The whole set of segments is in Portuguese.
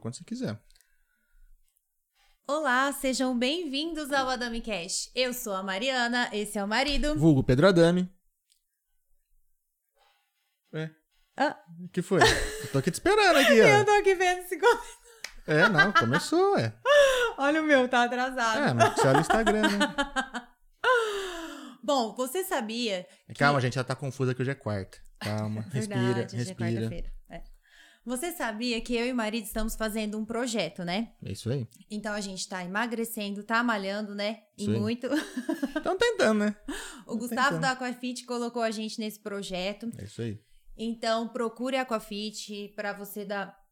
Quando você quiser. Olá, sejam bem-vindos ao Adami Cash. Eu sou a Mariana, esse é o marido. Vulgo Pedro Adami. É. Ah. O que foi? Eu tô aqui te esperando aqui, Eu ó. tô aqui vendo esse comentário. É, não, começou, é. Olha o meu, tá atrasado. É, mas você olha o Instagram, né? Bom, você sabia Calma, gente, ela tá confusa que hoje é quarta. Calma, respira, Verdade, é respira. quarta-feira. É. Você sabia que eu e o marido estamos fazendo um projeto, né? É isso aí. Então a gente tá emagrecendo, tá malhando, né? E aí. muito. Então tentando, né? O Gustavo tentando. da Aquafit colocou a gente nesse projeto. É isso aí. Então procure a Aquafit para você dar.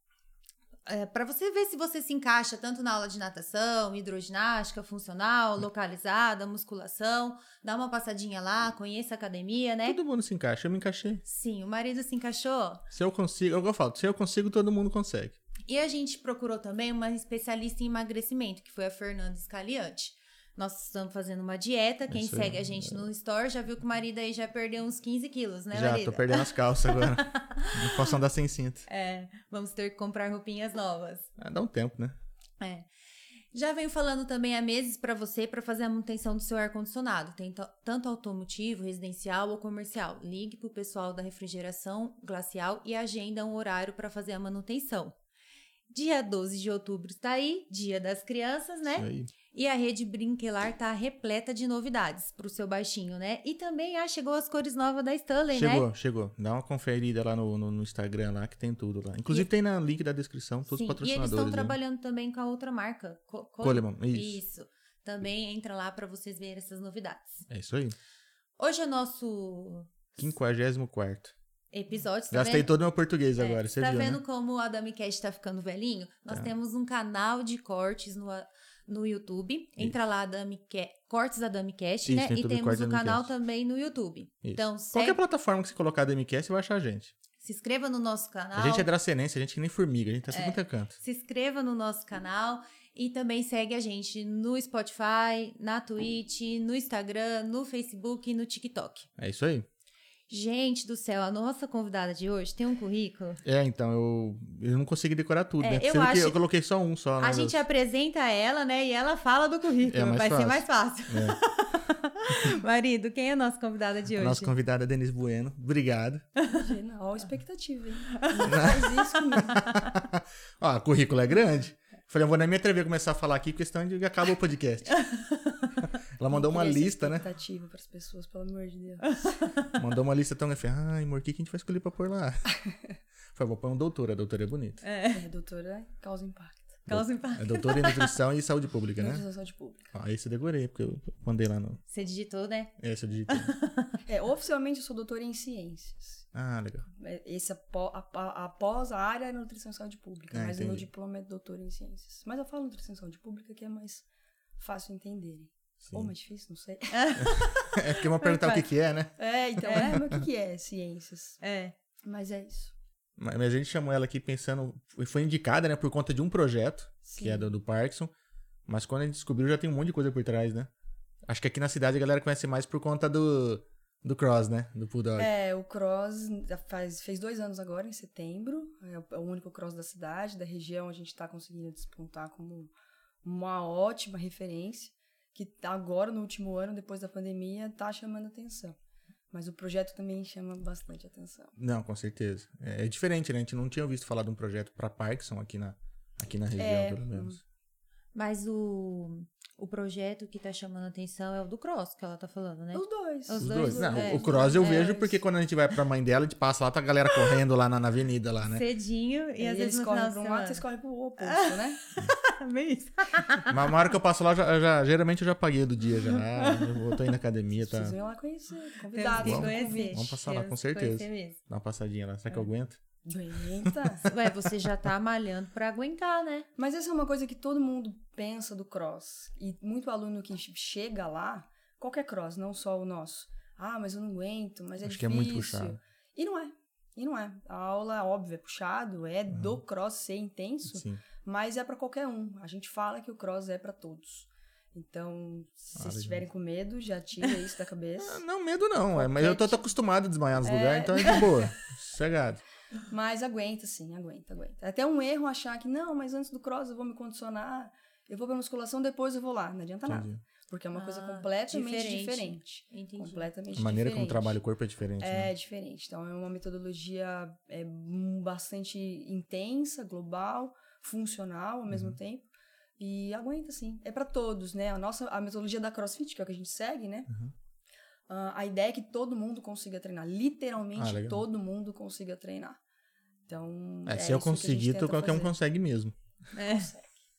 É, para você ver se você se encaixa tanto na aula de natação, hidroginástica, funcional, localizada, musculação. Dá uma passadinha lá, conheça a academia, né? Todo mundo se encaixa, eu me encaixei. Sim, o marido se encaixou. Se eu consigo, é o que eu falo, se eu consigo, todo mundo consegue. E a gente procurou também uma especialista em emagrecimento, que foi a Fernanda Scaliante. Nós estamos fazendo uma dieta. Quem Isso aí. segue a gente no Store já viu que o marido aí já perdeu uns 15 quilos, né, Já, marido? tô perdendo as calças agora. Não posso andar sem cinto. É, vamos ter que comprar roupinhas novas. Ah, dá um tempo, né? É. Já venho falando também há meses para você para fazer a manutenção do seu ar-condicionado, tanto automotivo, residencial ou comercial. Ligue para o pessoal da refrigeração glacial e agenda um horário para fazer a manutenção. Dia 12 de outubro está aí, Dia das Crianças, né? Isso aí. E a rede Brinquelar tá repleta de novidades pro seu baixinho, né? E também ah, chegou as cores novas da Stanley, né? Chegou, chegou. Dá uma conferida lá no, no, no Instagram lá que tem tudo lá. Inclusive tem na link da descrição todos Sim, os e eles patrocinadores. estão né? trabalhando também com a outra marca, Co- Co- Coleman, isso. Isso. Também entra lá para vocês verem essas novidades. É isso aí. Hoje é nosso 54 episódio, tá Gastei vendo? todo o meu português É, agora, você tá viu, vendo né? como o Adami Cash tá ficando velhinho? Nós Tá. temos um canal de cortes no, no YouTube. Entra lá, Adami Ca- Cortes Adami Cash, Isso, né? E temos Adami canal também no YouTube. Isso. Então, segue, Qualquer plataforma que você colocar da MQS, você vai achar a gente. se inscreva no nosso canal. A gente é dracenense, a gente que nem formiga, a gente tá é canto. Se inscreva no nosso canal e também segue a gente no Spotify, na Twitch, no Instagram, no Facebook e no TikTok. É isso aí. Gente do céu, a nossa convidada de hoje tem um currículo. É, então, eu, eu não consegui decorar tudo, É, né? eu acho- eu coloquei só um só, né? A gente apresenta ela, né? E ela fala do currículo. É mais Vai ser fácil. mais fácil. Marido, quem é a nossa convidada de A hoje? nossa convidada é Denise Bueno. Obrigado. Imagina, ó, a expectativa, hein? Não faz isso comigo. Ó, o currículo é grande. Falei, eu vou nem me atrever a começar a falar aqui, questão de que acaba o podcast. Ela mandou uma essa lista, né? expectativa pras pessoas, pelo amor de Deus. Mandou uma lista tão grande. Falei, ai, amor, o que que a gente vai escolher pra pôr lá? Falei, vou pôr um doutor, a doutora é bonita. É, É, doutora, causa impacto. causa impacto. É doutora em nutrição e saúde pública, né? Nutrição saúde pública. Ó, esse eu decorei, porque eu mandei lá no. Você digitou, né? Esse eu digitei. É, oficialmente eu sou doutora em ciências. Ah, legal. É, Esse apó- a- a- após a área é nutrição e saúde pública, Ah, mas o meu entendi. diploma é doutora em ciências. Mas eu falo nutrição e saúde pública que é mais fácil entenderem. Sim. Ou mais difícil, não sei. É porque vão perguntar o que, que é, né? É, então, é, mas o que, que é ciências? É. Mas é isso. Mas mas a gente chamou ela aqui pensando. Foi indicada, né, por conta de um projeto, Sim. que é do, do Parkinson. Mas quando a gente descobriu, já tem um monte de coisa por trás, né? Acho que aqui na cidade a galera conhece mais por conta do, do Cross, né? Do Bulldog. É, o cross faz, fez dois anos agora, em setembro. É é o único cross da cidade, da região. A gente está conseguindo despontar como uma ótima referência. Que agora, no último ano, depois da pandemia, tá chamando atenção. Mas o projeto também chama bastante atenção. Não, com certeza. É, é diferente, né? A gente não tinha ouvido falar de um projeto pra Parkinson aqui na, aqui na região, É, pelo menos. Mas o, o projeto que tá chamando a atenção é o do Cross, que ela tá falando, né? Os dois. Os Os dois, dois. Não, é. o Cross eu É, vejo porque quando a gente vai pra mãe dela, a gente passa lá, tá a galera correndo lá na, na avenida lá, né? Cedinho e, E às eles vezes no correm de um lado, vocês correm pro oposto, né? Bem isso. Mas uma hora que eu passo lá, eu já, eu já- geralmente eu já paguei do dia já. Eu vou- tô indo na academia, tá? Vocês venham lá conhecer. Convidados, Vamos. Vamos passar lá, com certeza. Dá uma passadinha lá. Será que eu aguento? Aguenta. Ué, você já tá malhando pra aguentar, né? Mas essa é uma coisa que todo mundo pensa do cross. E muito aluno que chega lá, qualquer cross, não só o nosso. Ah, mas eu não aguento, mas é Acho que é difícil. muito puxado. E não é. E não é. A aula, óbvio, é puxado, é do cross ser intenso, Sim. mas é pra qualquer um. A gente fala que o cross é pra todos. Então, se Ah, vocês estiverem com medo, já tira isso da Ah, cabeça. Não, medo não. é, mas eu tô, tô acostumado a desmaiar nos É. lugares, então é de boa. Sossegado. Mas aguenta, sim, aguenta, aguenta. É até um erro achar que, não, mas antes do cross eu vou me condicionar, eu vou pra musculação, depois eu vou lá. Não adianta nada. Entendi. Porque é uma coisa Ah, completamente diferente. diferente. Entendi. Completamente A maneira como diferente. trabalha o corpo é diferente. É né? diferente. Então, é uma metodologia é, hum, bastante intensa, global, funcional ao Uhum. mesmo tempo. E aguenta, sim. É pra todos, né? A nossa a metodologia da CrossFit, que é o que a gente segue, né? Uhum. Ah, a ideia é que todo mundo consiga treinar. Literalmente, Ah, todo mundo consiga treinar. Então, É, é se eu conseguir, tu qualquer um fazer. consegue mesmo. É.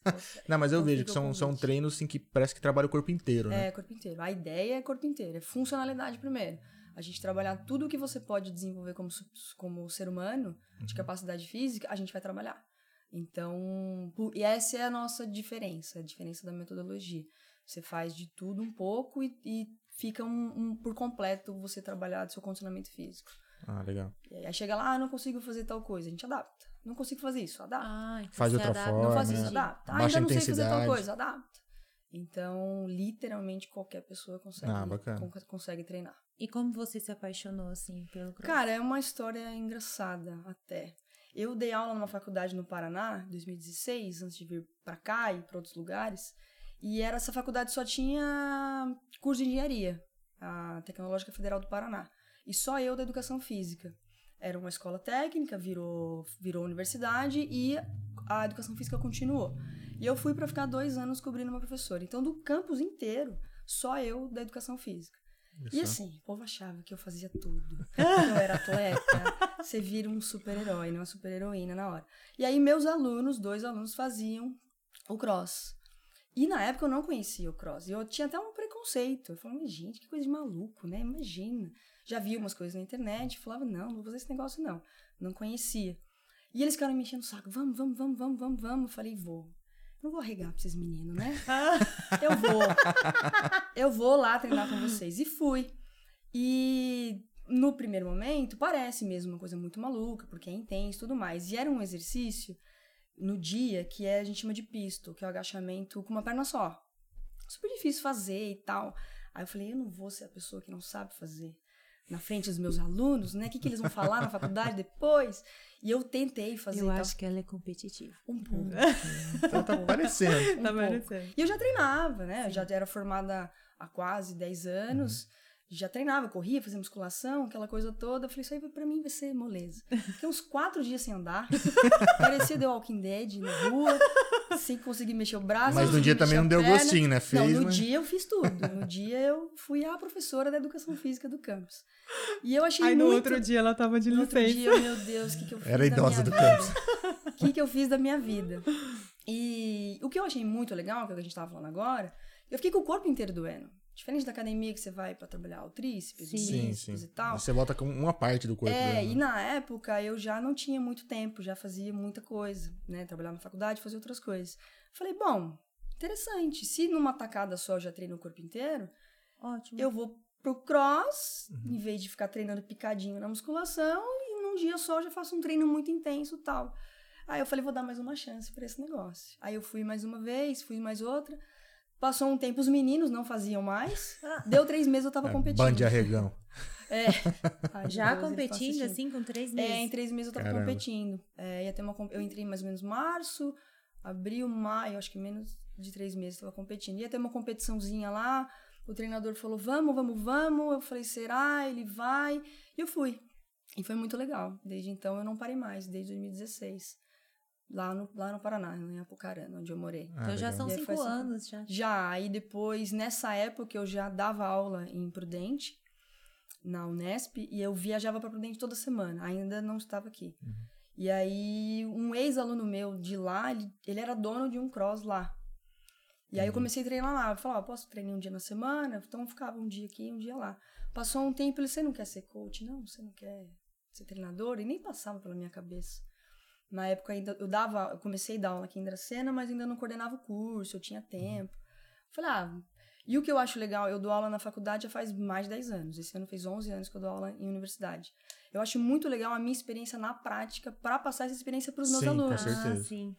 Não, mas eu vejo que o são, são treinos assim, que parece que trabalha o corpo inteiro, né? É, corpo inteiro. A ideia é corpo inteiro, é funcionalidade primeiro. A gente trabalhar tudo que você pode desenvolver como, como ser humano, Uhum. de capacidade física, a gente vai trabalhar. Então, e essa é a nossa diferença, a diferença da metodologia. Você faz de tudo um pouco e, e fica um, um- por completo você trabalhar do seu condicionamento físico. Ah, legal. E aí chega lá, ah, não consigo fazer tal coisa, a gente adapta. Não consigo fazer isso, adapta. Ah, então Faz outra adapta. forma, não faz né? isso, adapta. Ah, ainda não sei fazer tal intensidade. coisa, adapta. Então, literalmente qualquer pessoa consegue, Ah, consegue treinar. E como você se apaixonou, assim, pelo cross? Cara, é uma história engraçada até. Eu dei aula numa faculdade no Paraná, em 2016, antes de vir pra cá e pra outros lugares. E era essa faculdade só tinha curso de engenharia, a Tecnológica Federal do Paraná. E só eu da educação física. Era uma escola técnica, virou, virou universidade e a educação física continuou. E eu fui pra ficar dois anos cobrindo uma professora. Então, do campus inteiro, só eu da educação física. E Isso. assim, o povo achava que eu fazia tudo. eu era atleta. Você vira um super-herói, não uma super-heroína na hora. E aí, meus alunos, dois alunos, faziam o cross. E na época eu não conhecia o cross. E eu tinha até um preconceito. Eu falava, gente, que coisa de maluco, né? Imagina. Já vi umas coisas na internet. Falava, não, não vou fazer esse negócio, não. Não conhecia. E eles ficaram me enchendo o saco. Vamos, vamos, vamos, vamos, vamos, vamos. Eu falei, vou. Não vou arregar pra esses meninos, né? Eu vou. Eu vou lá treinar com vocês. E fui. E no primeiro momento parece mesmo uma coisa muito maluca, porque é intenso e tudo mais. E era um exercício no dia que é, a gente chama de pistol, que é o agachamento com uma perna só. Super difícil fazer e tal. Aí eu falei, eu não vou ser a pessoa que não sabe fazer na frente dos meus alunos, né? O que, que eles vão falar na faculdade depois? E eu tentei fazer Eu e tal. acho que ela é competitiva. um pouco. Então tá parecendo. um Tá pouco. parecendo. E eu já treinava, né? Eu já era formada há quase 10 anos. Já treinava, corria, fazia musculação, aquela coisa toda. Eu falei, isso aí pra mim vai ser moleza. Fiquei uns quatro dias sem andar. Parecia The Walking Dead na rua, sem conseguir mexer o braço. Mas no dia também não deu perna. gostinho, né? Não, Fez, no mas... dia eu fiz tudo. No dia eu fui a professora da educação física do campus. E eu achei Aí no muito... outro dia ela tava de No outro dia, meu Deus, o que, que eu fiz Era idosa minha do vida? O que, que eu fiz da minha vida? E o que eu achei muito legal, que é o que a gente tava falando agora, eu fiquei com o corpo inteiro doendo. Diferente da academia que você vai pra trabalhar o tríceps, Sim. Sim, e tal. Você volta com uma parte do corpo. É, né? e na época eu já não tinha muito tempo, já fazia muita coisa, né? Trabalhava na faculdade, fazia outras coisas. Falei, bom, interessante. Se numa tacada só eu já treino o corpo inteiro, Ótimo. eu vou pro cross, Uhum. em vez de ficar treinando picadinho na musculação, e num dia só eu já faço um treino muito intenso e tal. Aí eu falei, vou dar mais uma chance pra esse negócio. Aí eu fui mais uma vez, fui mais outra. Passou um tempo, os meninos não faziam mais. Deu três meses, eu tava É, competindo. Band de arregão. É. Ai, Já meu Deus, competindo, assim, com três É, meses? em três meses eu tava Caramba. competindo. É, ia ter uma, eu entrei mais ou menos março, abril, maio, acho que menos de três meses eu tava competindo. Ia ter uma competiçãozinha lá, o treinador falou, vamos, vamos, vamos. Eu falei, será? Ele vai. E eu fui. E foi muito legal. Desde então eu não parei mais, desde 2016. Lá no, lá no Paraná, em Apucarana, onde eu morei. Ah, Então já legal. são cinco cinco anos, já. Já, aí depois, nessa época, eu já dava aula em Prudente, na Unesp, e eu viajava para Prudente toda semana, ainda não estava aqui. E aí, um ex-aluno meu de lá, ele, ele era dono de um cross lá. E aí eu comecei a treinar lá. Eu falava, ah, posso treinar um dia na semana? Então eu ficava um dia aqui, um dia lá. Passou um tempo, ele, você não quer ser coach? Não, você não quer ser treinador? E nem passava pela minha cabeça. Na época ainda eu dava, eu comecei a dar aula aqui em Dracena, mas ainda não coordenava o curso, eu tinha tempo. Falei, ah, e o que eu acho legal, eu dou aula na faculdade já faz mais de 10 anos. Esse ano fez 11 anos que eu dou aula em universidade. Eu acho muito legal a minha experiência na prática para passar essa experiência para os meus Sim, com alunos. certeza. Ah, sim.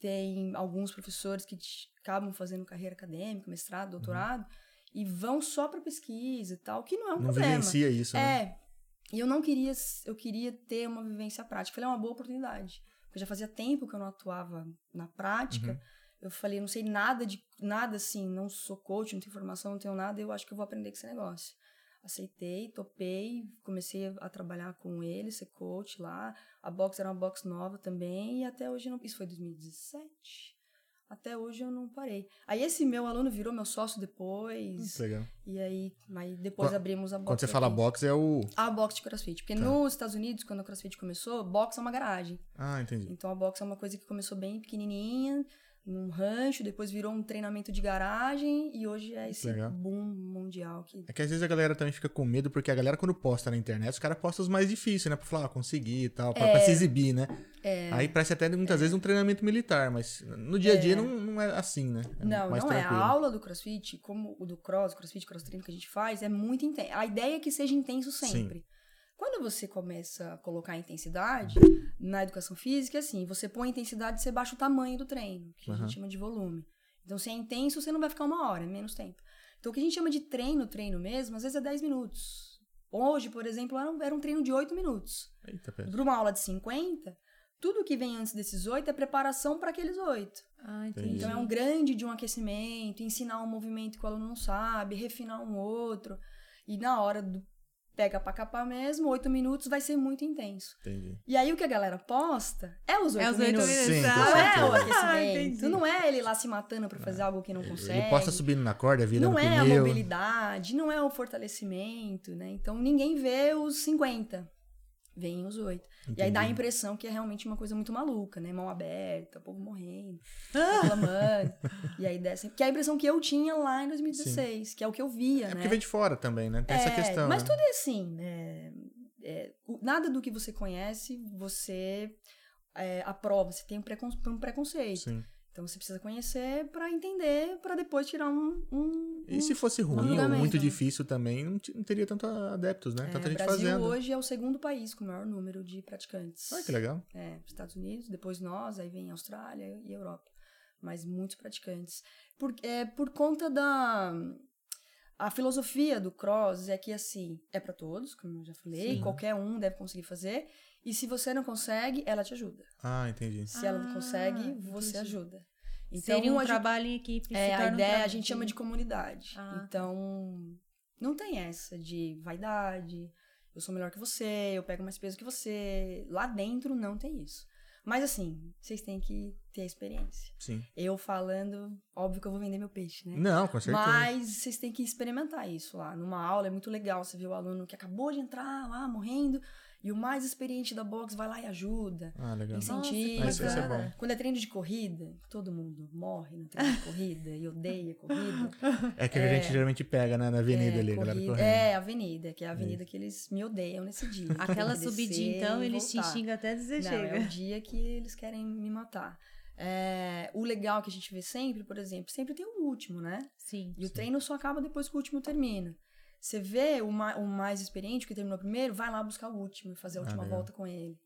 tem alguns professores que acabam fazendo carreira acadêmica, mestrado, doutorado, e vão só para pesquisa e tal, que não é um Não problema. vivencia isso, né? É. E eu não queria, eu queria ter uma vivência prática. Falei, é uma boa oportunidade. Porque já fazia tempo que eu não atuava na prática. Uhum. Eu falei, não sei nada de nada assim, não sou coach, não tenho formação, não tenho nada, eu acho que eu vou aprender com esse negócio. Aceitei, topei, comecei a trabalhar com ele, ser coach lá. A box era uma box nova também, e até hoje não. Isso foi 2017. Até hoje eu não parei. Aí esse meu aluno virou meu sócio depois. Legal. E aí, aí depois Quando- abrimos a box. Quando você fala box, é o. A box de crossfit. Porque Tá. nos Estados Unidos, quando a crossfit começou, box é uma garagem. Ah, entendi. Então a box é uma coisa que começou bem pequenininha, num rancho, depois virou um treinamento de garagem e hoje é esse Legal. boom mundial que É que às vezes a galera também fica com medo, porque a galera quando posta na internet, os caras postam os mais difíceis, né? Pra falar, ah, consegui e tal, pra, pra se exibir, né? é, Aí parece até muitas vezes um treinamento militar, mas no dia a dia não, não é assim, né? É Não, não é. A tranquilo. aula do CrossFit, como o do Cross, CrossFit, Cross Training que a gente faz, é muito intenso. A ideia é que seja intenso sempre. Quando você começa a colocar intensidade na educação física, é assim, você põe intensidade, você baixa o tamanho do treino, que a Aham. gente chama de volume. Então, se é intenso, você não vai ficar uma hora, é menos tempo. Então, o que a gente chama de treino, treino mesmo, às vezes é 10 minutos. Hoje, por exemplo, era um, era um treino de 8 minutos. Eita, pera. Para uma aula de 50, tudo que vem antes desses 8 é preparação para aqueles 8. Ah, Entendi. entendi. Então é um grande de um aquecimento, ensinar um movimento que o aluno não sabe, refinar um outro. E na hora do pega pra capar mesmo, oito minutos vai ser muito intenso. Entendi. E aí o que a galera posta é os oito É os oito minutos. minutos. Sim, Não é o certeza. aquecimento. entendi. não é ele lá se matando pra fazer algo que não consegue. Ele posta subindo na corda, virando Não é a pneu. mobilidade, não é o fortalecimento, né? Então ninguém vê os 50. Vem os oito. E aí dá a Entendi. impressão que é realmente uma coisa muito maluca, né? Mão aberta, povo morrendo, Ah! reclamando. e aí desce. Que é a impressão que eu tinha lá em 2016, que é o que eu via, É né? porque vem de fora também, né? Tem essa É, questão. Mas né? tudo é assim, né? É, nada do que você conhece, você é, aprova, você tem um, precon- um preconceito. Sim. Então você precisa conhecer pra entender, pra depois tirar um. um E se fosse ruim ou muito né? difícil também, não, não teria tanto adeptos, né? É, Tanta gente Brasil fazendo. hoje é o segundo país com o maior número de praticantes. Olha que legal. É, Estados Unidos, depois nós, aí vem Austrália e Europa. Mas muitos praticantes. Por, é, por conta da. A filosofia do cross é que, assim, é para todos, como eu já falei, Sim. qualquer um deve conseguir fazer. E se você não consegue, ela te ajuda. Ah, entendi. Se ela não Ah, consegue, você entendi. ajuda. Então, Seria um a gente- trabalho em equipe. se é, a torna um ideia a gente chama de comunidade. Ah, então, não tem essa de vaidade, eu sou melhor que você, eu pego mais peso que você. Lá dentro não tem isso. Mas assim, vocês têm que ter a experiência. Sim. Eu falando, óbvio que eu vou vender meu peixe, né? Não, com certeza. Mas vocês têm que experimentar isso lá. Numa aula é muito legal você ver o aluno que acabou de entrar lá morrendo e o mais experiente da box vai lá e ajuda. Ah, legal. Incentiva. Ah, isso, isso é bom. Quando é treino de corrida, todo mundo morre no treino de corrida e odeia corrida. É que a gente geralmente pega né, na avenida é, ali, a galera corrida- correndo. é, avenida, que é a avenida que eles me odeiam nesse dia. Aquela subidinha, então, eles te xingam até dizer Não, chega. é o dia que eles querem me matar. É, o legal que a gente vê sempre, por exemplo, sempre tem o último, né? Sim. E o treino só acaba depois que o último termina. Você vê o, ma- o mais experiente, que terminou primeiro, vai lá buscar o último e fazer a Ah, última legal. volta com ele.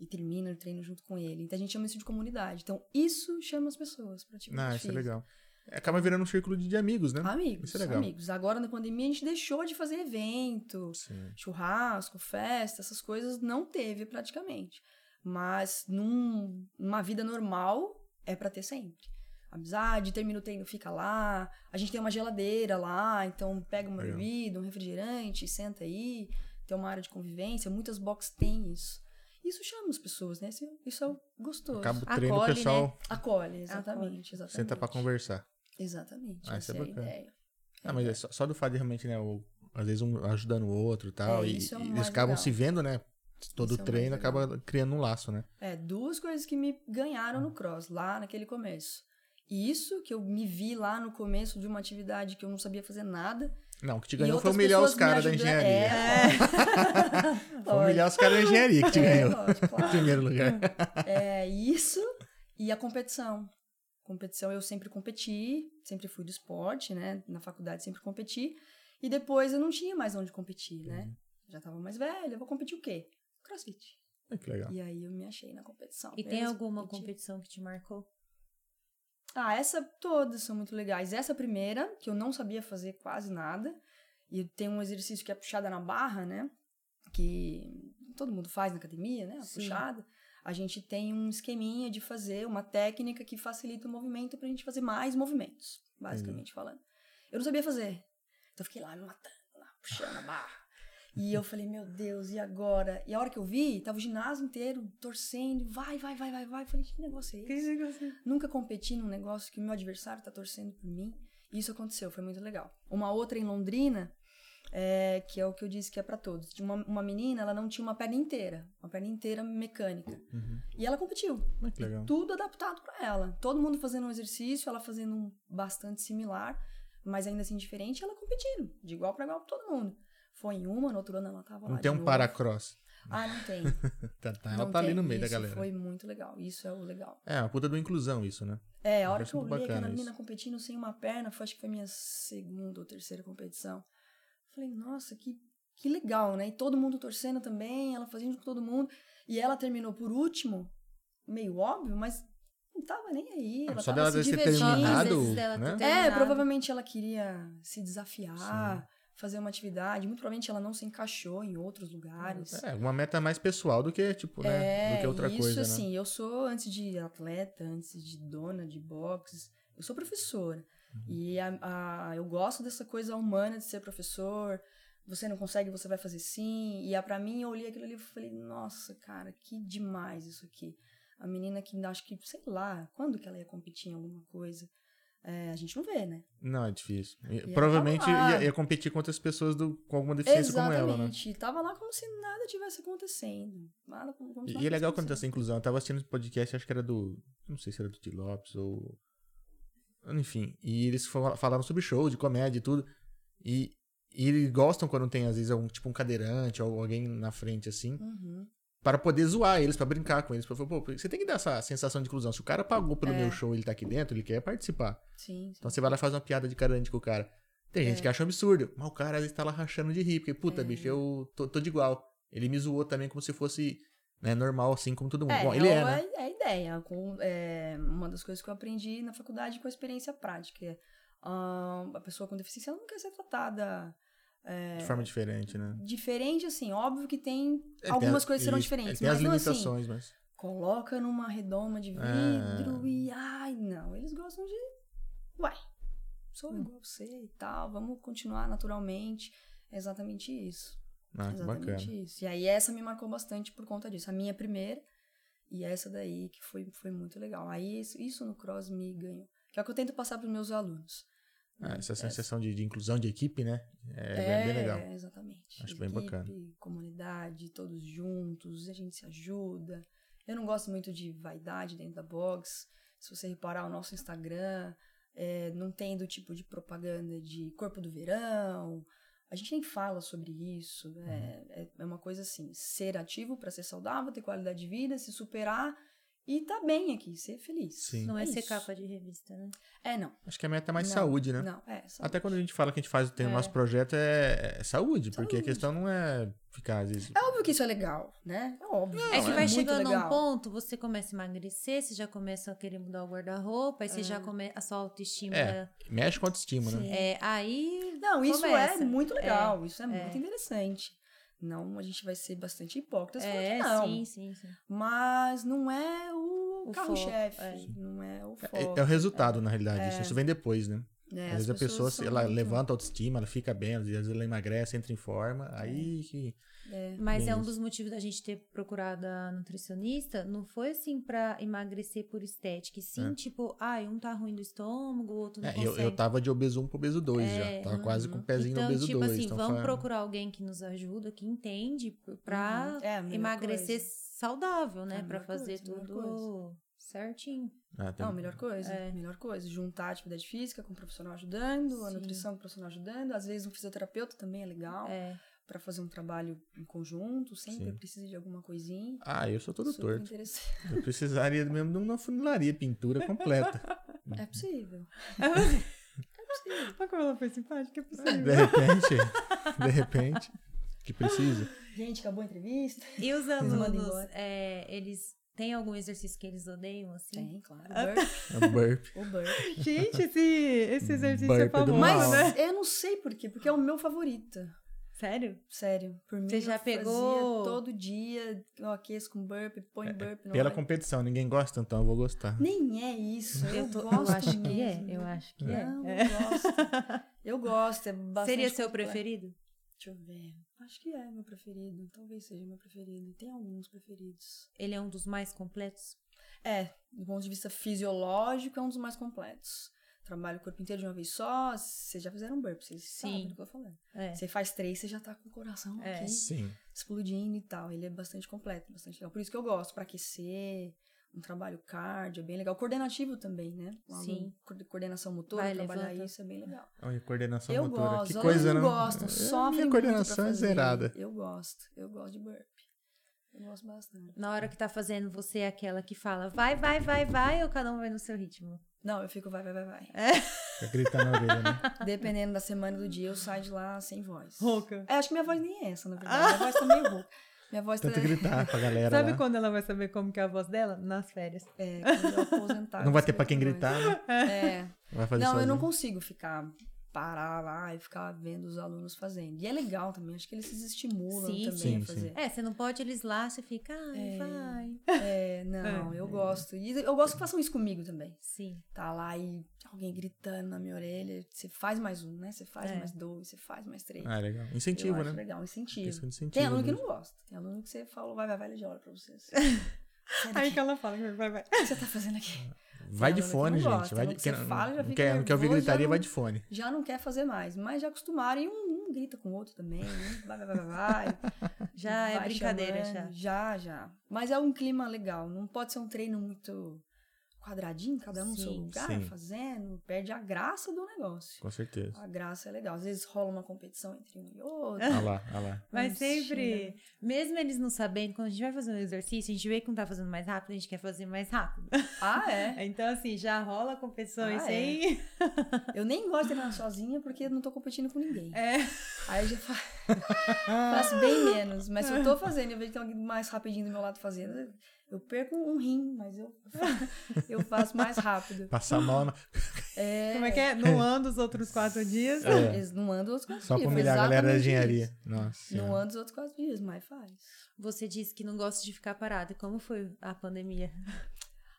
E termina o treino junto com ele. Então a gente chama isso de comunidade. Então isso chama as pessoas pra atividade Não, isso é legal. Acaba virando um círculo de de amigos, né? Amigos, Isso é legal. amigos. Agora na pandemia a gente deixou de fazer evento, Sim. churrasco, festa, essas coisas não teve praticamente. Mas num- numa vida normal é pra ter sempre. Amizade, termina o treino, fica lá. A gente tem uma geladeira lá, então pega uma Legal. bebida, um refrigerante, senta aí. Tem uma área de convivência. Muitas boxes têm isso. Isso chama as pessoas, né? Isso, isso é gostoso. Acaba o treino, o Acolhe, pessoal Acolhe, exatamente. exatamente. senta pra conversar. Exatamente. Ah, essa é é a ideia. Ah, mas é só, só do fato de realmente, né? O, às vezes um ajudando o outro e tal. É, e, isso é o e eles acabam legal. se vendo, né? Todo Isso é o treino mais acaba criando um laço, né? É, duas coisas que me ganharam no cross, lá naquele começo. E isso, que eu me vi lá no começo de uma atividade que eu não sabia fazer nada. Não, o que te ganhou foi humilhar os caras da engenharia. É, Foi humilhar os caras da engenharia que te É, ganhou. lógico, Em claro. primeiro lugar. É isso e a competição. Competição eu sempre competi, sempre fui do esporte, né? Na faculdade sempre competi. E depois eu não tinha mais onde competir, né? Uhum. Já tava mais velha, eu vou competir o quê? Crossfit. Ah, que legal. E aí eu me achei na competição. E tem alguma competi. competição que te marcou? Ah, essa todas são muito legais. Essa primeira, que eu não sabia fazer quase nada, e tem um exercício que é puxada na barra, né? Que todo mundo faz na academia, né? A Sim. puxada. A gente tem um esqueminha de fazer uma técnica que facilita o movimento pra gente fazer mais movimentos, basicamente falando. Eu não sabia fazer. Então eu fiquei lá me matando, lá, puxando a barra. E eu falei, meu Deus, e agora? E a hora que eu vi, tava o ginásio inteiro torcendo, vai, vai, vai, vai, vai. Eu falei, que negócio é esse? Nunca competi num negócio que o meu adversário tá torcendo por mim. E isso aconteceu, foi muito legal. Uma outra em Londrina, é, que é o que eu disse que é pra todos. De uma, uma menina, ela não tinha uma perna inteira, uma perna inteira mecânica. Uhum. E ela competiu. Ah, que legal. Tudo adaptado pra ela. Todo mundo fazendo um exercício, ela fazendo um bastante similar, mas ainda assim diferente, ela competindo, de igual pra igual pra todo mundo. Foi em uma, no outro ano ela tava lá. Não de tem um paracross. Ah, não tem. Tá, tá, ela Não tá ali tem. no meio da Isso galera. Foi muito legal. Isso é o legal. É, uma puta do inclusão isso, né? É, a hora que eu olhei aquela menina competindo sem uma perna, foi, acho que foi minha segunda ou terceira competição. Falei, nossa, que, que legal, né? E todo mundo torcendo também, ela fazendo com todo mundo. E ela terminou por último, meio óbvio, mas não tava nem aí. Ela Só tava dela se ter divertindo. terminado, né? ter- É, terminado. provavelmente ela queria se desafiar, fazer uma atividade. Muito provavelmente ela não se encaixou em outros lugares. É, uma meta mais pessoal do que, tipo, né? do que outra isso coisa, né? assim, eu sou, antes de atleta, antes de dona de boxe, eu sou professora. Uhum. E a, a- eu gosto dessa coisa humana de ser professor. Você não consegue, você vai fazer sim. E a, pra mim, eu olhei aquilo ali e falei, nossa, cara, que demais isso aqui. A menina que acho que, sei lá, quando que ela ia competir em alguma coisa? É, a gente não vê, né? Não, é difícil. E provavelmente ia, ia competir com outras pessoas do, com alguma deficiência como ela, né? Exatamente. E Tava lá como se nada tivesse acontecendo. Nada como, E, é legal quando tem essa inclusão. Eu tava assistindo esse podcast, acho que era do. Não sei se era do T. Lopes ou. Enfim. E eles fal- falaram sobre show, de comédia e tudo. E, e eles gostam quando tem, às vezes, um, tipo um cadeirante ou alguém na frente, assim, Uhum. Para poder zoar eles, para brincar com eles. Pra falar, pô, você tem que dar essa sensação de inclusão. Se o cara pagou pelo É. meu show ele tá aqui dentro, ele quer participar. Sim, sim. Então você vai lá e faz uma piada de cadeirante com o cara. Tem gente É. que acha um absurdo, mas o cara vezes tá lá rachando de rir, porque, puta, É. bicho, eu tô, tô de igual. Ele me zoou também como se fosse né, normal, assim como todo mundo. É, Bom, ele é, é, né? é a ideia. Com, é, uma das coisas que eu aprendi na faculdade com a experiência prática. É, ah, a pessoa com deficiência não quer ser tratada é, De forma diferente, né? diferente, assim. Óbvio que tem Ele algumas tem- coisas serão diferentes. ele tem mas as não assim, limitações, mas. coloca numa redoma de É. vidro e. Ai, não. Eles gostam de. Uai, sou Hum. igual você e tal. Vamos continuar naturalmente. É exatamente isso. Ah, Exatamente bacana. isso. E aí essa me marcou bastante por conta disso. A minha primeira e essa daí que foi, foi muito legal. Aí isso, isso no cross me ganhou. Que é o que eu tento passar para os meus alunos. Ah, essa sensação de, de inclusão de equipe, né? É, bem- bem legal. exatamente. Acho bem Equipe, bacana. Comunidade, todos juntos, a gente se ajuda. Eu não gosto muito de vaidade dentro da box. Se você reparar o nosso Instagram, é, não tem do tipo de propaganda de corpo do verão. A gente nem fala sobre isso. Uhum. É, é, é uma coisa assim, ser ativo para ser saudável, ter qualidade de vida, se superar e tá bem aqui, ser feliz. Sim. Não é, ser isso. capa de revista, né? É, não. Acho que a meta é mais Não, saúde, né? Não, é, saúde. Até quando a gente fala que a gente faz tem o É. nosso projeto é, é saúde, porque a Saúde. questão não é ficar, às vezes. É óbvio que isso é legal, né? É óbvio. é que é vai chegando a um ponto, você começa a emagrecer, você já começa a querer mudar o guarda-roupa, aí você É. já começa a sua autoestima. É. Mexe com a autoestima, né? Sim. É, aí. Não, isso Começa. é muito legal, isso é, é. muito interessante. Não, a gente vai ser bastante hipócrita É, não. sim, sim, sim. Mas não é o, O carro-chefe, é. não é o foco. É, é o resultado, na realidade. Isso, isso vem depois, né? É, Às vezes a pessoa ela muito- levanta a autoestima, ela fica bem, às vezes ela emagrece, entra em forma, aí que. É, Mas Bem é um dos motivos da gente ter procurado a nutricionista. Não foi assim pra emagrecer por estética. e Sim, É. tipo, ai, um tá ruim do estômago, o outro não É, eu, consegue. eu tava de obeso 1 pro obeso 2 É, já. Tava quase com o uhum. pezinho então, no obeso tipo 2. assim, então vamos foi- procurar alguém que nos ajuda, que entende, p- pra Uhum. É, a emagrecer coisa. saudável, né? É a pra fazer coisa, a tudo certinho. Ah, tem- Não, melhor coisa, É. melhor coisa. Juntar a atividade física com o profissional ajudando, a Sim. nutrição com o profissional ajudando. Às vezes um fisioterapeuta também é legal É. pra fazer um trabalho em conjunto. Sempre Sim. precisa de alguma coisinha. Ah, eu sou todo Super torto. Eu precisaria mesmo de uma funilaria, pintura completa. É possível. Olha como ela foi simpática, é De repente, de repente, que precisa. Gente, acabou a entrevista. E os alunos, é, eles Tem algum exercício que eles odeiam, assim? Tem, claro. Ah. O burp. É burp. o burp. Gente, esse, esse exercício é Burpee do famoso. Mas né? eu não sei por quê, porque é o meu favorito. Sério? Sério. Por mim, Você já eu pegou- fazia todo dia. Eu aqueço com burp, põe burp no Pela competição, ninguém gosta, então eu vou gostar. Nem é isso. Eu, Eu, tô- eu gosto acho que é, eu acho que é. Não, É. eu gosto. Eu gosto, é bastante Seria seu completo. preferido? Deixa eu ver. Acho que é meu preferido. Talvez seja meu preferido. Tem alguns preferidos. Ele é um dos mais completos? É, do ponto de vista fisiológico, é um dos mais completos. Trabalha o corpo inteiro de uma vez só. Vocês já fizeram burp, vocês Sim. sabem do que eu falei. É. Você faz três, você já tá com o coração É. aqui Sim. explodindo e tal. Ele é bastante completo, bastante legal. Por isso que eu gosto, pra aquecer, um trabalho cardio, é bem legal. Coordenativo também, né? Um Sim. aluno Coordenação motora, Vai, trabalhar levanta. isso é bem legal. Olha, coordenação eu motora. gosto, que coisa, não? gostam, É, sofrem minha coordenação é zerada. Eu gosto, eu gosto de burp. Eu gosto bastante. Na hora que tá fazendo, você é aquela que fala vai, vai, vai, vai, ou cada um vai no seu ritmo? Não, eu fico vai, vai, vai, vai. Fica gritando na orelha, né? Dependendo da semana e do dia, eu saio de lá sem voz. Rouca. É, acho que minha voz nem é essa, na verdade. Minha voz tá meio rouca. Minha voz tá... Tanto gritar pra galera Sabe lá. quando ela vai saber como que é a voz dela? Nas férias. É, quando eu aposentar. Não vai eu ter pra quem gritar, né? É. Vai fazer Não, eu sozinho. não consigo ficar parar lá e ficar vendo os alunos fazendo. E é legal também, acho que eles se estimulam Sim. também Sim, a fazer. É, você não pode eles lá, você fica, ai, É. vai. É, não, eu gosto. E eu gosto que façam isso comigo também. Sim. Tá lá e alguém gritando na minha orelha, você faz mais um, né? Você faz É. mais dois, você faz mais três. Ah, legal. Incentivo, né? legal, incentivo. Incentivo Tem aluno que mesmo. não gosta. Tem aluno que você fala, vai, vai, vai, ele já olha pra vocês. Aí que ela fala, vai, vai. O que você tá fazendo aqui? Vai de fone, não gente. gosta, Vai de... que você quem- fala, já não fica quer, não quer ouvir gritaria, não- vai de fone. Já não quer fazer mais, mas já acostumaram e um, um grita com o outro também. Um vai, vai, vai, vai, vai. Já é vai brincadeira, chamando. já. Já, já. Mas é um clima legal. Não pode ser um treino muito quadradinho, cada um no seu lugar, sim. fazendo. Perde a graça do negócio. Com certeza. A graça é legal. Às vezes rola uma competição entre um e outro. Olha lá, olha lá. Mas sempre, xinga. mesmo eles não sabendo, quando a gente vai fazer um exercício, a gente vê que não tá fazendo mais rápido, a gente quer fazer mais rápido. Ah, é? Então, assim, já rola competições Ah, sem. Eu nem gosto de treinar sozinha porque eu não tô competindo com ninguém. É. Aí eu já fa- faço bem menos. Mas se eu tô fazendo eu vejo que tem alguém mais rapidinho do meu lado fazendo, eu perco um rim, mas eu, eu faço mais rápido. Passar mal na... É, Como é que é? Não anda os outros quatro dias. É. Eles não andam os outros quatro Só dias. pra foi humilhar a galera da engenharia. isso. Nossa. Não anda os outros quatro dias, mas faz. Você disse que não gosta de ficar parado. E como foi a pandemia?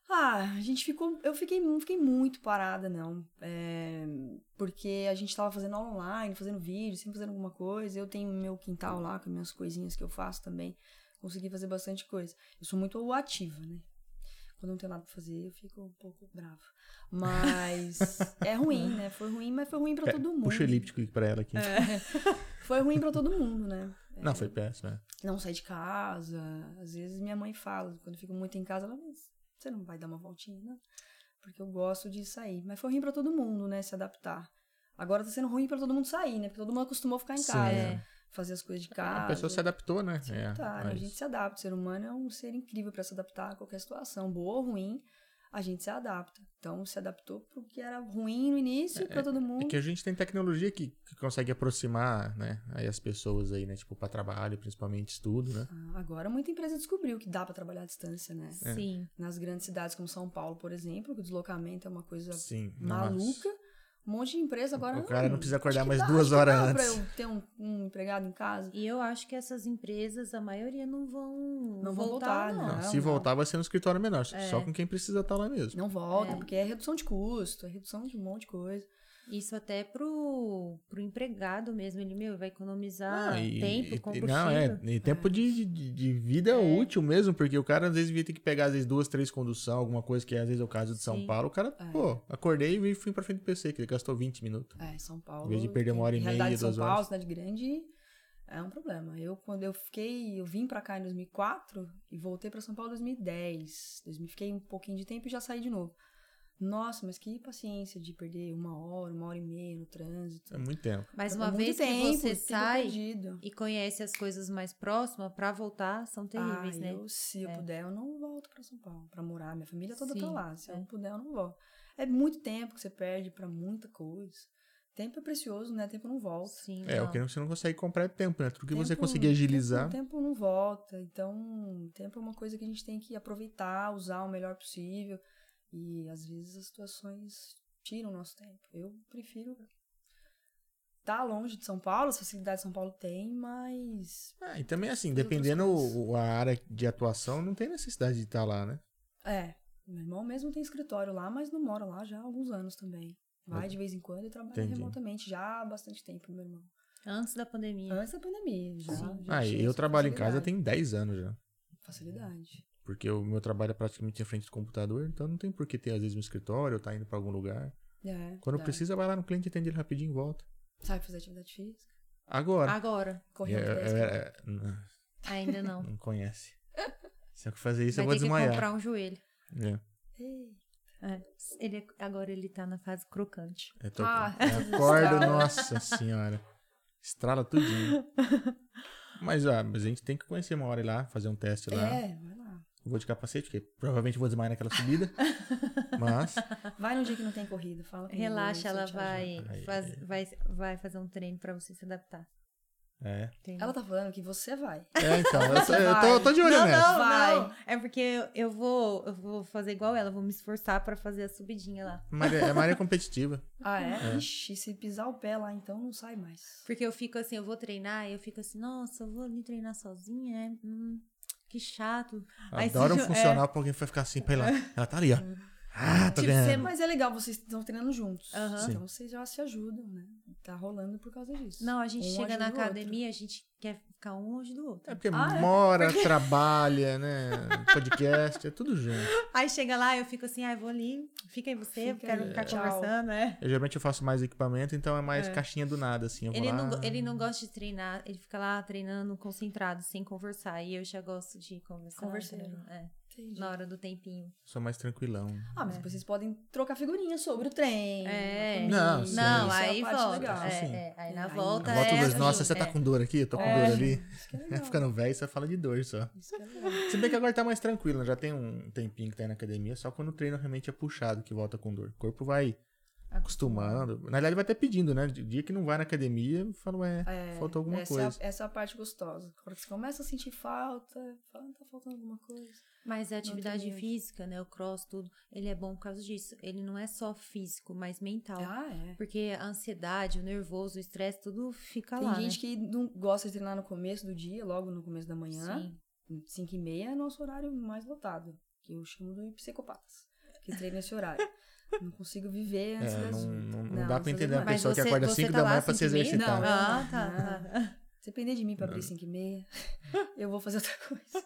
Ah, a gente ficou. Eu fiquei, não fiquei muito parada, não. É, porque a gente tava fazendo aula online, fazendo vídeo, sempre fazendo alguma coisa. Eu tenho meu quintal lá com minhas coisinhas que eu faço também. Consegui fazer bastante coisa. Eu sou muito ativa, né? Quando não tenho nada pra fazer, eu fico um pouco brava. Mas é ruim, né? Foi ruim, mas foi ruim pra Pe- todo mundo. Puxa o elíptico pra ela aqui. Foi ruim pra todo mundo, né? Não, foi péssimo. é. não sair de casa. Às vezes minha mãe fala, quando eu fico muito em casa, ela diz, você não vai dar uma voltinha, não? Porque eu gosto de sair. Mas foi ruim pra todo mundo, né, se adaptar. Agora tá sendo ruim pra todo mundo sair, né? Porque todo mundo acostumou a ficar em Sim, casa, é. Fazer as coisas de A casa. pessoa se adaptou, né? É, Tá, mas- a gente se adapta. O ser humano é um ser incrível pra se adaptar a qualquer situação, boa ou ruim, a gente se adapta. Então se adaptou pro que era ruim no início pra todo É mundo. que a gente tem tecnologia que, que consegue aproximar, né, aí as pessoas aí, né, tipo, pra trabalho, principalmente estudo, né? Ah, Agora muita empresa descobriu que dá pra trabalhar à distância, né? É. Sim. Nas grandes cidades como São Paulo, por exemplo, que o deslocamento é uma coisa Sim. nossa. Um monte de empresa agora. O cara não precisa acordar mais dá, duas horas dá antes. Pra eu ter um, um empregado em casa. E eu acho que essas empresas, a maioria não vão, Não vão voltar, voltar, não. Não, se não. voltar, vai ser no escritório menor, só- É. só com quem precisa estar lá mesmo. Não volta, É. porque é redução de custo, é redução de um monte de coisa. Isso até pro, pro empregado mesmo. Ele, meu, vai economizar Não, e- tempo, combustível. Não, é, e tempo de, de, de vida útil mesmo, porque o cara às vezes devia ter que pegar às vezes duas, três condução, alguma coisa que às vezes é o caso de São Sim. Paulo, o cara, É. pô, acordei e fui pra frente do PC, que ele gastou 20 minutos. É, São Paulo. Em vez de perder uma hora e meia, duas São Paulo, horas. cidade grande, é um problema. Eu, quando eu fiquei, eu vim pra cá em 2004 e voltei pra São Paulo em 2010. 2000, fiquei um pouquinho de tempo e já saí de novo. Nossa, mas que paciência de perder uma hora, uma hora e meia no trânsito. É muito tempo. Mas É uma muito vez que tempo, você tempo sai perdido. e conhece as coisas mais próximas, pra voltar, são terríveis, ah, né? Eu, se eu puder, eu não volto pra São Paulo pra morar. Minha família toda Sim, tá lá. Se é. eu não puder, eu não volto. É muito tempo que você perde pra muita coisa. Tempo é precioso, né? Tempo não volta. Sim, É, o não. que você não consegue comprar é tempo, né? Tudo que você Tempo- conseguir agilizar. Tempo, tempo não volta. Então, tempo é uma coisa que a gente tem que aproveitar, usar o melhor possível. E às vezes as situações tiram o nosso tempo. Eu prefiro estar longe de São Paulo, as facilidades de São Paulo tem, mas. Ah, e também assim, outras dependendo a área de atuação, não tem necessidade de estar lá, né? É. Meu irmão mesmo tem escritório lá, mas não mora lá já há alguns anos também. Vai de vez em quando e trabalha Entendi. remotamente já há bastante tempo, meu irmão. Antes da pandemia. Antes da pandemia, já. Sim. já Ah, e eu trabalho em casa tem 10 anos já. Facilidade. Porque o meu trabalho é praticamente em frente do computador, então não tem por que ter, às vezes, um escritório ou tá indo pra algum lugar. É, Quando dá. precisa, vai lá no cliente, atende ele rapidinho e volta. Sabe fazer atividade física? Agora. Agora. É, 10 é, quilômetros. é, não, Ainda não. não conhece. Se eu fazer isso, Vai eu vou ter que desmaiar. comprar um joelho. É, Ei. É. Ele, é- agora ele tá na fase crocante. eu tô, Ah, eu tudo acordo, nossa senhora. Estrala tudinho. Mas, ah, mas a gente tem que conhecer uma hora ir lá, fazer um teste lá. É, vai lá. Vou de capacete, porque provavelmente eu vou desmaiar naquela subida. mas, Vai num dia que não tem corrida, fala Relaxa, ela vai, faz- vai, vai fazer um treino pra você se adaptar. é. Entendeu? Ela tá falando que você vai. É, então, eu, tô- eu tô, eu tô de olho não, nessa. não, Vai. não. É porque eu, eu vou, eu vou fazer igual ela, vou me esforçar pra fazer a subidinha lá. Maria, é Maria competitiva. Ah, é? É. Ixi, se pisar o pé lá, então não sai mais. Porque eu fico assim, eu vou treinar e eu fico assim, nossa, eu vou ali treinar sozinha, é, hum, que chato. Aí Adoro um se- funcional pra alguém ficar assim pra ir lá. Ela tá ali, ó. Ah, tô Tipo, você- Mas é legal, vocês estão treinando juntos. Sim. Então vocês já se ajudam, né? Tá rolando por causa disso. Não, a gente Um chega na academia, a gente quer ficar um longe do outro. É porque Ah, é? mora, trabalha, né? Podcast, é tudo junto. Aí chega lá, eu fico assim, ah, eu vou ali, fica aí você, eu Fica quero aí, ficar tchau. conversando, né? Eu, geralmente eu faço mais equipamento, então é mais É. caixinha do nada, assim. Eu vou Ele lá... não, ele não gosta de treinar, ele fica lá treinando concentrado, sem conversar. E eu já gosto de conversar. Converseiro. entendeu? É, Entendi. na hora do tempinho. Sou mais tranquilão. Ah, mas depois vocês podem trocar figurinhas sobre o treino. É. Não, sim. Não, isso é a aí parte volta. legal. É, é, aí É, na aí volta A volta é dos, assim, nossa, você é. tá com dor aqui? Eu tô com É. dor ali. Isso que é É, legal. ficando velho, você fala de dor só. É. Se bem que agora tá mais tranquilo, né? já tem um tempinho que tá aí na academia, só quando o treino realmente é puxado que volta com dor. O corpo vai acostumando. Na verdade, vai até pedindo, né? Dia que não vai na academia, eu falo, é, É, faltou alguma essa coisa. É a, essa é a parte gostosa. Quando você começa a sentir falta, fala, tá faltando alguma coisa. Mas a atividade tem física, né? O cross, tudo, ele é bom por causa disso. Ele não é só físico, mas mental. Ah, é. Porque a ansiedade, o nervoso, o estresse, tudo fica Tem lá. gente né? que não gosta de treinar no começo do dia, logo no começo da manhã. Sim. 5 e meia é nosso horário mais lotado, que eu chamo de psicopatas, que treina esse horário. Não consigo viver antes É, das não, 8. não, não Não, dá pra entender uma oito. Mas pessoa que acorda você 5 tá da manhã pra se exercitar. Não, Ah, não. tá. Se depender de mim pra abrir 5 e meia, eu vou fazer outra coisa.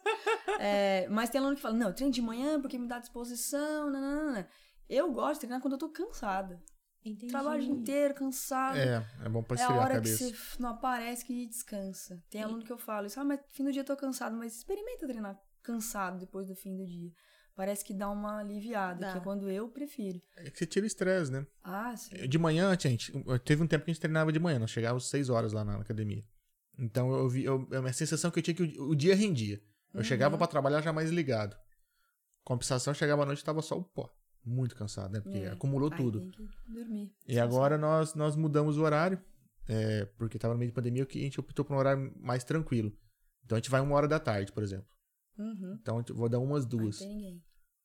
É, mas tem aluno que fala, não, eu treino de manhã porque me dá disposição, não, não, não, não. Eu gosto de treinar quando eu tô cansada. Entendi. Trabalho o dia inteiro, cansada. É, é bom pra É a esfriar a hora que cabeça. você não aparece que descansa. Tem aluno que eu falo isso, ah, mas fim do dia eu tô cansado, mas experimenta treinar cansado depois do fim do dia. Parece que dá uma aliviada, Dá. que é quando eu prefiro. É que você tira o estresse, né? Ah, sim. De manhã, gente, teve um tempo que a gente treinava de manhã, nós chegávamos às 6 horas lá na academia. Então eu vi, eu, a minha sensação que eu tinha que o, o dia rendia. Eu Uhum. chegava pra trabalhar já mais ligado. Compensação, chegava à noite e tava só o pó. Muito cansado, né? Porque É. acumulou Aí tudo. E agora nós, nós mudamos o horário, é, porque tava no meio de pandemia, que a gente optou por um horário mais tranquilo. Então a gente vai uma hora da tarde, por exemplo. Uhum. Então eu vou dar umas duas.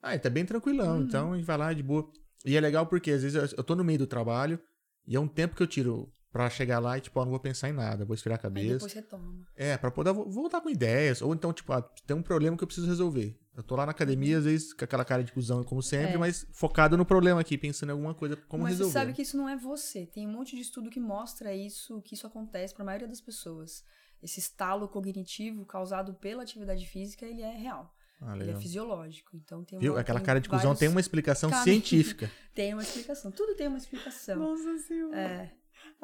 Ah, tá bem tranquilão. Uhum. Então a gente vai lá de boa. E é legal porque às vezes eu- eu tô no meio do trabalho e é um tempo que eu tiro pra chegar lá e, tipo, ó, não vou pensar em nada, vou esfriar a Aí cabeça. depois retoma. É, pra poder vo- voltar com ideias. Ou então, tipo, ah, tem um problema que eu preciso resolver. Eu tô lá na academia, às vezes, com aquela cara de cuzão, como sempre, É. mas focado no problema aqui, pensando em alguma coisa, como Mas resolver. você sabe que isso não é você. Tem um monte de estudo que mostra isso, que isso acontece pra maioria das pessoas. Esse estalo cognitivo causado pela atividade física, ele é real. Ah, Ele é fisiológico. Então tem Viu? uma, Aquela tem cara de cuzão vários tem uma explicação científica. Tem uma explicação. Tudo tem uma explicação. Nossa senhora. É.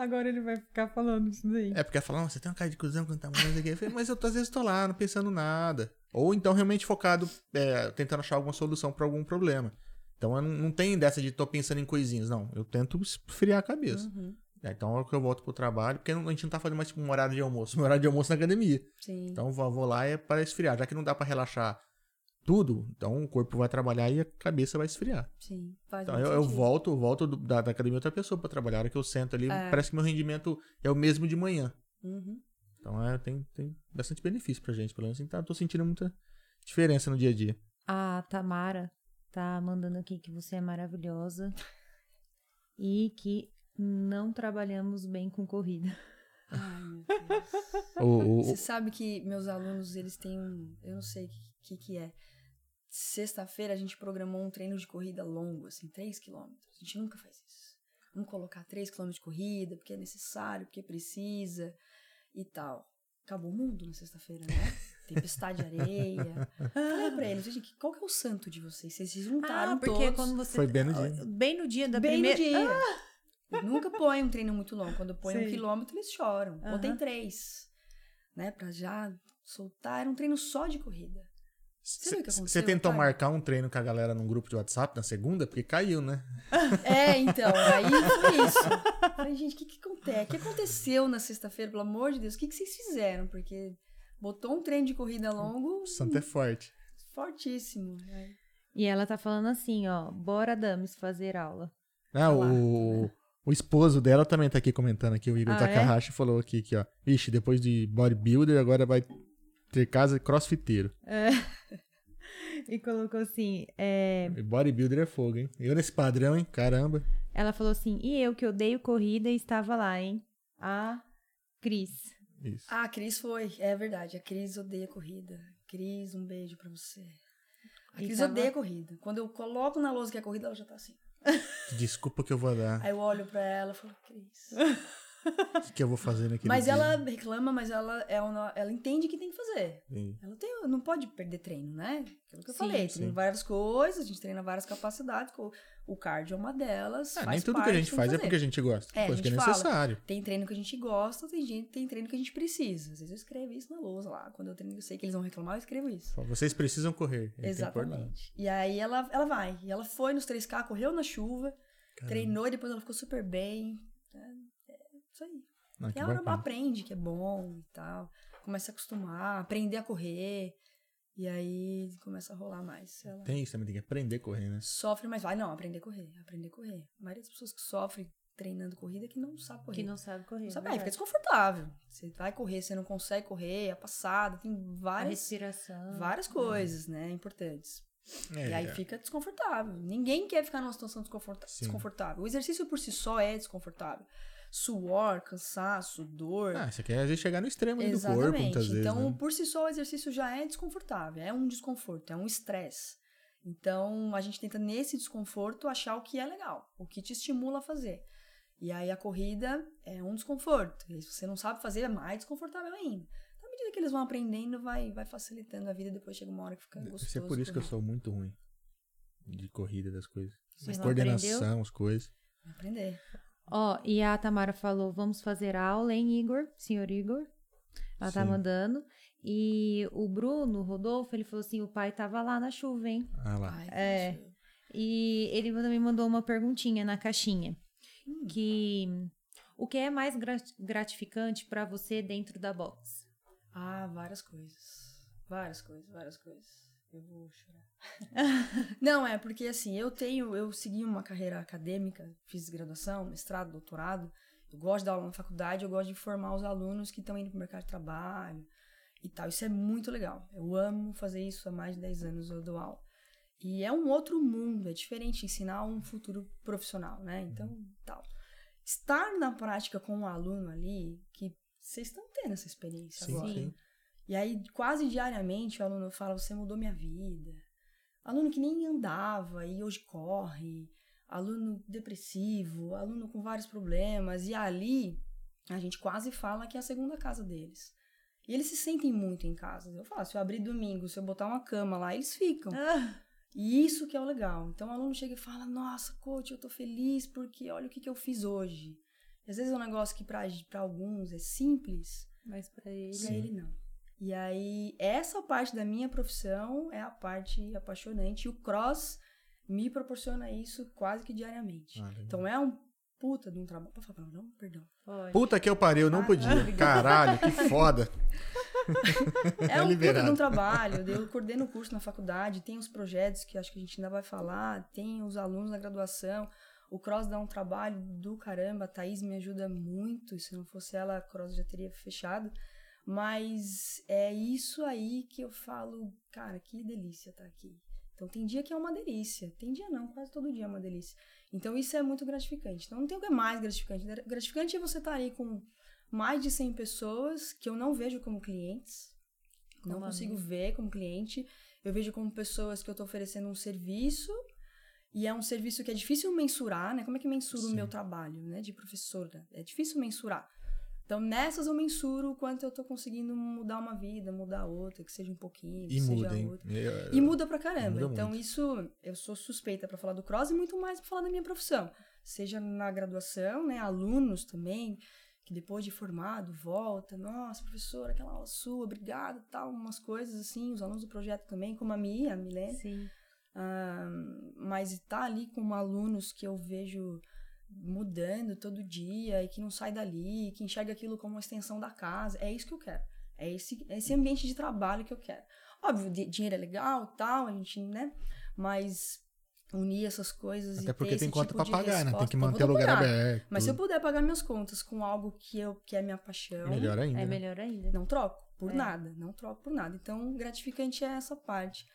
Agora ele vai ficar falando isso daí. É porque ela fala, "Não, você tem uma cara de cuzão quando tá morando aqui. Eu falei, mas eu às vezes tô lá, não pensando nada. Ou então realmente focado, é, tentando achar alguma solução pra algum problema. Então eu não, não tem dessa de tô pensando em coisinhas, não. Eu tento esfriar a cabeça. Uhum. É, então é que eu volto pro trabalho, porque a gente não tá fazendo mais tipo, um horário de almoço. Um horário de almoço na academia. Sim. Então eu vou, vou lá é para esfriar. Já que não dá pra relaxar tudo, então o corpo vai trabalhar e a cabeça vai esfriar. Sim, faz Então eu, eu volto, eu volto do- da, da academia outra pessoa pra trabalhar. A hora que eu sento ali, É. parece que meu rendimento é o mesmo de manhã. Uhum. Então é, tem, tem bastante benefício pra gente, pelo menos. Então eu tô sentindo muita diferença no dia a dia. A Tamara tá mandando aqui que você é maravilhosa e que não trabalhamos bem com corrida. Ai, meu Deus. O, o- o- Você sabe que meus alunos, eles têm um. Eu não sei o que, que, que é. Sexta-feira a gente programou um treino de corrida longo, assim, 3 quilômetros. A gente nunca faz isso. Vamos colocar 3 quilômetros de corrida, porque é necessário, porque precisa e tal. Acabou o mundo na sexta-feira, né? Tempestade de areia. Falei pra eles, gente, qual que é o santo de vocês? Vocês se juntaram Ah, porque todos. quando você Foi bem no dia. bem no dia da Bem primeira no dia. Eu nunca põe um treino muito longo. Quando eu ponho um quilômetro, eles choram. Botei três. Né? Pra já soltar. Era um treino só de corrida. Você tentou marcar um treino com a galera num grupo de WhatsApp na segunda? Porque caiu, né? É, então. Aí foi isso. Falei, gente, o que, que acontece? O que aconteceu na sexta-feira, pelo amor de Deus? O que, que vocês fizeram? Porque botou um treino de corrida longo O santo é forte. fortíssimo. né? E ela tá falando assim, ó, bora Dames fazer aula. Ah, lá, o, o esposo dela também tá aqui comentando aqui, o Igor Ah, Takahashi falou aqui, que, ó. Vixe, depois de bodybuilder, agora vai ter casa de crossfiteiro. E colocou assim, é, E Bodybuilder é fogo, hein? Eu nesse padrão, hein? Caramba. ela falou assim, e eu que odeio corrida estava lá, hein? A Cris. Isso. Ah, a Cris foi. É verdade. A Cris odeia corrida. Cris, um beijo pra você. A E Cris tava- odeia corrida. Quando eu coloco na lousa que é corrida, ela já tá assim. Desculpa que eu vou dar. Aí eu olho pra ela e falo, Cris. O que, eu vou fazer naquele Mas dia? ela reclama, mas ela, uma- ela entende que tem que fazer. Sim. Ela tem, não pode perder treino, né? Aquilo que eu Sim, falei. sim. Treina várias coisas, a gente treina várias capacidades. O cardio é uma delas. Ah, nem tudo que a parte, gente tem faz é porque a gente gosta. É, coisa que é gente fala. necessário. Tem treino que a gente gosta, tem, gente, tem treino que a gente precisa. Às vezes eu escrevo isso na lousa lá. Quando eu treino, eu sei que eles vão reclamar, eu escrevo isso. Vocês precisam correr. É. Exatamente. E aí ela, ela vai. E ela foi nos 3K, correu na chuva, treinou e depois ela ficou super bem. É, é isso aí. Ah, E que ela bacana. aprende que é bom e tal. Começa a acostumar, aprender a correr. E aí começa a rolar mais. Ela Tem isso também, tem que aprender a correr, né? sofre, mas vai. Não, aprender a correr. Aprender a correr. A maioria das pessoas que sofrem treinando corrida é que não sabe correr. Que não sabe correr. Não sabe, é aí fica desconfortável. Você vai correr, você não consegue correr, a passada, tem A várias, respiração. várias coisas, né, importantes. É, E aí é. fica desconfortável. Ninguém quer ficar numa situação desconforta- Sim. desconfortável. O exercício por si só é desconfortável. Suor, cansaço, dor. Ah, você quer vezes chegar no extremo do corpo, muitas vezes. então, né? por si só, o exercício já é desconfortável. É um desconforto, é um estresse. Então, a gente tenta, nesse desconforto, achar o que é legal, o que te estimula a fazer. E aí, a corrida é um desconforto. E se você não sabe fazer, é mais desconfortável ainda. Então, à medida que eles vão aprendendo, vai, vai facilitando a vida. Depois chega uma hora que fica gostoso. ser por isso que eu sou muito ruim. De corrida das coisas. Mas coordenação, as coisas. Aprender. Ó, e a Tamara falou, vamos fazer aula, hein, Igor? Senhor Igor? Ela tá Sim. mandando. E o Bruno, Rodolfo, ele falou assim, o pai tava lá na chuva, hein? Ah lá. Ai, É. E ele também mandou uma perguntinha na caixinha. Hum. Que o que é mais gra- gratificante pra você dentro da box? Ah, várias coisas. Várias coisas, várias coisas. Eu vou chorar. Não, é porque assim, eu tenho, eu segui uma carreira acadêmica, fiz graduação, mestrado, doutorado. Eu gosto de dar aula na faculdade, eu gosto de formar os alunos que estão indo para o mercado de trabalho e tal. Isso é muito legal. Eu amo fazer isso há mais de 10 anos eu dou aula. E é um outro mundo, é diferente ensinar um futuro profissional, né? Então, tal. Estar na prática com um aluno ali, que vocês estão tendo essa experiência Sim, agora. sim. E aí, quase diariamente, o aluno fala: Você mudou minha vida. Aluno que nem andava e hoje corre. Aluno depressivo, aluno com vários problemas. E ali, a gente quase fala que é a segunda casa deles. E eles se sentem muito em casa. Eu falo: Se eu abrir domingo, se eu botar uma cama lá, eles ficam. E isso que é o legal. Então o aluno chega e fala: Nossa, coach, eu tô feliz porque olha o que, que eu fiz hoje. E às vezes é um negócio que para alguns é simples, Mas pra ele... Pra ele não. E aí, essa parte da minha profissão é a parte apaixonante. E o cross me proporciona isso quase que diariamente. Ah. Então, é um puta de um trabalho. Pode falar não? Perdão. Pode. Puta que eu parei, eu não Ah, podia. obrigada. Caralho, que foda. É um puta liberado. de um trabalho. Eu coordeno o curso na faculdade, tem os projetos que acho que a gente ainda vai falar, tem os alunos na graduação. O Cross dá um trabalho do caramba, a Thaís me ajuda muito. Se não fosse ela, a Cross já teria fechado. Mas é isso aí que eu falo, cara, que delícia tá aqui. Então tem dia que é uma delícia, tem dia não, quase todo dia é uma delícia. Então isso é muito gratificante. Então não tem o que é mais gratificante. Gratificante é você estar aí com mais de 100 pessoas que eu não vejo como clientes, não Como consigo ver como cliente. Eu vejo como pessoas que eu estou oferecendo um serviço e é um serviço que é difícil mensurar, né? Como é que mensura o Sim. meu trabalho, né? De professora. É difícil mensurar. Então, nessas eu mensuro o quanto eu tô conseguindo mudar uma vida, mudar outra, que seja um pouquinho, que E seja muda, outra. Eu- E muda pra caramba. Muda então, muito. isso eu sou suspeita pra falar do cross e muito mais pra falar da minha profissão. Seja na graduação, né? Alunos também, que depois de formado volta, nossa, professora, aquela aula sua, obrigada, tal, umas coisas assim, os alunos do projeto também, como a Mia, a Milene. Sim. Ah, mas estar ali com alunos que eu vejo mudando todo dia e que não sai dali, que enxerga aquilo como uma extensão da casa, é isso que eu quero. É esse, é esse ambiente de trabalho que eu quero. Óbvio, di- dinheiro é legal tal, a gente, né? Mas unir essas coisas e Até porque ter tem conta tipo pra de pagar, né? Tem resposta. que manter o lugar pagar. aberto. Mas se eu puder pagar minhas contas com algo que, eu, que é minha paixão, Melhor ainda. É né? melhor ainda. não troco por É. nada. Não troco por nada. Então, gratificante é essa parte.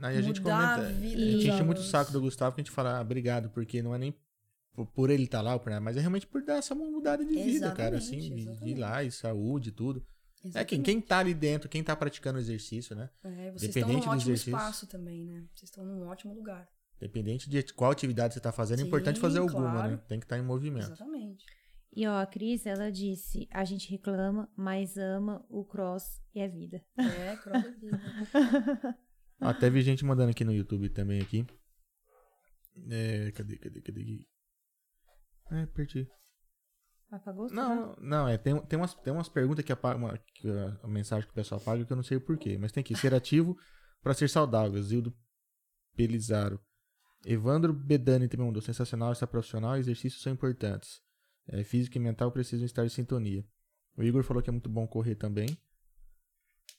Aí a gente mudar comenta. a a gente enche muito o saco do Gustavo que a gente fala, ah, obrigado, porque não é nem por- por ele estar lá, por nada, mas é realmente por dar essa mudada de vida, cara, assim, Exatamente, de, de ir exatamente. lá e saúde e tudo. É Exatamente. quem, quem tá ali dentro, quem tá praticando o exercício, né? É, vocês estão Dependente num do ótimo exercício. espaço também, né? Vocês estão num ótimo lugar. Dependente de qual atividade você tá fazendo, é Sim, importante fazer alguma, claro. né? Tem que estar em movimento. Exatamente. E ó, a Cris, ela disse: a gente reclama, mas ama o cross e a vida. É, cross da vida. Até vi gente mandando aqui no YouTube também aqui. É, cadê, cadê, cadê? É, perdi. Apagou? Não, não, é, tem, tem, umas, tem umas perguntas que, apaga, uma, que a, mensagem que o pessoal apaga que eu não sei o porquê. Mas tem aqui, ser ativo para ser saudável. Zildo Pelizaro. Evandro Bedani também mandou. Sensacional, está profissional, exercícios são importantes. É, físico e mental precisam estar em sintonia. O Igor falou que é muito bom correr também.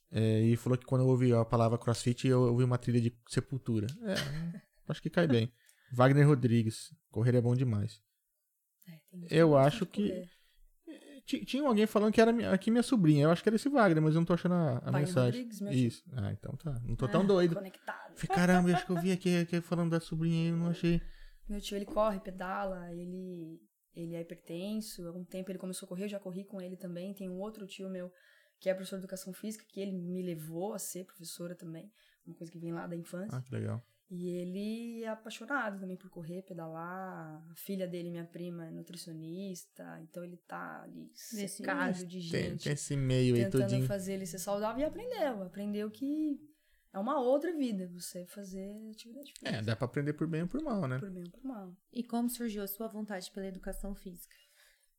É, e falou que quando eu ouvi a palavra crossfit, eu ouvi uma trilha de sepultura. É, acho que cai bem. Wagner Rodrigues. Correr é bom demais. É, Eu acho que- Tinha alguém falando que era minha- aqui minha sobrinha. Eu acho que era esse Wagner, mas eu não tô achando a, a mensagem. Isso. Ah, então tá. Não tô tão Ah, doido. Conectado. Falei, caramba, eu acho que eu vi aqui, aqui falando da sobrinha e eu não achei. Meu tio, ele corre, pedala, ele, ele é hipertenso. Há um tempo ele começou a correr, eu já corri com ele também. Tem um outro tio meu que é professor de educação física, que ele me levou a ser professora também. Uma coisa que vem lá da infância. Ah, que legal. E ele é apaixonado também por correr, pedalar. A filha dele, minha prima, é nutricionista. Então ele tá ali secado de gente. tem esse meio aí tentando fazer ele ser saudável e aprendeu. Aprendeu que é uma outra vida você fazer atividade física. É, dá pra aprender por bem ou por mal, né? Por bem ou por mal. E como surgiu a sua vontade pela educação física?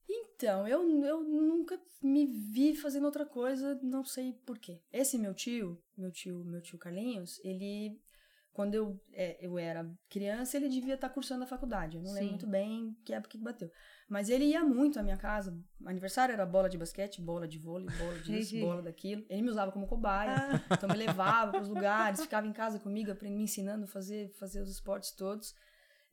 Então, eu, eu nunca me vi fazendo outra coisa, não sei porquê. Esse meu tio, meu tio, meu tio Carlinhos, ele, quando eu, é, eu era criança, ele devia estar cursando a faculdade. Eu não Sim. lembro muito bem que época que bateu. Mas ele ia muito à minha casa. Aniversário era bola de basquete, bola de vôlei, bola disso, bola daquilo. Ele me usava como cobaia. Então me levava para os lugares, ficava em casa comigo, me ensinando a fazer, fazer os esportes todos.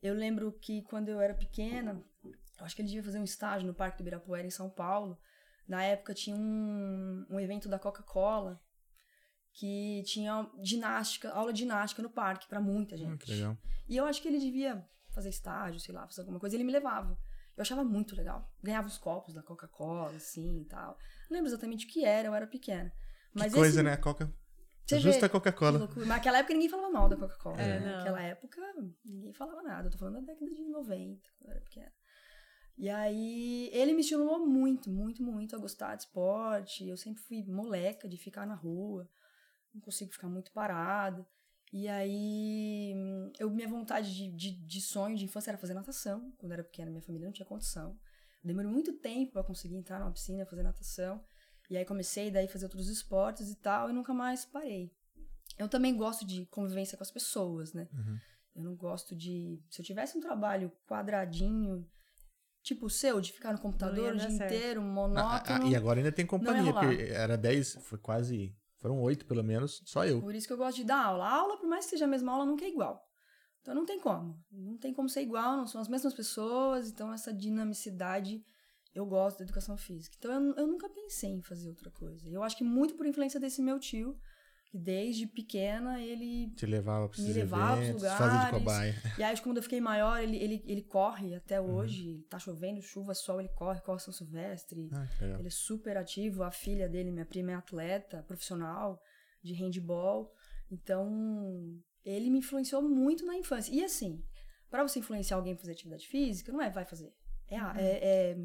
Eu lembro que quando eu era pequena, eu acho que ele devia fazer um estágio no Parque do Ibirapuera, em São Paulo. Na época tinha um, um evento da Coca-Cola que tinha ginástica, aula de ginástica no parque para muita Ah, gente. que legal. E eu acho que ele devia fazer estágio, sei lá, fazer alguma coisa. Ele me levava. Eu achava muito legal. Ganhava os copos da Coca-Cola, assim e tal. Não lembro exatamente o que era, eu era pequena. Mas que coisa, esse- né? Coca. Você Justa vê, a Coca-Cola. Mas naquela época ninguém falava mal da Coca-Cola. É, né? não. Naquela época ninguém falava nada. Eu tô falando da década de 90, quando eu era pequena. E aí ele me estimulou muito, muito, muito a gostar de esporte. Eu sempre fui moleca de ficar na rua. Não consigo ficar muito parada. E aí, eu, minha vontade de, de, de sonho de infância era fazer natação. Quando eu era pequena, minha família não tinha condição. Demorou muito tempo para conseguir entrar numa piscina, fazer natação. E aí comecei daí a fazer outros esportes e tal, e nunca mais parei. Eu também gosto de convivência com as pessoas, né? Uhum. Eu não gosto de. Se eu tivesse um trabalho quadradinho, tipo o seu, de ficar no computador o dia certo. inteiro, Ah, ah, monótono. e agora ainda tem companhia, porque era 10, foi quase. Foram 8 pelo menos, só eu. Por isso que eu gosto de dar aula. A aula, por mais que seja a mesma aula, nunca é igual. Então não tem como. Não tem como ser igual, não são as mesmas pessoas. Então essa dinamicidade eu gosto da educação física. Então eu, eu nunca pensei em fazer outra coisa. Eu acho que muito por influência desse meu tio, que desde pequena ele. Te levava esses Me levava eventos, fazia de lugares. cobaia. E aí quando eu fiquei maior, ele, ele, ele corre até Uhum. hoje. Tá chovendo, chuva, sol, ele corre, corre São Silvestre. Ah. Ele é super ativo. A filha dele, minha prima, é atleta profissional de handball. Então, ele me influenciou muito na infância. E assim, para você influenciar alguém a fazer atividade física, não é vai fazer. É, a- é,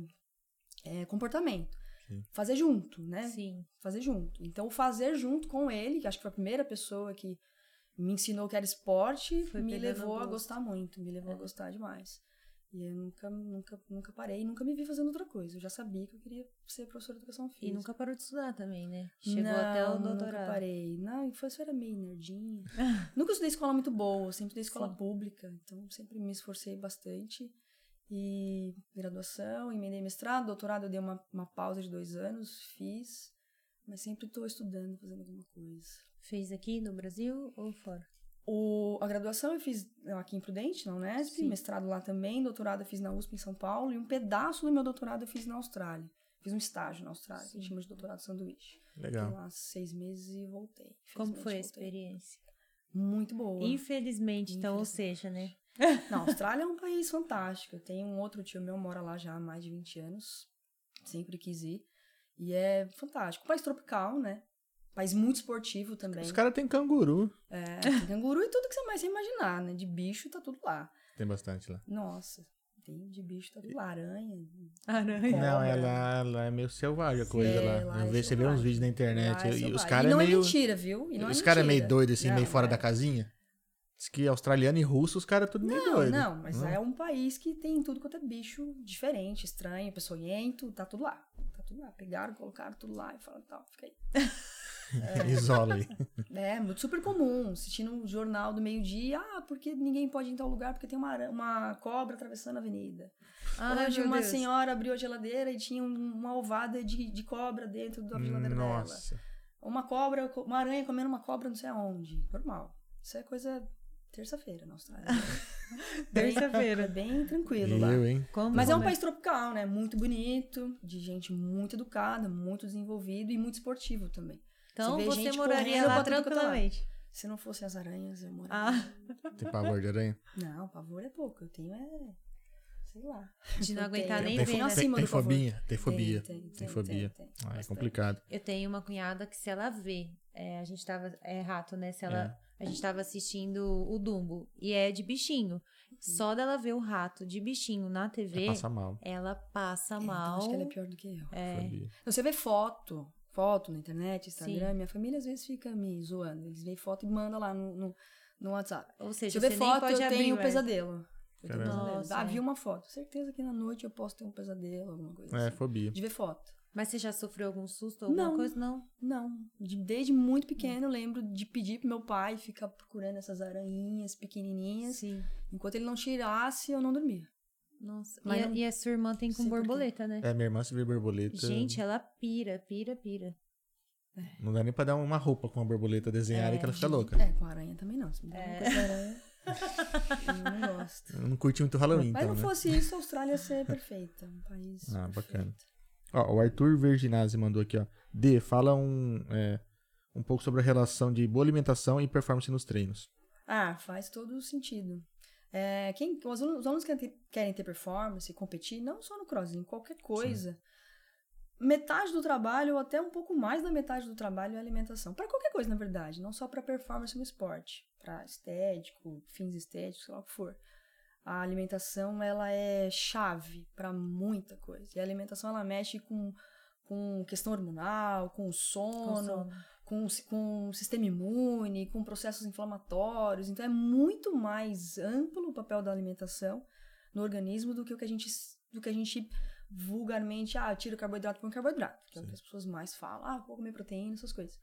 é- é comportamento. Sim. Fazer junto, né? Sim. Fazer junto. Então, o fazer junto com ele, que acho que foi a primeira pessoa que me ensinou que era esporte, Foi me levou a gostar muito, me levou É. a gostar demais. E eu nunca, nunca, nunca parei, nunca me vi fazendo outra coisa. Eu já sabia que eu queria ser professora de educação física. E nunca parou de estudar também, né? Chegou não, até o Nunca doutorado. parei. Na infância eu era meio nerdinha. nunca estudei escola muito boa, sempre estudei escola Sim. pública. Então sempre me esforcei bastante. E graduação, emendei mestrado, doutorado eu dei uma, uma pausa de dois anos, fiz. Mas sempre estou estudando, fazendo alguma coisa. Fez aqui no Brasil ou fora? O, a graduação eu fiz aqui em Prudente, na Unesp, Sim. mestrado lá também, doutorado eu fiz na USP em São Paulo e um pedaço do meu doutorado eu fiz na Austrália. Fiz um estágio na Austrália, que a gente chama de doutorado sanduíche. Fiquei Legal. lá seis meses e voltei. Como Infelizmente, foi a voltei. experiência? Muito boa. Infelizmente, então, ou Infelizmente. seja, né? Não, a Austrália é um país fantástico. Tenho um outro tio meu, mora lá já há mais de 20 anos. Sempre quis ir. E é fantástico. País tropical, né? País muito esportivo também. Os caras têm canguru. É, tem canguru e tudo que você mais imaginar, né? De bicho tá tudo lá. Tem bastante lá. Nossa, tem de bicho tá tudo lá. Aranha. Aranha. Não, ela, ela é meio selvagem a coisa É, lá. lá Eu é você vê uns vídeos na internet Lá é e os caras E é não meio. é mentira, viu? E não os é caras é meio doido assim, Não, meio fora é. da casinha. Diz que australiano e russo, os caras tudo meio Não, doido. não, mas Hum. é um país que tem tudo quanto é bicho diferente, estranho, peçonhento, tá tudo lá. Tá tudo lá. Pegaram, colocaram tudo lá e falaram, tá, fica aí. Isola aí. É, muito super comum. Assistindo um jornal do meio-dia, ah, porque ninguém pode ir em tal lugar porque tem uma, uma cobra atravessando a avenida. Ai, Hoje uma Deus. senhora abriu a geladeira e tinha um- uma ovada de, de cobra dentro da geladeira dela. Nossa. Uma cobra, uma aranha comendo uma cobra não sei aonde. Normal. Isso é coisa terça-feira na Austrália. Terça-feira. É bem tranquilo lá. Eu, hein? Como Mas é um país tropical, né? Muito bonito, de gente muito educada, muito desenvolvido e muito esportivo também. Então Você você gente moraria lá é tranquilamente. Se não fossem as aranhas, eu moraria. Ah, Tem pavor de aranha? Não, pavor é pouco. Eu tenho é. Sei lá. de não Eu aguentar tenho- nem ver, né? tem, acima tem fobia? Tem fobia. Tem, tem, Tem tem, fobia. tem, tem. Ah, é complicado. Eu tenho uma cunhada que se ela vê, é, a gente tava, é rato, né? Se ela, a gente tava assistindo o Dumbo e é de bichinho. Só dela ver o rato de bichinho na TV, Passa mal. ela passa É, então mal. acho que ela é pior do que eu. É. Fobia. Você vê foto, foto na internet, Instagram, Sim. minha família às vezes fica me zoando. Eles veem foto e mandam lá no, no, no WhatsApp. Ou Se seja, eu você ver foto, pode eu abrir tenho mais. pesadelo. Eu tenho Caramba. pesadelo. Nossa, ah, vi uma foto. Certeza que na noite eu posso ter um pesadelo, alguma coisa É, assim. fobia. De ver foto. Mas você já sofreu algum susto, alguma Não. coisa? Não. Não. De- desde muito pequeno eu lembro de pedir pro meu pai ficar procurando essas aranhinhas pequenininhas. Sim. Enquanto ele não tirasse, eu não dormia. Nossa. Mas e, a, não- e a sua irmã tem com quê. borboleta, né? É, minha irmã se vê borboleta. Gente, ela pira, pira, pira. Não dá nem pra dar uma roupa com uma borboleta desenhada É, que ela fica louca. É, com aranha também não. Se me de aranha, eu não gosto. Eu não curti muito Halloween, Mas então, não né? fosse isso, a Austrália ia ser perfeita. Um país. Ah, perfeito. bacana. Ó, o Arthur Verginazzi mandou aqui, ó. D, fala um, é, um pouco sobre a relação de boa alimentação e performance nos treinos. Ah, faz todo sentido. É, quem, os alunos, os alunos que querem ter, querem ter performance, competir, não só no cross, em qualquer coisa, metade do trabalho, ou até um pouco mais da metade do trabalho é alimentação. Para qualquer coisa, na verdade, não só para performance no esporte, para estético, fins estéticos, sei lá o que for. A alimentação, ela é chave para muita coisa. E a alimentação, ela mexe com, com questão hormonal, com o Com sono, sono. com, o- com sistema imune, com processos inflamatórios. Então é muito mais amplo o papel da alimentação no organismo do que o que a gente, do que a gente vulgarmente, ah, tira o carboidrato põe carboidrato, que é o que as pessoas mais falam, ah, vou comer proteína, essas coisas.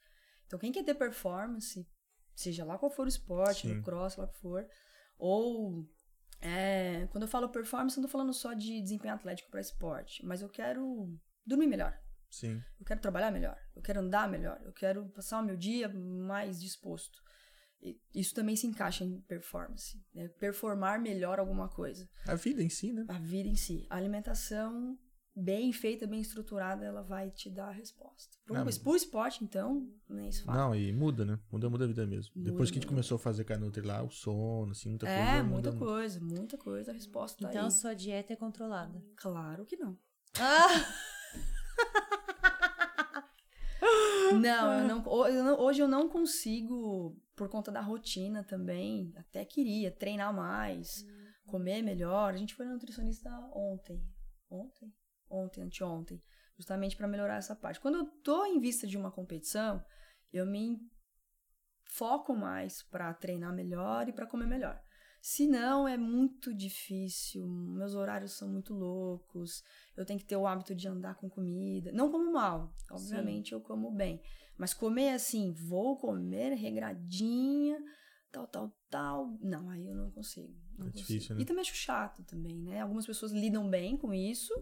Então quem quer ter performance, seja lá qual for o esporte, Sim. no cross, lá que for, ou É, quando eu falo performance, eu não tô falando só de desempenho atlético para esporte, mas eu quero dormir melhor. Sim. Eu quero trabalhar melhor, eu quero andar melhor, eu quero passar o meu dia mais disposto. E isso também se encaixa em performance, né? performar melhor alguma coisa. A vida em si, né? A vida em si. A alimentação bem feita, bem estruturada, ela vai te dar a resposta. Pro, Ah, pro esporte, então, nem se fala. Não, e muda, né? Muda, muda a vida mesmo. Muda, Depois que a gente muda. começou a fazer Canutri lá, o sono, assim, muita coisa. é, muda muita coisa, muita coisa. A resposta tá Então aí. sua dieta é controlada. Claro que não. Ah! Não, eu não, eu não- hoje eu não consigo, por conta da rotina também, até queria treinar mais, comer melhor. A gente foi na nutricionista ontem. Ontem? Ontem, anteontem. Justamente para melhorar essa parte. Quando eu tô em vista de uma competição, eu me foco mais para treinar melhor e para comer melhor. Se não, é muito difícil. Meus horários são muito loucos. Eu tenho que ter o hábito de andar com comida. Não como mal, obviamente eu como bem. Mas comer assim, vou comer regradinha, tal, tal, tal. Não, aí eu não consigo. Não É consigo. difícil, né? E também acho chato também, né? Algumas pessoas lidam bem com isso,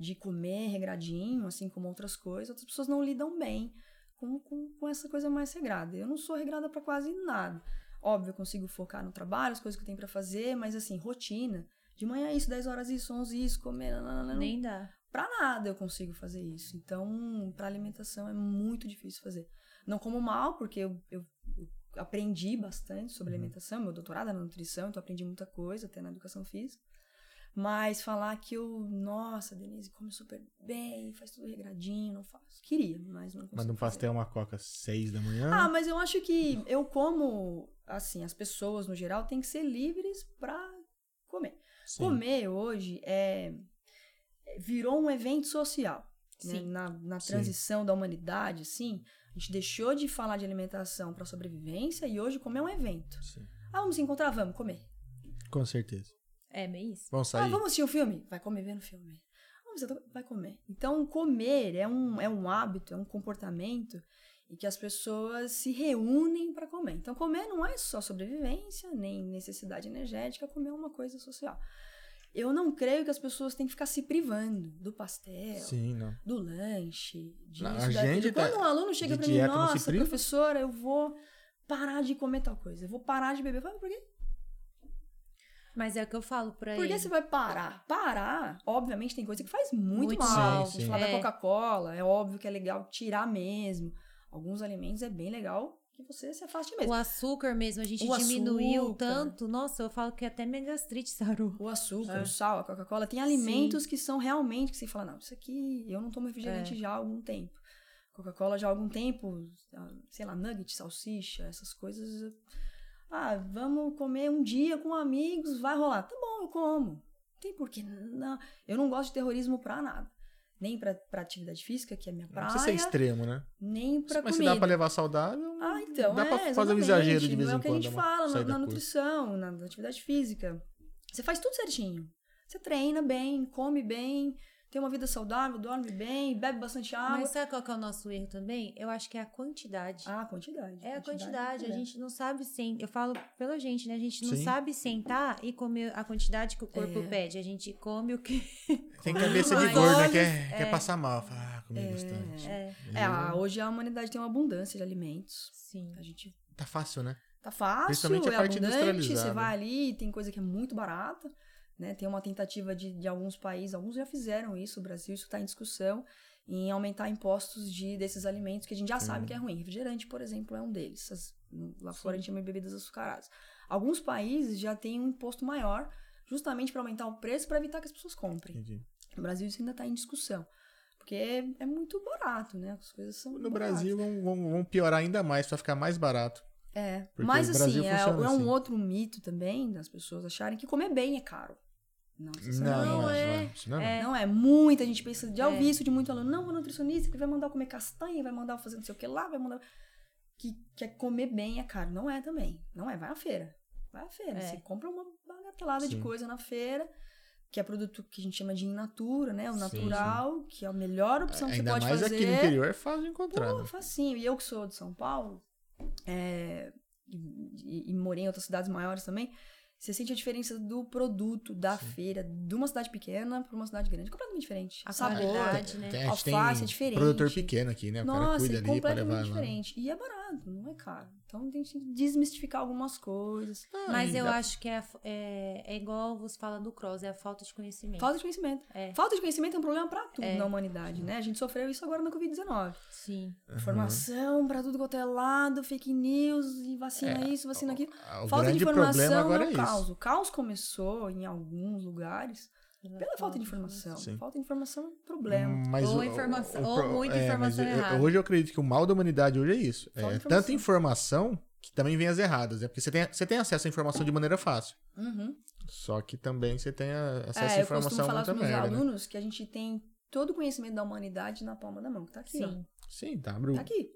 de comer regradinho, assim como outras coisas. Outras pessoas não lidam bem com, com, com essa coisa mais regrada. Eu não sou regrada pra quase nada. Óbvio, eu consigo focar no trabalho, as coisas que eu tenho pra fazer, mas assim, rotina. De manhã isso, 10 horas isso, 11 isso, comer, nananana, Nem dá. Pra nada eu consigo fazer isso. Então, pra alimentação é muito difícil fazer. Não como mal, porque eu, eu, aprendi bastante sobre alimentação. Meu doutorado é na nutrição, então aprendi muita coisa, até na educação física. Mas falar que eu, nossa, Denise, come super bem, faz tudo regradinho, não faço. Queria, mas não consigo. Mas um fazer. pastel, uma coca às seis da manhã. Ah, mas eu acho que eu como, assim, as pessoas no geral têm que ser livres pra comer. Sim. Comer hoje é virou um evento social. né? Sim. Na, na Sim. transição da humanidade, assim, a gente deixou de falar de alimentação para sobrevivência e hoje comer é um evento. Sim. Ah, vamos se encontrar? Vamos comer. Com certeza. É bem isso. Vamos Ah, sair. vamos assistir o filme? Vai comer vendo o filme. Vamos, vai comer. Então, comer é um, é um hábito, é um comportamento em que as pessoas se reúnem para comer. Então, comer não é só sobrevivência, nem necessidade energética, comer é uma coisa social. Eu não creio que as pessoas têm que ficar se privando do pastel, Sim, do lanche, disso, Não, a gente tá- Quando um aluno chega para mim, nossa, priva?" professora, eu vou parar de comer tal coisa, eu vou parar de beber. Eu falo, por quê? Mas é o que eu falo pra Por que ele. você vai parar? Parar, obviamente, tem coisa que faz muito, Muito mal. Sim, gente sim. fala da É. Coca-Cola, é óbvio que é legal tirar mesmo. Alguns alimentos é bem legal que você se afaste mesmo. O açúcar mesmo, a gente O diminuiu açúcar. tanto. Nossa, eu falo que até minha gastrite sarou. O açúcar, É. o sal, a Coca-Cola, tem alimentos que são realmente que você fala, não, isso aqui, eu não tomo refrigerante É. já há algum tempo. Coca-Cola já há algum tempo, ah, sei lá, nugget, salsicha, essas coisas. Ah, vamos comer um dia com amigos, vai rolar. Tá bom, eu como. Não tem porquê. Não. Eu não gosto de terrorismo pra nada. Nem pra, pra atividade física, que é minha Não praia, precisa ser extremo, né? nem pra Mas se comida. dá pra levar saudável, Ah, então, dá é, pra fazer um exatamente. exagero de vez é em o que a quando. gente uma fala na, na nutrição, na atividade física. Você faz tudo certinho. Você treina bem, come bem, tem uma vida saudável, dorme bem, bebe bastante água. Mas sabe qual que é o nosso erro também? Eu acho que é a quantidade. Ah, a quantidade. É a quantidade, a é. gente não sabe sem. Eu falo pela gente, né? A gente não Sim. sabe sentar e comer a quantidade que o corpo É. pede. A gente come o que. Tem cabeça de gordo, né? Quer, quer passar mal. Fala, ah, comi bastante. É, É, a- hoje a humanidade tem uma abundância de alimentos. sim. A gente Tá fácil, né? tá fácil, Principalmente a é parte abundante, você vai ali, tem coisa que é muito barata, né? Tem uma tentativa de, de alguns países, alguns já fizeram isso, o Brasil, isso está em discussão, em aumentar impostos de desses alimentos que a gente já sabe que é ruim. Refrigerante, por exemplo, é um deles. As- lá fora a gente chama de bebidas açucaradas. Alguns países já têm um imposto maior, justamente para aumentar o preço para evitar que as pessoas comprem. Entendi. No Brasil isso ainda está em discussão. Porque é, é muito barato, né? As coisas são. No baratas. Brasil vão, vão- vão piorar ainda mais pra ficar mais barato. É, Porque mas assim, é, funciona é um assim. outro mito também das pessoas acharem que comer bem é caro. Não, Não, não, Não é. é. não, é. É. Não é muita, gente pensa, já É. ouvi isso de muito aluno, não, vou nutricionista, que vai mandar eu comer castanha, vai mandar eu fazer não sei o que lá, vai mandar. Que quer comer bem é caro. Não é também. Não é, vai à feira. Vai à feira. É. Você compra uma bagatelada de Sim. coisa na feira, que é produto que a gente chama de in natura, né? O Sim, natural, que é a melhor opção que Ainda você pode mais fazer. aqui no interior é fácil de encontrar. Pô, né? facinho. E eu que sou de São Paulo, é, e, e- e morei em outras cidades maiores também, Você sente a diferença do produto, da feira, de uma cidade pequena para uma cidade grande. Completamente diferente. A Sabor. qualidade, né? Tem, a gente tem Alface é diferente. produtor pequeno aqui, né? O cara Nossa, cuida é ali completamente levar lá. diferente. E é barato, não é caro. Então tem que desmistificar algumas coisas. Mas eu dá- acho que é, é, é igual você fala do cross, é a falta de conhecimento. Falta de conhecimento. É. Falta de conhecimento é um problema pra tudo na humanidade, né? A gente sofreu isso agora na Covid-19. Sim. Informação pra tudo quanto é lado, fake news, e vacina isso, vacina aquilo. Ah, O falta de informação é é o caos. O caos começou em alguns lugares pela falta de informação. Sim. Falta de informação é um problema. Mas Ou o- informação- o ou pro- muita é, informação mas eu- errada. Hoje eu acredito que o mal da humanidade hoje é isso. Falta É de tanta informação que também vem as erradas. É porque você tem, você tem acesso à informação de maneira fácil. Uhum. Só que também você tem acesso à É, eu informação costumo falar muita com meus merda. né? alunos que a gente tem todo o conhecimento da humanidade na palma da mão, que tá aqui, ó. Sim. Sim, tá, abre o- Tá aqui.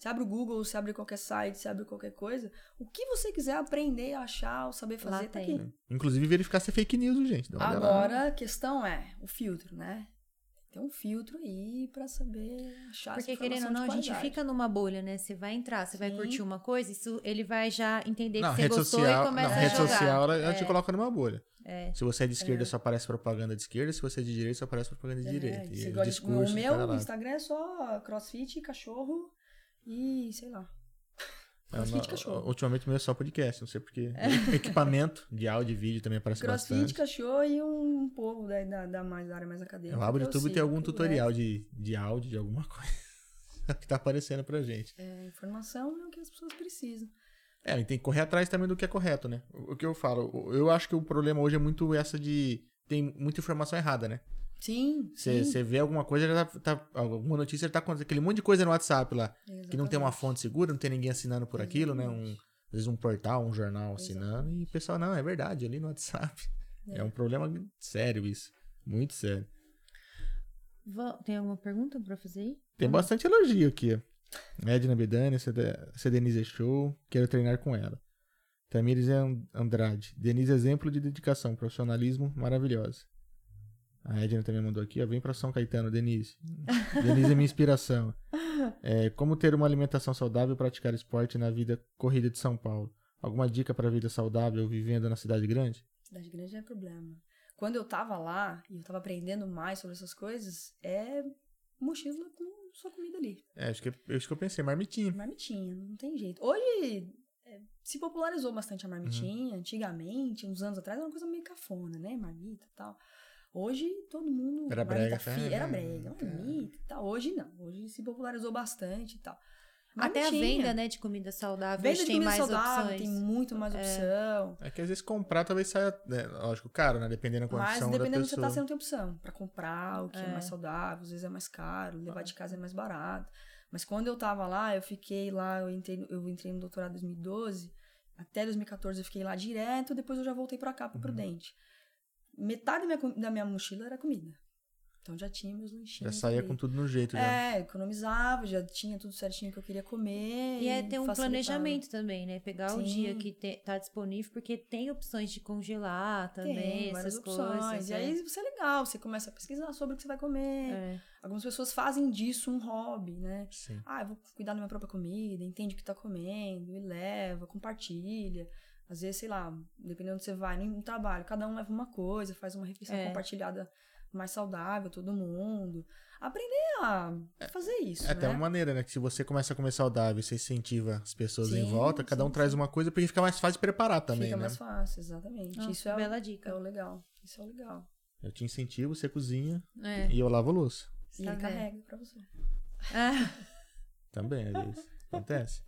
Você abre o Google, você abre qualquer site, você abre qualquer coisa. O que você quiser aprender, achar ou saber fazer, Lá tá tem. aqui. Inclusive verificar se é fake news, gente. Agora, a questão é o filtro, né? Tem um filtro aí pra saber achar Porque querendo ou não, a gente fica numa bolha, né? Você vai entrar, você vai curtir uma coisa, isso ele vai já entender Não, que você gostou social, e começa não, a rede jogar. social ela, ela É. te coloca numa bolha. É. Se você é de esquerda, só aparece propaganda de esquerda. Se você é de direita, só aparece propaganda de É, direita. e o discurso o meu. Instagram é só crossfit, cachorro e sei lá. É, crossfit, no- cachorro. Ultimamente meu é só podcast, não sei porquê. Equipamento de áudio e vídeo também aparece Crossfit, bastante. cachorro e um povo da, da, da, mais, da área mais acadêmica. Eu abro o YouTube e tem algum tutorial de, de áudio, de alguma coisa. que tá aparecendo pra gente. É, informação é o que as pessoas precisam. É, e tem que correr atrás também do que é correto, né? O que eu falo, eu acho que o problema hoje é muito essa de. Tem muita informação errada, né? Sim. Você vê alguma coisa, já tá, tá- alguma notícia já tá acontecendo. Aquele monte de coisa no WhatsApp lá. Que não tem uma Exatamente. fonte segura, não tem ninguém assinando por aquilo, né? Um, às vezes um portal, um jornal assinando. E o pessoal, não, é verdade, ali no WhatsApp. É, um problema sério isso. Muito sério. Tem alguma pergunta pra fazer aí? Tem bastante elogio aqui. Edna Bedani, Denise é show, quero treinar com ela. Tamires An- Andrade. Denise, exemplo de dedicação, profissionalismo maravilhosa. A Edna também mandou aqui, ó. Vem pra São Caetano, Denise. Denise é minha inspiração. É, como ter uma alimentação saudável e praticar esporte na vida corrida de São Paulo? Alguma dica para vida saudável vivendo na cidade grande? Cidade grande é problema. Quando eu tava lá e eu tava aprendendo mais sobre essas coisas, é mochila com sua comida ali. É, acho que é isso que eu pensei, marmitinha. Marmitinha, não tem jeito. Hoje é, se popularizou bastante a Uhum. marmitinha. Antigamente, uns anos atrás, era uma coisa meio cafona, né? Marmita e tal. Hoje todo mundo. Era brega, fi- tá? Era brega, marmita e tal. Hoje não. Hoje se popularizou bastante e tal. Até a venda, né, de comida saudável, Venda de tem comida mais saudável, opções. tem muito mais opção. É que às vezes comprar talvez saia, né, lógico, caro, né? Dependendo da Mas condição dependendo da do que você tá, você não tem opção. Pra comprar o que é. É. mais saudável, às vezes é mais caro, levar de casa é mais barato. Mas quando eu tava lá, eu fiquei lá, eu entrei, eu entrei no doutorado em 2012, até 2014 eu fiquei lá direto, depois eu já voltei pra cá, Uhum. pra Prudente. Metade da minha, da minha mochila era comida. Então já tinha meus Já lanchinhos. saía ali. com tudo no jeito, já. É, economizava, já tinha tudo certinho que eu queria comer. E é ter um facilitava. planejamento também, né? Pegar o Sim. dia que te- tá disponível, porque tem opções de congelar também, Tem várias essas opções. coisas. E é. aí isso é legal, você começa a pesquisar sobre o que você vai comer. É. Algumas pessoas fazem disso um hobby, né? Sim. Ah, eu vou cuidar da minha própria comida, entende o que tá comendo, e leva, compartilha. Às vezes, sei lá, dependendo de onde você vai, no no trabalho, cada um leva uma coisa, faz uma refeição É. compartilhada mais saudável, todo mundo. Aprender a fazer isso, É até né? uma maneira, né? Que se você começa a comer saudável, você incentiva as pessoas em Sim, volta, cada um sim, traz sim. uma coisa, porque fica mais fácil de preparar também, Fica né? mais fácil, exatamente. Ah, isso é, bela o, dica. é o legal. Isso é o legal. Eu te incentivo, você cozinha É. e eu lavo a louça. E Tá carrega pra você. Ah. Também, às vezes. Acontece.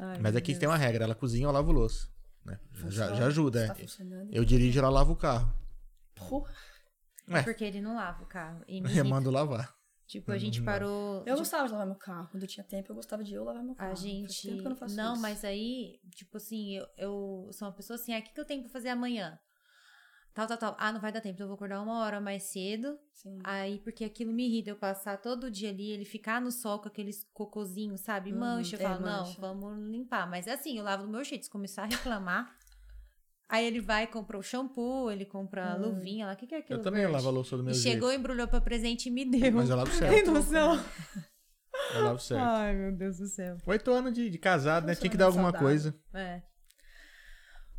Ai, Mas aqui Deus. tem uma regra, ela cozinha, eu lavo louça. Né? Já, já ajuda, Tá é. Eu dirijo, ela lava o carro. Porra. É. Porque ele não lava o carro. E me Eu mando lavar. Tipo, a gente Uhum. parou. Eu de- gostava de lavar meu carro. Quando eu tinha tempo, eu gostava de eu lavar meu carro. A Faz gente. tempo que eu não faço isso. mas aí, tipo assim, eu, eu sou uma pessoa assim, ah, o que, que eu tenho pra fazer amanhã? Tal, tal, tal. Ah, não vai dar tempo, então eu vou acordar uma hora mais cedo. Sim. Aí, porque aquilo me irrita, eu passar todo dia ali, ele ficar no sol com aqueles cocôzinhos, sabe? Uhum, Mancha. Eu é, falo, não, mancha. vamos limpar. Mas é assim, eu lavo do meu jeito. Se começar a reclamar. aí ele vai, compra o shampoo, ele compra a Hum. luvinha lá. O que, que é aquilo? Eu também verde? lavo a louça do meu E jeito. chegou, embrulhou pra presente e me deu. Mas eu lavo Tem certo. noção? Eu lavo certo. Ai, meu Deus do céu. Oito anos de, de casado, né? Tinha que dar alguma saudável. coisa. É.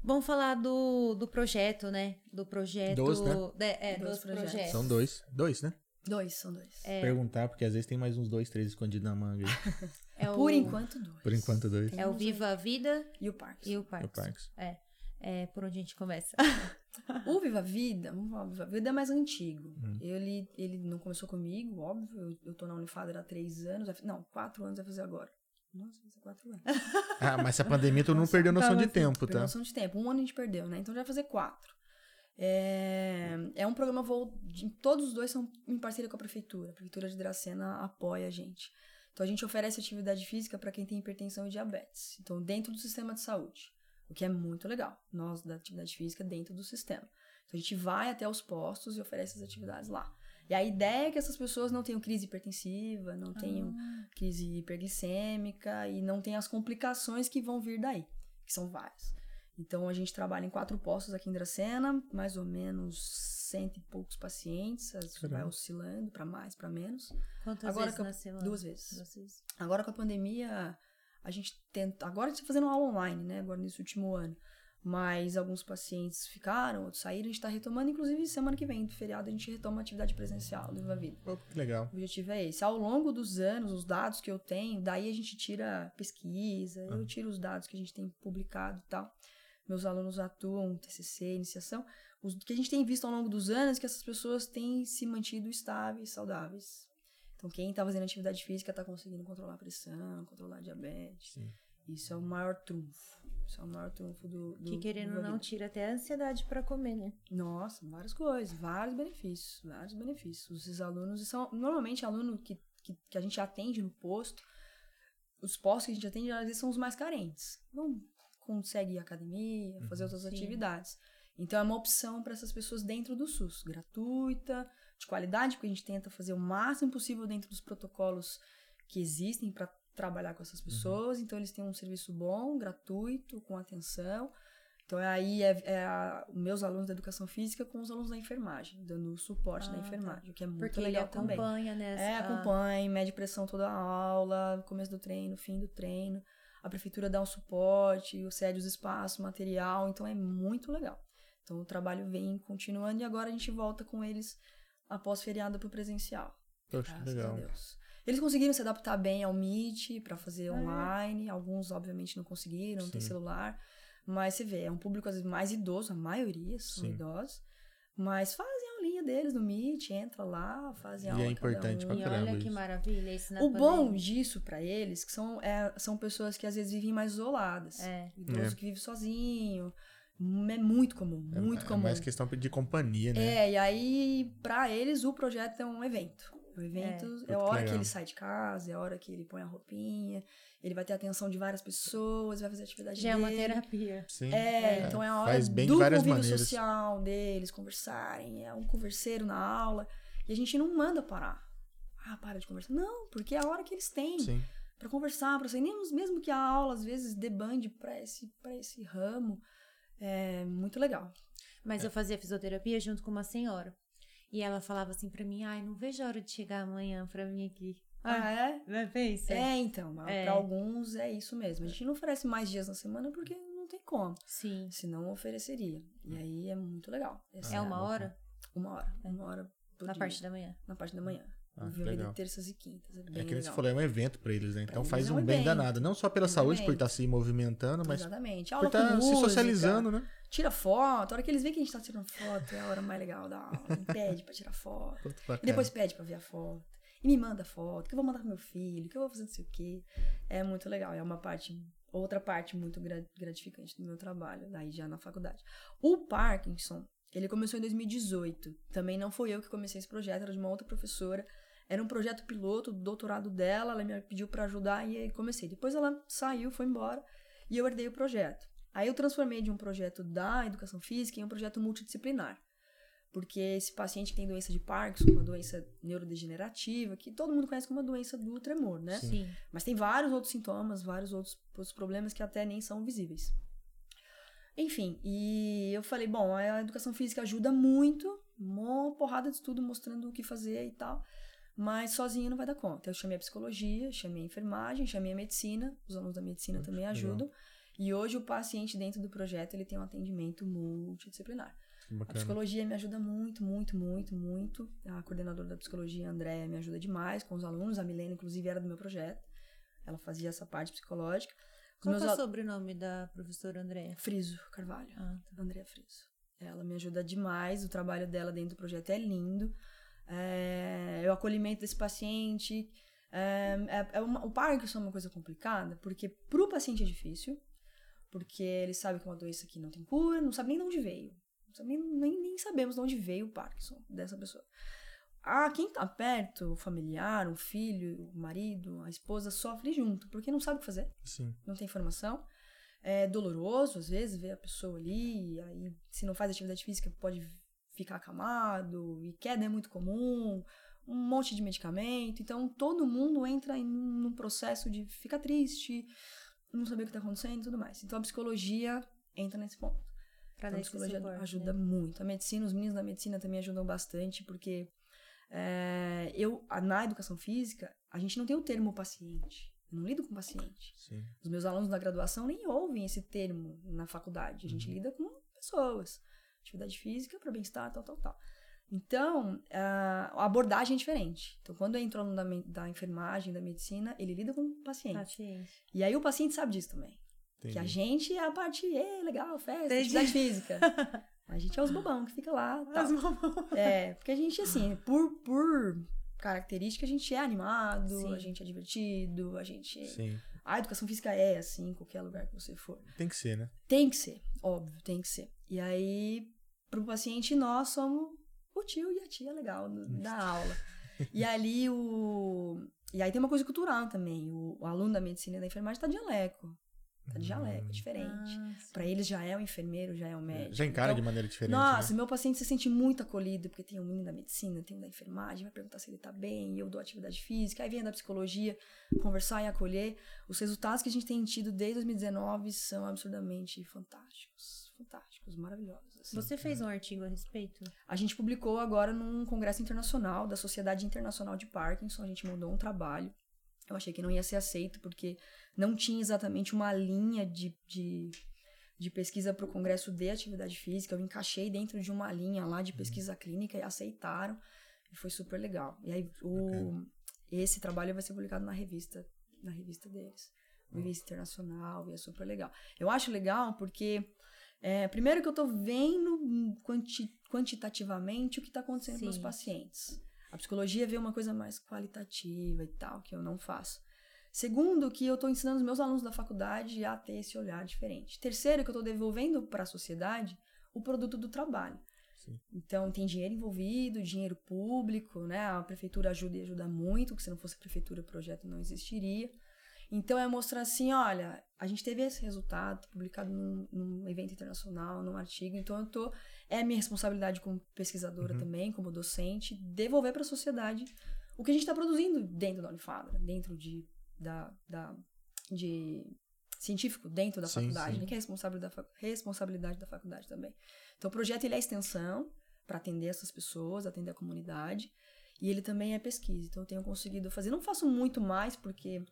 Vamos falar do, do projeto, né? Do projeto. Dos, né? de- é, Dos dos projetos. projetos. São dois. Dois, né? Dois, são dois. É. Perguntar, porque às vezes tem mais uns dois, três escondidos na manga. É o, Por enquanto, dois. Por enquanto, dois. É o Viva a Vida E o Parks. e o O Parks. Parks. É. É por onde a gente começa. O Viva a Vida, vamos falar, o Viva a Vida é mais antigo. Hum. Ele, ele não começou comigo, óbvio. Eu, eu tô na Unifadra há três anos. Não, quatro anos vai fazer agora. Nossa, vai quatro anos. Ah, mas essa pandemia tu não perdeu noção de tempo, Perdeu tá? noção de tempo. Um ano a gente perdeu, né? Então já vai fazer quatro. É, é um programa vol- de- todos os dois são em parceria com a prefeitura. A prefeitura de Dracena apoia a gente. Então a gente oferece atividade física para quem tem hipertensão e diabetes. Então dentro do sistema de saúde, o que é muito legal. Nós da atividade física dentro do sistema. Então a gente vai até os postos e oferece as atividades lá. E a ideia é que essas pessoas não tenham crise hipertensiva, não tenham crise hiperglicêmica e não tenham as complicações que vão vir daí, que são várias. Então a gente trabalha em quatro postos aqui em Dracena, mais ou menos cento e poucos pacientes, vai oscilando para mais, para menos. Quantas Agora vezes que eu- na semana? duas vezes. Duas vezes. Agora com a pandemia, a gente tenta. Agora a gente tá fazendo aula online, né? Agora nesse último ano. Mas alguns pacientes ficaram, outros saíram, a gente tá retomando. Inclusive, semana que vem, do feriado, a gente retoma a atividade presencial do Viva Vida. Pô, que legal. O objetivo é esse. Ao longo dos anos, os dados que eu tenho, daí a gente tira pesquisa, eu tiro os dados que a gente tem publicado e tal. Meus alunos atuam, TCC, iniciação. Os que a gente tem visto ao longo dos anos é que essas pessoas têm se mantido estáveis, saudáveis. Então, quem tá fazendo atividade física tá conseguindo controlar a pressão, controlar a diabetes. Sim. Isso é o maior trunfo. Isso é o maior trunfo do. do Que querendo do ou não, tira até a ansiedade pra comer, né? Nossa, várias coisas, vários benefícios, vários benefícios. Os alunos são normalmente aluno que, que, que a gente atende no posto, os postos que a gente atende às vezes são os mais carentes. Não consegue ir à academia, fazer outras Sim. atividades. Então é uma opção para essas pessoas dentro do SUS, gratuita, de qualidade, porque a gente tenta fazer o máximo possível dentro dos protocolos que existem para trabalhar com essas pessoas. Então eles têm um serviço bom, gratuito, com atenção. Então aí é, é a- meus alunos da educação física com os alunos da enfermagem, dando o suporte Ah, da tá. enfermagem, o que é muito Porque ele legal também. acompanha, né? É, a- acompanha, mede pressão toda a aula, começo do treino, fim do treino. A prefeitura dá um suporte, cede os espaços, material, então é muito legal. Então o trabalho vem continuando e agora a gente volta com eles após feriado pro presencial. Poxa, Graças legal. a Deus. Eles conseguiram se adaptar bem ao Meet para fazer Ah, é? online, alguns obviamente não conseguiram, não tem celular, mas você vê, é um público às vezes mais idoso, a maioria são Sim. idosos, mas fazem a aulinha deles no Meet, entra lá, fazem E a é aula cada importante um. pra E caramba olha que isso. maravilha isso na O bom pandemia. disso pra eles que são, é, são pessoas que às vezes vivem mais isoladas. É. Idoso É. que vive sozinho. É muito comum, É- muito é comum. mais questão de companhia, né? É, e aí, pra eles, o projeto é um evento. O evento é, Puta, a hora que ele sai de casa, é a hora que ele põe a roupinha, ele vai ter atenção de várias pessoas, vai fazer atividade Já é uma dele. terapia. Sim. É, então é a hora Faz bem do convívio maneiras. social deles, conversarem, é um converseiro na aula. E a gente não manda parar. Ah, para de conversar. Não, porque é a hora que eles têm Sim. Pra conversar, para sair, mesmo que a aula às vezes debande pra esse, pra esse ramo. É muito legal. Mas eu fazia fisioterapia junto com uma senhora. E ela falava assim pra mim, ai, não vejo a hora de chegar amanhã pra mim aqui. Ah, é? Não pensa? É, então. É. Pra alguns é isso mesmo. A gente não oferece mais dias na semana porque não tem como. Sim. Senão ofereceria. E aí é muito legal. Essa É uma bacana. hora? Uma hora. Uma hora Na dia. parte da manhã. Na parte da manhã. Ah, legal. terças e quintas. É bem É que nem você falou, é um evento pra eles, né? Então faz é um um bem evento. danado. Não só pela É saúde, por evento. estar se movimentando, mas Exatamente. por Aula estar com se música, socializando, né? Tira foto. A hora que eles veem que a gente tá tirando foto, é a hora mais legal da aula. Pede pra tirar foto. E depois pede pra ver a foto. E me manda foto, que eu vou mandar pro meu filho, que eu vou fazer não sei o quê. É muito legal. É uma parte, outra parte muito gra- gratificante do meu trabalho, daí já na faculdade. O Parkinson, ele começou em 2018. Também não foi eu que comecei esse projeto, era de uma outra professora. Era um projeto piloto do doutorado dela, ela me pediu pra ajudar e aí comecei. Depois ela saiu, foi embora e eu herdei o projeto. Aí eu transformei de um projeto da educação física em um projeto multidisciplinar porque esse paciente que tem doença de Parkinson, uma doença neurodegenerativa, que todo mundo conhece como uma doença do tremor, né? Sim. Mas tem vários outros sintomas, vários outros, outros problemas que até nem são visíveis. Enfim, e eu falei, bom, a educação física ajuda muito, uma porrada de estudo mostrando o que fazer e tal, mas sozinha não vai dar conta. Eu chamei a psicologia, chamei a enfermagem, chamei a medicina, os alunos da medicina Poxa, também legal. ajudam, E hoje o paciente dentro do projeto ele tem um atendimento multidisciplinar. A psicologia me ajuda muito, muito, muito, muito. A coordenadora da psicologia, a Andréia, me ajuda demais com os alunos. A Milena, inclusive, era do meu projeto. Ela fazia essa parte psicológica. Qual é o sobrenome da professora Andréia? Friso Carvalho. Ah, tá. Andréia Friso. Ela me ajuda demais. O trabalho dela dentro do projeto é lindo. É, o acolhimento desse paciente. É, é, é uma, o Parkinson é uma coisa complicada, porque para o paciente é difícil, porque ele sabe que é uma doença que não tem cura, não sabe nem de onde veio. Nem, nem, nem sabemos de onde veio o Parkinson dessa pessoa. Ah, quem tá perto, o familiar, o filho, o marido, a esposa, sofre junto, porque não sabe o que fazer. Sim. Não tem informação. É doloroso, às vezes, ver a pessoa ali, aí se não faz atividade física pode ficar acamado, e queda é muito comum, um monte de medicamento. Então, todo mundo entra em um processo de ficar triste, não saber o que está acontecendo e tudo mais. Então, a psicologia entra nesse ponto. Pra Então, a psicologia suporte, ajuda né? muito. A medicina, os meninos da medicina também ajudam bastante, porque é, eu, na educação física, a gente não tem o termo paciente. Eu não lido com paciente. Sim. Os meus alunos da graduação nem ouvem esse termo na faculdade. A gente Uhum. lida com pessoas. Atividade física para bem-estar, tal, tal, tal. Então, a a abordagem é diferente. Então, quando entra o aluno da, da enfermagem, da medicina, ele lida com o paciente. Paciente. E aí o paciente sabe disso também. Entendi. Que a gente é a parte, é, legal, festa, Entendi. atividade física. A gente é os bobão que fica lá. Tal. As mamães. É, porque a gente, assim, por, por característica, a gente é animado, Sim. a gente é divertido, a gente. Sim. A educação física é assim, em qualquer lugar que você for. Tem que ser, né? Tem que ser, óbvio, tem que ser. E aí, pro paciente, nós somos o tio e a tia legal da aula. E ali o. E aí tem uma coisa cultural também. O, o aluno da medicina e da enfermagem tá de jaleco. Tá de jaleco, é diferente. Ah. Pra eles já é o enfermeiro, já é o médico. Já encara Então, de maneira diferente. nossa, né? meu paciente se sente muito acolhido, porque tem um menino da medicina, tem um da enfermagem, vai perguntar se ele tá bem, e eu dou atividade física, aí vem a da psicologia, conversar e acolher. Os resultados que a gente tem tido desde 2019 são absurdamente fantásticos. Fantásticos, maravilhosos. assim. Você fez um artigo a respeito? A gente publicou agora num congresso internacional da Sociedade Internacional de Parkinson, a gente mandou um trabalho. Eu achei que não ia ser aceito, porque não tinha exatamente uma linha de, de, de pesquisa para o congresso de atividade física. Eu encaixei dentro de uma linha lá de pesquisa clínica e aceitaram. E foi super legal. E aí, o, esse trabalho vai ser publicado na revista, na revista deles. Revista internacional, e é super legal. Eu acho legal porque é, primeiro que eu tô vendo quanti- quantitativamente o que tá acontecendo com os Sim. pacientes. A psicologia vê uma coisa mais qualitativa e tal, que eu não faço. Segundo, que eu tô ensinando os meus alunos da faculdade a ter esse olhar diferente. Terceiro, que eu tô devolvendo para a sociedade o produto do trabalho. Sim. Então, tem dinheiro envolvido, dinheiro público, né? A prefeitura ajuda e ajuda muito, porque se não fosse a prefeitura, o projeto não existiria. Então, é mostrar assim, olha, a gente teve esse resultado publicado num, num evento internacional, num artigo, então eu tô... É minha responsabilidade como pesquisadora Uhum. também, como docente, devolver para a sociedade o que a gente está produzindo dentro da Unifabra, dentro de, da, da, de científico, dentro da Sim, faculdade, sim. né, que é responsabilidade da, responsabilidade da faculdade também. Então, o projeto ele é extensão para atender essas pessoas, atender a comunidade, e ele também é pesquisa. Então, eu tenho conseguido fazer. Não faço muito mais, porque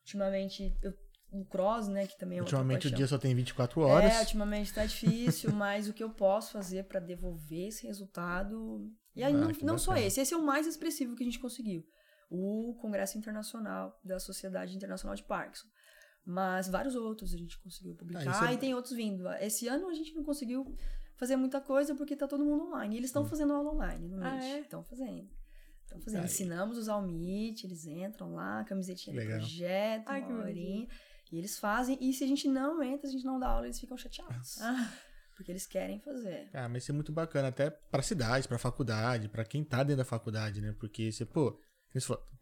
ultimamente eu, o cross, né, que também é Ultimamente o dia só tem 24 horas. É, ultimamente tá difícil, mas o que eu posso fazer para devolver esse resultado. E aí, Ah, não, não só esse, esse é o mais expressivo que a gente conseguiu. O Congresso Internacional da Sociedade Internacional de Parkinson. Mas vários outros a gente conseguiu publicar isso é- e tem outros vindo. Esse ano a gente não conseguiu fazer muita coisa porque tá todo mundo online. E eles estão fazendo aula online no Ah, Meet. é? Estão fazendo. Estão fazendo. Aí. Ensinamos a usar o Meet, eles entram lá, camisetinha do Legal. projeto, Ai, uma horinha. E eles fazem, e se a gente não entra, a gente não dá aula, eles ficam chateados. Ah, Porque eles querem fazer. Ah, mas isso é muito bacana, até pra cidade, pra faculdade, pra quem tá dentro da faculdade, né? Porque você, pô,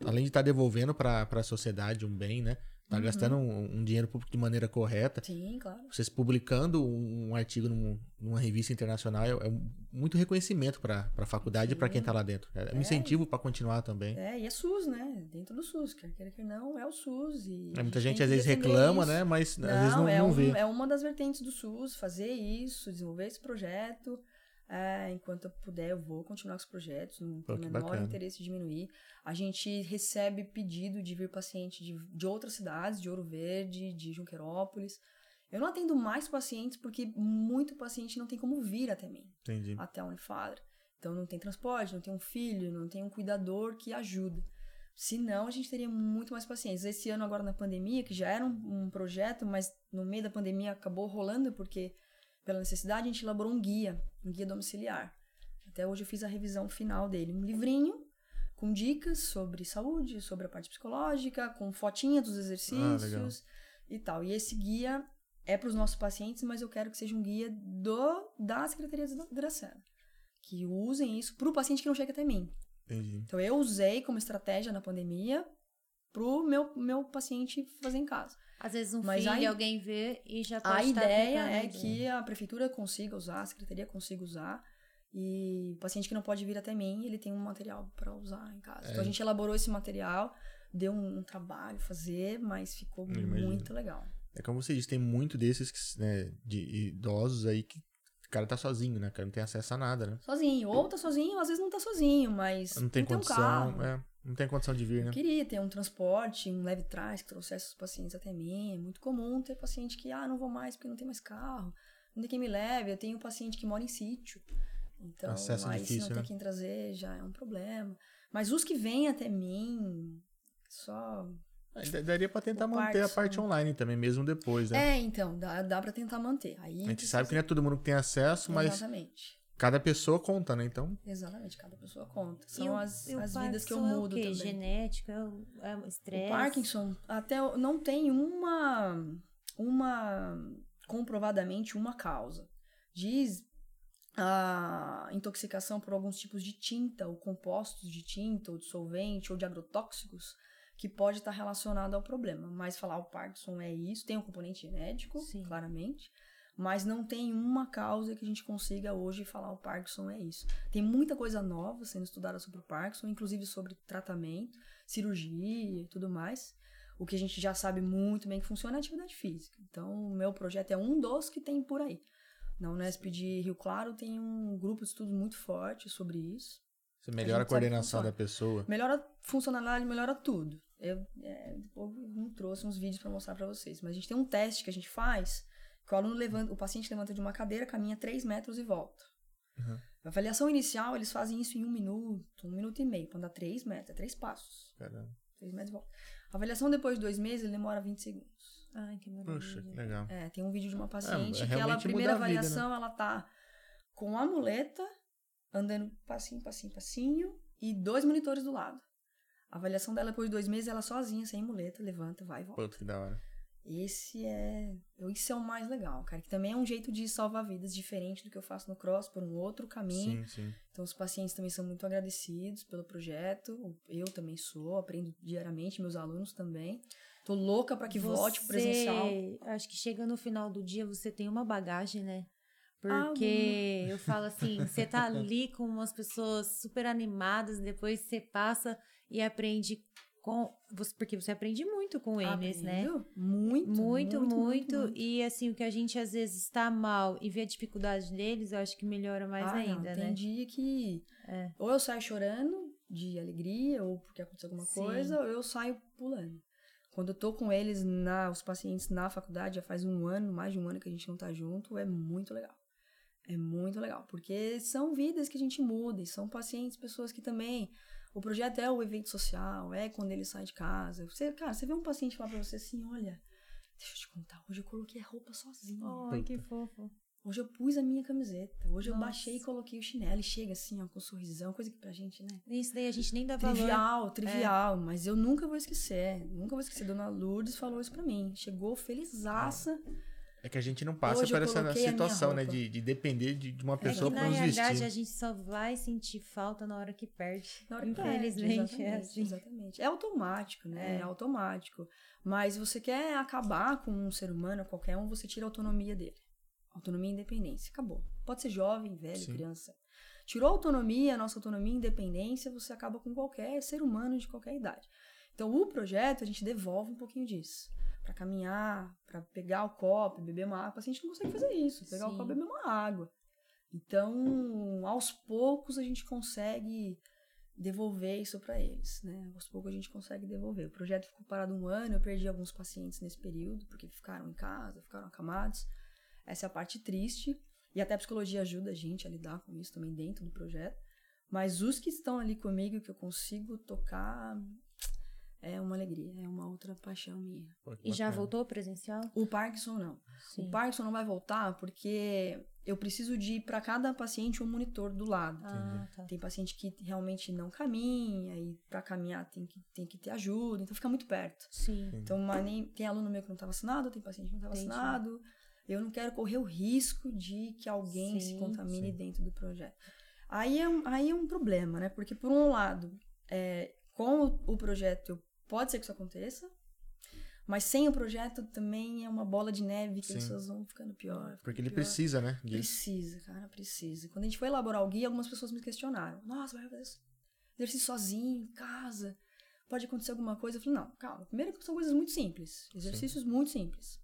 além de estar devolvendo pra, pra sociedade um bem, né? Tá Uhum. gastando um, um dinheiro público de maneira correta. Sim, claro. Vocês publicando um, um artigo num- numa revista internacional é, é muito reconhecimento pra, pra faculdade e pra quem tá lá dentro. É um É. incentivo pra continuar também. É, e é SUS, né? Dentro do SUS. Quer queira, quer não, é o SUS. E É, a muita gente que às vezes reclama, isso. né? Mas às vezes não, é, não um- vê. é uma das vertentes do SUS, fazer isso, desenvolver esse projeto. É, enquanto eu puder, eu vou continuar com os projetos, não que o menor bacana. interesse em diminuir. A gente recebe pedido de vir paciente de, de outras cidades, de Ouro Verde, de Junquerópolis. Eu não atendo mais pacientes porque muito paciente não tem como vir até mim, Entendi. até a Unifadra. Então não tem transporte, não tem um filho, não tem um cuidador que ajuda. Senão a gente teria muito mais pacientes. Esse ano agora na pandemia, que já era um, um projeto, mas no meio da pandemia acabou rolando porque pela necessidade a gente elaborou um guia, um guia domiciliar. Até hoje eu fiz a revisão final dele, um livrinho com dicas sobre saúde, sobre a parte psicológica, com fotinha dos exercícios e tal. E esse guia é para os nossos pacientes, mas eu quero que seja um guia do da Secretaria de Dracena. Que usem isso para o paciente que não chega até mim. Entendi. Então eu usei como estratégia na pandemia pro meu, meu paciente fazer em casa. Às vezes um Mas filho, aí- alguém vê e já pode A estar ideia é que a prefeitura consiga usar, a secretaria consiga usar. E o paciente que não pode vir até mim, ele tem um material para usar em casa. Então a gente elaborou esse material, deu um, um trabalho fazer, mas ficou muito legal. É como você disse, tem muito desses que, né, de idosos aí que o cara tá sozinho, né? O cara não tem acesso a nada, né? Sozinho. Ou tá sozinho, às vezes não tá sozinho, mas Não tem um condição, carro. é, não tem condição de vir, né? Eu queria ter um transporte, um leve trás que trouxesse os pacientes até mim. É muito comum ter paciente que, ah, não vou mais porque não tem mais carro, não tem quem me leve. Eu tenho um paciente que mora em sítio. Então, Acesso aí se difícil, não né? tem quem trazer, já é um problema. Mas os que vêm até mim, só. Aí Daria pra tentar manter a parte online também, mesmo depois, né? É, então, dá, dá pra tentar manter. Aí a gente sabe que não é todo mundo que tem acesso, mas Exatamente. Cada pessoa conta, né? Então, Exatamente, cada pessoa conta. E São o- as, e o as vidas que eu Parkinson é o mudo quê? também. Genética, é o- é estresse. O Parkinson até não tem uma, uma comprovadamente uma causa. Diz a intoxicação por alguns tipos de tinta, ou compostos de tinta, ou de solvente, ou de agrotóxicos, que pode estar relacionado ao problema. Mas falar o Parkinson é isso, tem um componente genético, Sim. claramente, mas não tem uma causa que a gente consiga hoje falar o Parkinson é isso. Tem muita coisa nova sendo estudada sobre o Parkinson, inclusive sobre tratamento, cirurgia e tudo mais. O que a gente já sabe muito bem que funciona é a atividade física. Então, o meu projeto é um dos que tem por aí. Na Unesp de Rio Claro tem um grupo de estudos muito forte sobre isso. você melhora a, que coordenação da pessoa. Melhora a funcionalidade, melhora tudo. Eu é, depois eu não trouxe uns vídeos para mostrar para vocês, mas a gente tem um teste que a gente faz, que o aluno levanta, o paciente levanta de uma cadeira, caminha 3 metros e volta. Uhum. A avaliação inicial, eles fazem isso em um minuto, um minuto e meio, para andar 3 metros, é 3 passos. Caramba. 3 metros e volta. A avaliação depois de dois meses, ele demora 20 segundos. Ai, que maravilha. Puxa, que legal. É, tem um vídeo de uma paciente é que ela, a primeira a vida, avaliação, ela tá com a muleta, andando passinho, passinho, passinho, e dois monitores do lado. A avaliação dela depois de dois meses, ela sozinha, sem muleta, levanta, vai e volta. Puta, que da hora. Esse é. Isso é o mais legal, cara. Que também é um jeito de salvar vidas diferente do que eu faço no cross, por um outro caminho. Sim, sim. Então, os pacientes também são muito agradecidos pelo projeto. Eu também sou, aprendo diariamente, meus alunos também. Tô louca para que volte pro presencial. Acho que chega no final do dia, você tem uma bagagem, né? Ah, Porque eu falo assim, você tá ali com umas pessoas super animadas, depois você passa e aprende com. você- Porque você aprende muito com eles, né? Aprendo Muito, Muito, muito, muito. E assim, o que a gente às vezes está mal e vê a dificuldade deles, eu acho que melhora mais Ah, não, ainda, Tem né? dia que É. ou eu saio chorando de alegria ou porque aconteceu alguma Sim. coisa, ou eu saio pulando. Quando eu tô com eles, na, os pacientes na faculdade, já faz um ano, mais de um ano que a gente não tá junto, é muito legal. É muito legal, porque são vidas que a gente muda, e são pacientes, pessoas que também. O projeto é o evento social, é quando ele sai de casa. Você, cara, você vê um paciente falar pra você assim: olha, deixa eu te contar, hoje eu coloquei a roupa sozinha. Ai, que fofo. Hoje eu pus a minha camiseta. Hoje eu Nossa. baixei e coloquei o chinelo. E chega assim, ó, com um sorrisão, coisa que pra gente, né? Isso daí a gente nem dá valor. Trivial, trivial. Mas eu nunca vou esquecer. Nunca vou esquecer. Dona Lourdes falou isso pra mim. Chegou felizaça. É que a gente não passa Hoje por essa situação, né? De, de depender de, de uma É que pessoa na pra nos realidade vestir. a gente só vai sentir falta na hora que perde. Na hora que perde, Infelizmente é exatamente, assim. Exatamente. É automático, né? É. É. automático. Mas você quer acabar com um ser humano, qualquer um, você tira a autonomia dele. Autonomia e independência. Acabou. Pode ser jovem, velho, Sim. criança. Tirou a autonomia, a nossa autonomia e independência, você acaba com qualquer ser humano de qualquer idade. Então, o projeto, a gente devolve um pouquinho disso. Pra caminhar, pra pegar o copo, beber uma água. O paciente não consegue fazer isso. Pegar Sim. o copo e beber uma água. Então, aos poucos, a gente consegue devolver isso para eles, né? Aos poucos a gente consegue devolver. O projeto ficou parado um ano, eu perdi alguns pacientes nesse período, porque ficaram em casa, ficaram acamados. Essa é a parte triste. E até a psicologia ajuda a gente a lidar com isso também dentro do projeto. Mas os que estão ali comigo, que eu consigo tocar, é uma alegria, é uma outra paixão minha. Pô, E já voltou presencial? O Parkinson não. Sim. O Parkinson não vai voltar porque eu preciso de para cada paciente um monitor do lado. Ah, tá. Tem paciente que realmente não caminha e para caminhar tem que, tem que ter ajuda, então fica muito perto. Sim. Então, mas nem, tem aluno meu que não está vacinado, tem paciente que não está Entendi. vacinado. Eu não quero correr o risco de que alguém se Sim, contamine sim. dentro do projeto. Aí é, um, aí é um problema, né? Porque, por um lado, é, com o, o projeto, pode ser que isso aconteça, mas sem o projeto também é uma bola de neve que Sim. as pessoas vão ficando pior. Porque ele pior. precisa, né? Precisa, cara, precisa. Quando a gente foi elaborar o guia, algumas pessoas me questionaram. Nossa, vai fazer isso- exercício sozinho, em casa? Pode acontecer alguma coisa? Eu falei, não, calma. Primeiro que são coisas muito simples. Exercícios muito simples.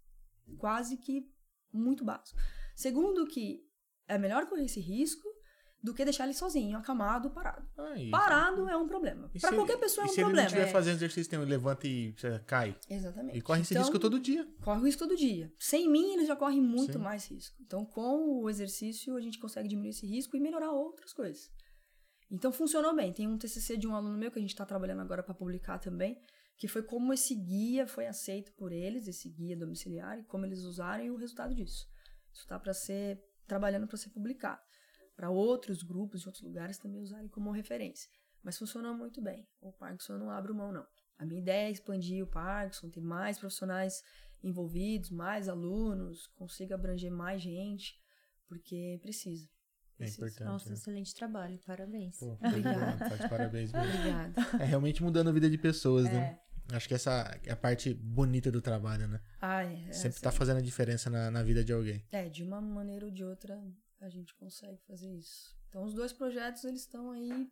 Quase que muito básicos. Segundo que é melhor correr esse risco do que deixar ele sozinho, acamado, parado. Ah, Parado é um problema. se- qualquer pessoa é um se ele problema. não estiver É, fazendo exercício, tem um levanta e cai. Exatamente. E corre esse Então, risco todo dia. corre o risco todo dia. Sem mim, eles já correm muito Sim. mais risco. Então, com o exercício, a gente consegue diminuir esse risco e melhorar outras coisas. Então, funcionou bem. Tem um TCC de um aluno meu que a gente está trabalhando agora para publicar também, que foi como esse guia foi aceito por eles, esse guia domiciliar, e como eles usaram e o resultado disso. Isso está para ser trabalhando para ser publicado. Para outros grupos de outros lugares também usarem como referência. Mas funcionou muito bem. O Parkinson eu não abro mão, não. A minha ideia é expandir o Parkinson, ter mais profissionais envolvidos, mais alunos, consiga abranger mais gente, porque precisa. É importante. Nossa, né? excelente trabalho. Parabéns. Pô, Obrigada. tá de parabéns mesmo. Obrigada. É realmente mudando a vida de pessoas, É. né? Acho que essa é a parte bonita do trabalho, né? Ai, é, Sempre assim, tá fazendo a diferença na, na vida de alguém. É, de uma maneira ou de outra a gente consegue fazer isso. Então os dois projetos eles estão aí,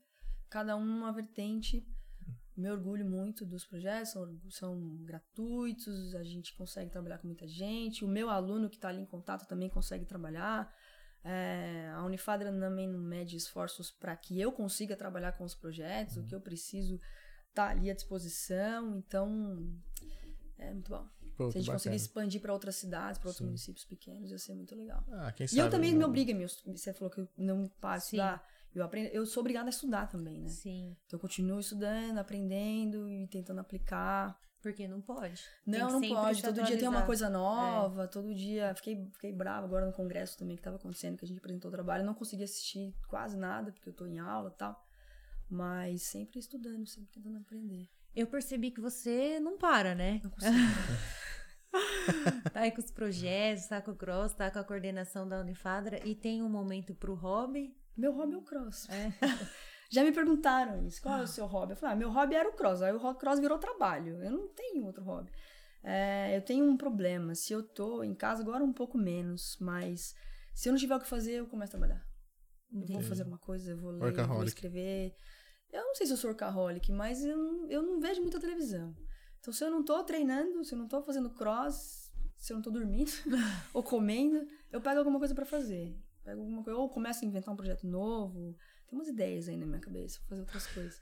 cada um uma vertente. Me orgulho muito dos projetos, são, são gratuitos, a gente consegue trabalhar com muita gente. O meu aluno que está ali em contato também consegue trabalhar. É, a Unifadra também não mede esforços para que eu consiga trabalhar com os projetos, o que eu preciso tá ali à disposição. Então, é muito bom. Pô, Se a gente conseguir expandir para outras cidades, para outros Sim. municípios pequenos, ia ser muito legal. Ah, quem E sabe, eu também né? me obriga, meu, você falou que eu não paro de Sim. estudar. Eu, aprendo, eu sou obrigada a estudar também, né? Sim. Então eu continuo estudando, aprendendo e tentando aplicar. Porque não pode. Não, não pode. Todo dia tem uma coisa nova, todo dia. Fiquei, fiquei brava agora no congresso também que estava acontecendo, que a gente apresentou o trabalho. Não consegui assistir quase nada, porque eu tô em aula e tal. Mas sempre estudando, sempre tentando aprender. Eu percebi que você não para, né? Não consigo. Tá aí com os projetos, tá com o cross, tá com a coordenação da Unifadra e tem um momento pro hobby. Meu hobby é o cross. É. Já me perguntaram isso, qual é o seu hobby? Eu falei, ah, meu hobby era o cross, aí o ro- cross virou trabalho, eu não tenho outro hobby. É, eu tenho um problema, se eu tô em casa agora um pouco menos, mas se eu não tiver o que fazer, eu começo a trabalhar. Eu vou fazer alguma coisa, eu vou ler, eu vou escrever. Eu não sei se eu sou workaholic, mas eu não, eu não vejo muita televisão. Então, se eu não tô treinando, se eu não tô fazendo cross, se eu não tô dormindo ou comendo, eu pego alguma coisa pra fazer. Pego alguma coisa, ou começo a inventar um projeto novo. Tem umas ideias aí na minha cabeça, vou fazer outras coisas.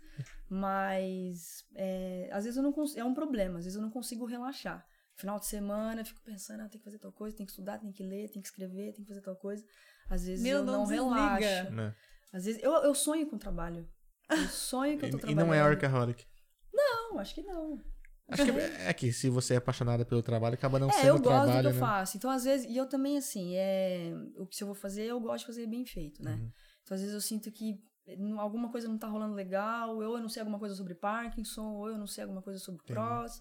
Mas, é, às vezes eu não consigo, é um problema, às vezes eu não consigo relaxar. Final de semana, eu fico pensando, ah, tem que fazer tal coisa, tem que estudar, tem que ler, tem que escrever, tem que fazer tal coisa. Às vezes Meu, eu não não, relaxo. Né? Às vezes eu, eu sonho com o trabalho. Eu sonho que eu tô E, e trabalhando. não é workaholic. Não, acho que não. Acho que é, é que se você é apaixonada pelo trabalho, acaba não é, sendo eu gosto trabalho, do que eu né? faço. Então, às vezes, e eu também, assim, é, o que eu vou fazer, eu gosto de fazer bem feito, né? Uhum. Então, às vezes eu sinto que alguma coisa não tá rolando legal, ou eu não sei alguma coisa sobre Parkinson, ou eu não sei alguma coisa sobre Entendi. cross.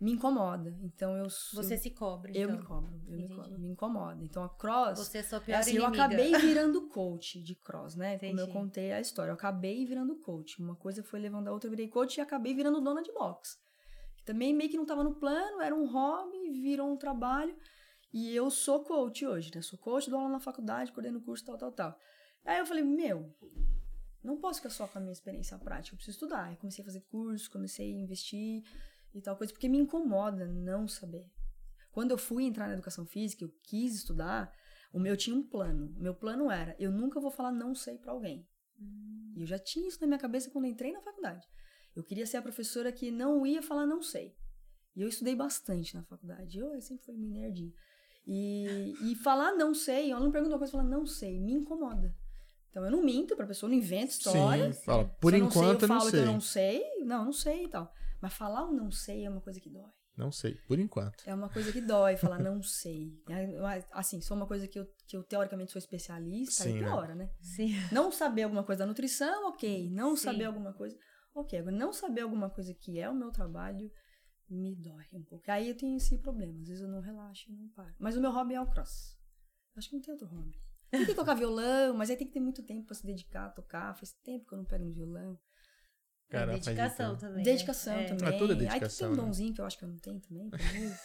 Me incomoda. Então, eu... Você se cobre. Eu então. me cobro, eu me Entendi. cobro, me incomoda. Então, a cross... Você é sua É pior assim, eu acabei virando coach de cross, né? Como eu Entendi. contei a história. Eu acabei virando coach. Uma coisa foi levando a outra, eu virei coach e acabei virando dona de box. Também meio que não estava no plano, era um hobby, virou um trabalho. E eu sou coach hoje, né? Sou coach, dou aula na faculdade, coordeno curso, tal, tal, tal. Aí eu falei, meu, não posso ficar só com a minha experiência prática, eu preciso estudar. Aí comecei a fazer curso, comecei a investir e tal coisa, porque me incomoda não saber. Quando eu fui entrar na educação física, eu quis estudar, o meu tinha um plano. O meu plano era, eu nunca vou falar não sei pra alguém. E eu já tinha isso na minha cabeça quando entrei na faculdade. Eu queria ser a professora que não ia falar não sei. E eu estudei bastante na faculdade. Eu, eu sempre fui meio nerdinha. E, e falar não sei, eu não pergunto uma coisa, falar não sei, me incomoda. Então eu não minto pra pessoa, não invento história. Sim, fala, por enquanto eu não sei, eu não sei. Não, não sei e tal. Mas falar o não sei é uma coisa que dói. Não sei, por enquanto. É uma coisa que dói, falar não sei. É, Assim, só uma coisa que eu, que eu teoricamente sou especialista, Sim, aí né? piora, né? Sim. Não saber alguma coisa da nutrição, ok. Não Sim. saber alguma coisa, ok. Agora, não saber alguma coisa que é o meu trabalho, me dói um pouco. Aí eu tenho esse problema. Às vezes eu não relaxo e não paro. Mas o meu hobby é o cross. Acho que não tem outro hobby. Tem que tocar violão, mas aí tem que ter muito tempo pra se dedicar a tocar. Faz tempo que eu não pego no violão. Cara, faz dedicação também. Dedicação né? É. também. É tudo Aí tem dedicação, um né? donzinho que eu acho que eu não tenho também.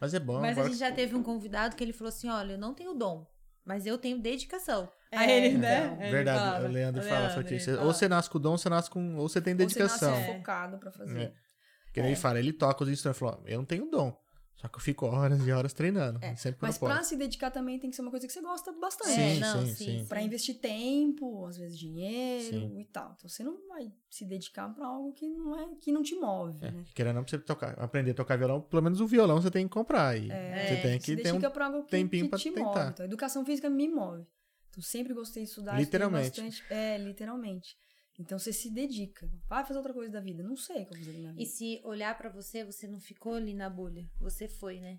Mas é bom. Mas a gente já teve um convidado que ele falou assim: olha, eu não tenho dom, mas eu tenho dedicação. É, Aí ele, então, né? ele Verdade, falava, o Leandro fala, Leandro, fala que ele você- fala. ou você nasce com dom, ou você nasce com. Ou você tem Ou dedicação. Você nasce É. focado pra fazer. É. Que nem ele fala, ele toca os instrumentos, falou, eu não tenho dom. Só que eu fico horas e horas treinando. É, Sempre Mas pra se dedicar também tem que ser uma coisa que você gosta bastante. É, Sim, não, sim, sim, sim. Pra investir tempo, às vezes dinheiro Sim. e tal. Então você não vai se dedicar pra algo que não é que não te move, É, né? querendo ou não, pra você tocar, aprender a tocar violão, pelo menos o violão você tem que comprar. E É, você tem se que ter um. dedica pra algo que, tempinho que pra te tentar. move. Então, a educação física me move. Então sempre gostei de estudar. Literalmente. Bastante. É, literalmente. Então você se dedica. Vai fazer outra coisa da vida. Não sei o que eu vou fazer na vida. E se olhar pra você, você não ficou ali na bolha. Você foi, né?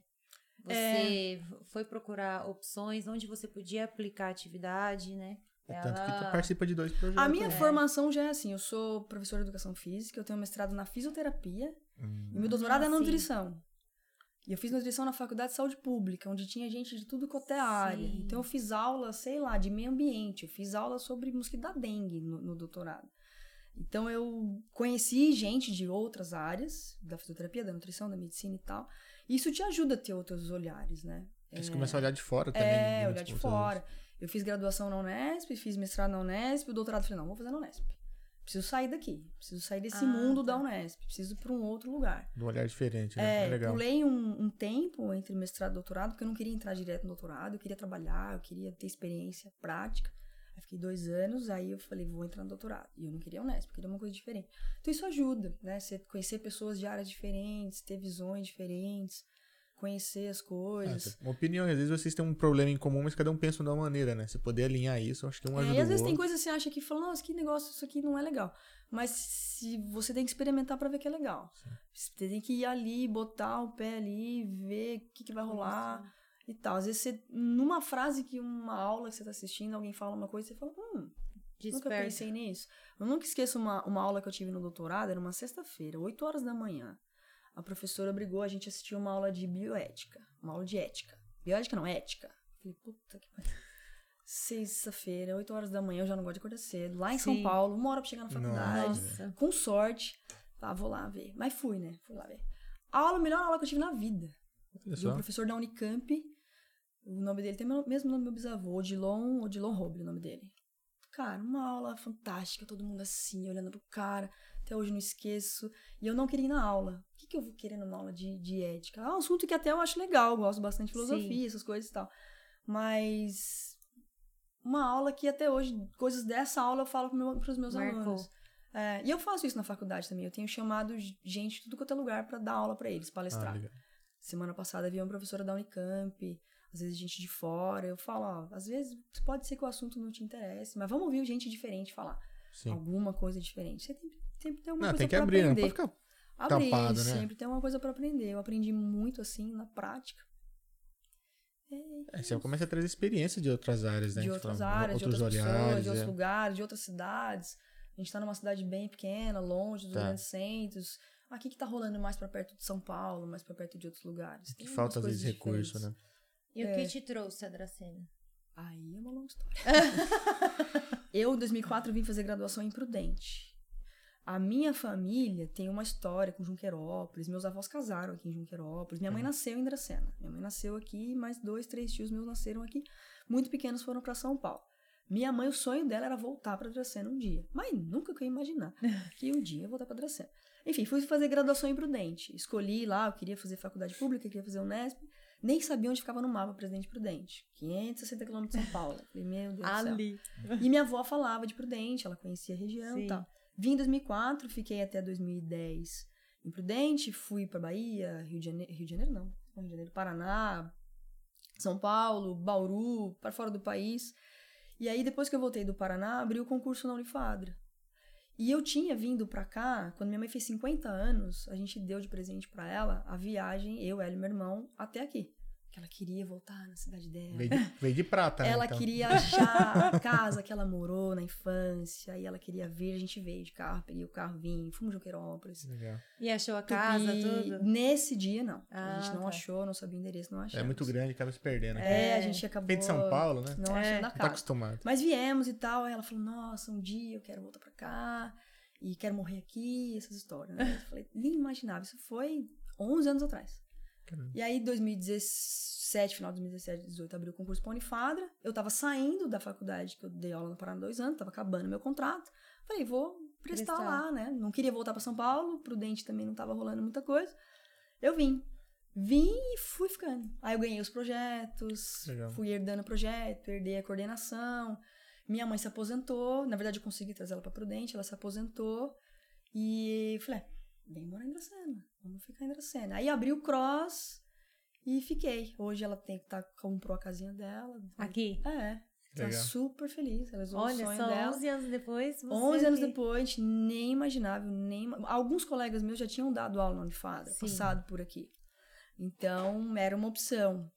Você É. foi procurar opções onde você podia aplicar a atividade, né? É tanto que tu Ela- participa de dois projetos. A minha né? formação já é assim, eu sou professora de educação física, eu tenho mestrado na fisioterapia Hum. e meu doutorado é Ah, na sim. nutrição. E eu fiz nutrição na faculdade de saúde pública, onde tinha gente de tudo quanto é área. Sim. Então eu fiz aula, sei lá, de meio ambiente, eu fiz aula sobre mosquito da dengue no, no doutorado. Então eu conheci gente de outras áreas, da fisioterapia, da nutrição, da medicina e tal. E isso te ajuda a ter outros olhares, né? Aí Você começa a olhar de fora também. É, né, olhar de tipo, fora. Eu fiz graduação na Unesp, fiz mestrado na Unesp, o doutorado falei, não, vou fazer na Unesp. Preciso sair daqui, preciso sair desse Ah, mundo tá. da Unesp, preciso ir para um outro lugar. De um olhar diferente, né? É, É, legal. pulei um, um tempo entre mestrado e doutorado, porque eu não queria entrar direto no doutorado, eu queria trabalhar, eu queria ter experiência prática. Aí fiquei dois anos, aí eu falei, vou entrar no doutorado. E eu não queria Unesp, eu queria uma coisa diferente. Então isso ajuda, né? Você conhecer pessoas de áreas diferentes, ter visões diferentes, conhecer as coisas. você- opiniões, às vezes vocês têm um problema em comum, mas cada um pensa de uma maneira, né? Você poder alinhar isso, acho que um É, ajuda e às vezes tem coisas que você acha que fala, nossa, que negócio, isso aqui não é legal. Mas se você tem que experimentar pra ver que é legal. Você tem que ir ali, botar o pé ali, ver o que, que vai rolar e tal. Às vezes você, numa frase que uma aula que você tá assistindo, alguém fala uma coisa, você fala, hum, nunca Desperta. pensei nisso. Eu nunca esqueço uma, uma aula que eu tive no doutorado, era uma sexta-feira, 8 horas da manhã. A professora obrigou a gente a assistir uma aula de bioética, uma aula de ética. Bioética não, ética. Eu Falei, puta que pariu. Sexta-feira, 8 horas da manhã, eu já não gosto de acordar cedo. Lá em São Sim. Paulo, uma hora pra chegar na faculdade. Nossa. Com sorte. Ah, vou lá ver. Mas fui, né? Fui lá ver. A aula, a melhor aula que eu tive na vida. De um só. professor da Unicamp. O nome dele tem o mesmo nome do meu bisavô, Odilon, Odilon Roble, o nome dele. Cara, uma aula fantástica, todo mundo assim, olhando pro cara. Até hoje não esqueço. E eu não queria ir na aula. O que, que eu vou querer na aula de, de ética? É um assunto que até eu acho legal, eu gosto bastante de filosofia, Sim. essas coisas e tal. Mas uma aula que até hoje, coisas dessa aula eu falo pro meu, pros meus Marcou. alunos. É, e eu faço isso na faculdade também. Eu tenho chamado gente de tudo quanto é lugar pra dar aula pra eles, Ah, palestrar. legal. Semana passada havia uma professora da Unicamp, às vezes gente de fora. Eu falo, ó, às vezes pode ser que o assunto não te interesse, mas vamos ouvir gente diferente falar. Sim. Alguma coisa diferente. Você tem, sempre tem alguma Não, coisa tem que pra abrir, né? Não aprender. pode ficar. Abrir, tampado, né? sempre tem uma coisa pra aprender. Eu aprendi muito assim na prática. É, você começa a trazer experiência de outras áreas, né? de outras áreas, de outros outras pessoas, olhares, de outros é. lugares, de outras cidades. A gente tá numa cidade bem pequena, longe dos Tá. grandes centros. Aqui que tá rolando mais pra perto de São Paulo, mais pra perto de outros lugares. Que falta, às vezes, recurso, né? E o É. que te trouxe a Dracena? Aí é uma longa história. eu, em 2004, vim fazer graduação em Prudente. A minha família tem uma história com Junquerópolis. Meus avós casaram aqui em Junquerópolis. Minha mãe nasceu em Dracena. Minha mãe nasceu aqui, mais dois, três tios meus nasceram aqui. Muito pequenos foram para São Paulo. Minha mãe, o sonho dela era voltar para Dracena um dia. Mas nunca que eu ia imaginar que um dia eu ia voltar para Dracena. Enfim, fui fazer graduação em Prudente. Escolhi lá, eu queria fazer faculdade pública, queria fazer Unesp. Nem sabia onde ficava no mapa Presidente Prudente. 560 quilômetros de São Paulo. Falei, meu Deus do céu. Ali. E minha avó falava de Prudente, ela conhecia a região Sim. e tal. Vim em 2004, fiquei até 2010 em Prudente, fui pra Bahia, Rio de Janeiro, Rio de Janeiro não, Rio de Janeiro, Paraná, São Paulo, Bauru, para fora do país. E aí depois que eu voltei do Paraná, abri o concurso na Unifadra. E eu tinha vindo pra cá, quando minha mãe fez 50 anos, a gente deu de presente pra ela a viagem, eu, ela e meu irmão, até aqui. Que ela queria voltar na cidade dela. Veio de, veio de prata, né? Ela então. queria achar a casa que ela morou na infância, e ela queria ver, a gente veio de carro, peguei o carro, vim, fomos de Joqueirópolis. Legal. E achou a casa, tudo? Nesse dia, não. Ah, a gente não tá. achou, não sabia o endereço, não achamos. É muito grande, acaba se perdendo. aqui. É, É. a gente acabou... Veio de São Paulo, né? Não É. achando a Não tá casa. acostumado. Mas viemos e tal, aí ela falou, nossa, um dia eu quero voltar pra cá, e quero morrer aqui, essas histórias, né? Eu falei, nem imaginava, isso foi 11 anos atrás. Caramba. E aí, 2017, final de 2017, 2018, abriu o concurso pra Unifadra. Eu tava saindo da faculdade, que eu dei aula no Paraná dois anos, tava acabando meu contrato. Falei, vou prestar, Prestar. lá, né? Não queria voltar pra São Paulo, Prudente também não tava rolando muita coisa. Eu vim. Vim e fui ficando. Aí eu ganhei os projetos, Legal. fui herdando o projeto, herdei a coordenação. Minha mãe se aposentou. Na verdade, eu consegui trazer ela pra Prudente, ela se aposentou. E falei, é, vem morar em Dracena, vamos ficar em Dracena. Aí abri o cross e fiquei. Hoje ela tem que tá, comprou a casinha dela. Aqui. É, tá Legal. super feliz. Ela usou o Olha, sonho só dela. 11 anos depois. você 11 anos aqui. depois, a gente nem imaginava, nem... Alguns colegas meus já tinham dado aula na Unifadra, Sim. passado por aqui. Então, era uma opção.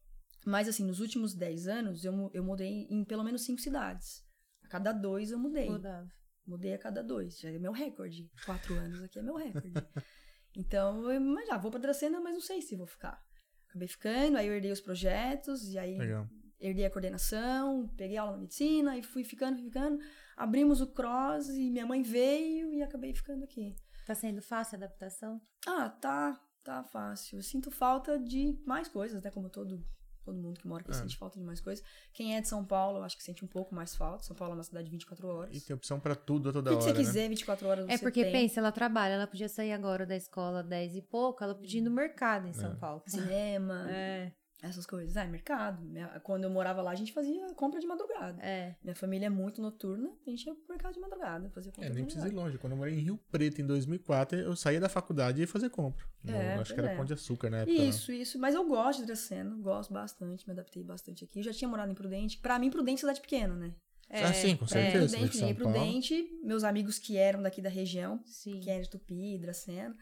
Mas, assim, nos últimos 10 anos, eu, eu mudei em pelo menos cinco cidades. A cada dois eu mudei. Mudava. Mudei a cada dois. Já é meu recorde. Quatro anos aqui é meu recorde. Então, eu mas já vou pra Dracena, mas não sei se vou ficar. Acabei ficando, aí eu herdei os projetos, e aí Legal. herdei a coordenação, peguei aula na medicina e fui ficando, fui ficando. Abrimos o cross e minha mãe veio e acabei ficando aqui. Tá sendo fácil a adaptação? Ah, tá, tá fácil. Eu sinto falta de mais coisas, né? Como todo, todo mundo que mora aqui Ah. sente falta de mais coisas. Quem é de São Paulo, eu acho que sente um pouco mais falta. São Paulo é uma cidade de 24 horas. E tem opção pra tudo a o toda que, que hora, você né? quiser, 24 horas você É porque tem. pensa, ela trabalha, ela podia sair agora da escola 10 e pouco, ela podia ir no mercado em São É. Paulo. Cinema, É, essas coisas. Ah, mercado. Minha- Quando eu morava lá, a gente fazia compra de madrugada. é. Minha família é muito noturna, a gente ia pro mercado de madrugada, fazia compra É, nem precisa ir longe. Quando eu morei em Rio Preto, em 2004, eu saía da faculdade e ia fazer compra. No- É, acho que era é. Pão de Açúcar na época. né? Isso, isso. Mas eu gosto de Dracena, gosto bastante, me adaptei bastante aqui. Eu já tinha morado em Prudente. Pra mim, Prudente é cidade pequena, né? é ah, sim, com É, certeza. de Prudente, São peguei Paulo. Prudente, meus amigos que eram daqui da região, Sim. que eram de Tupi, Dracena,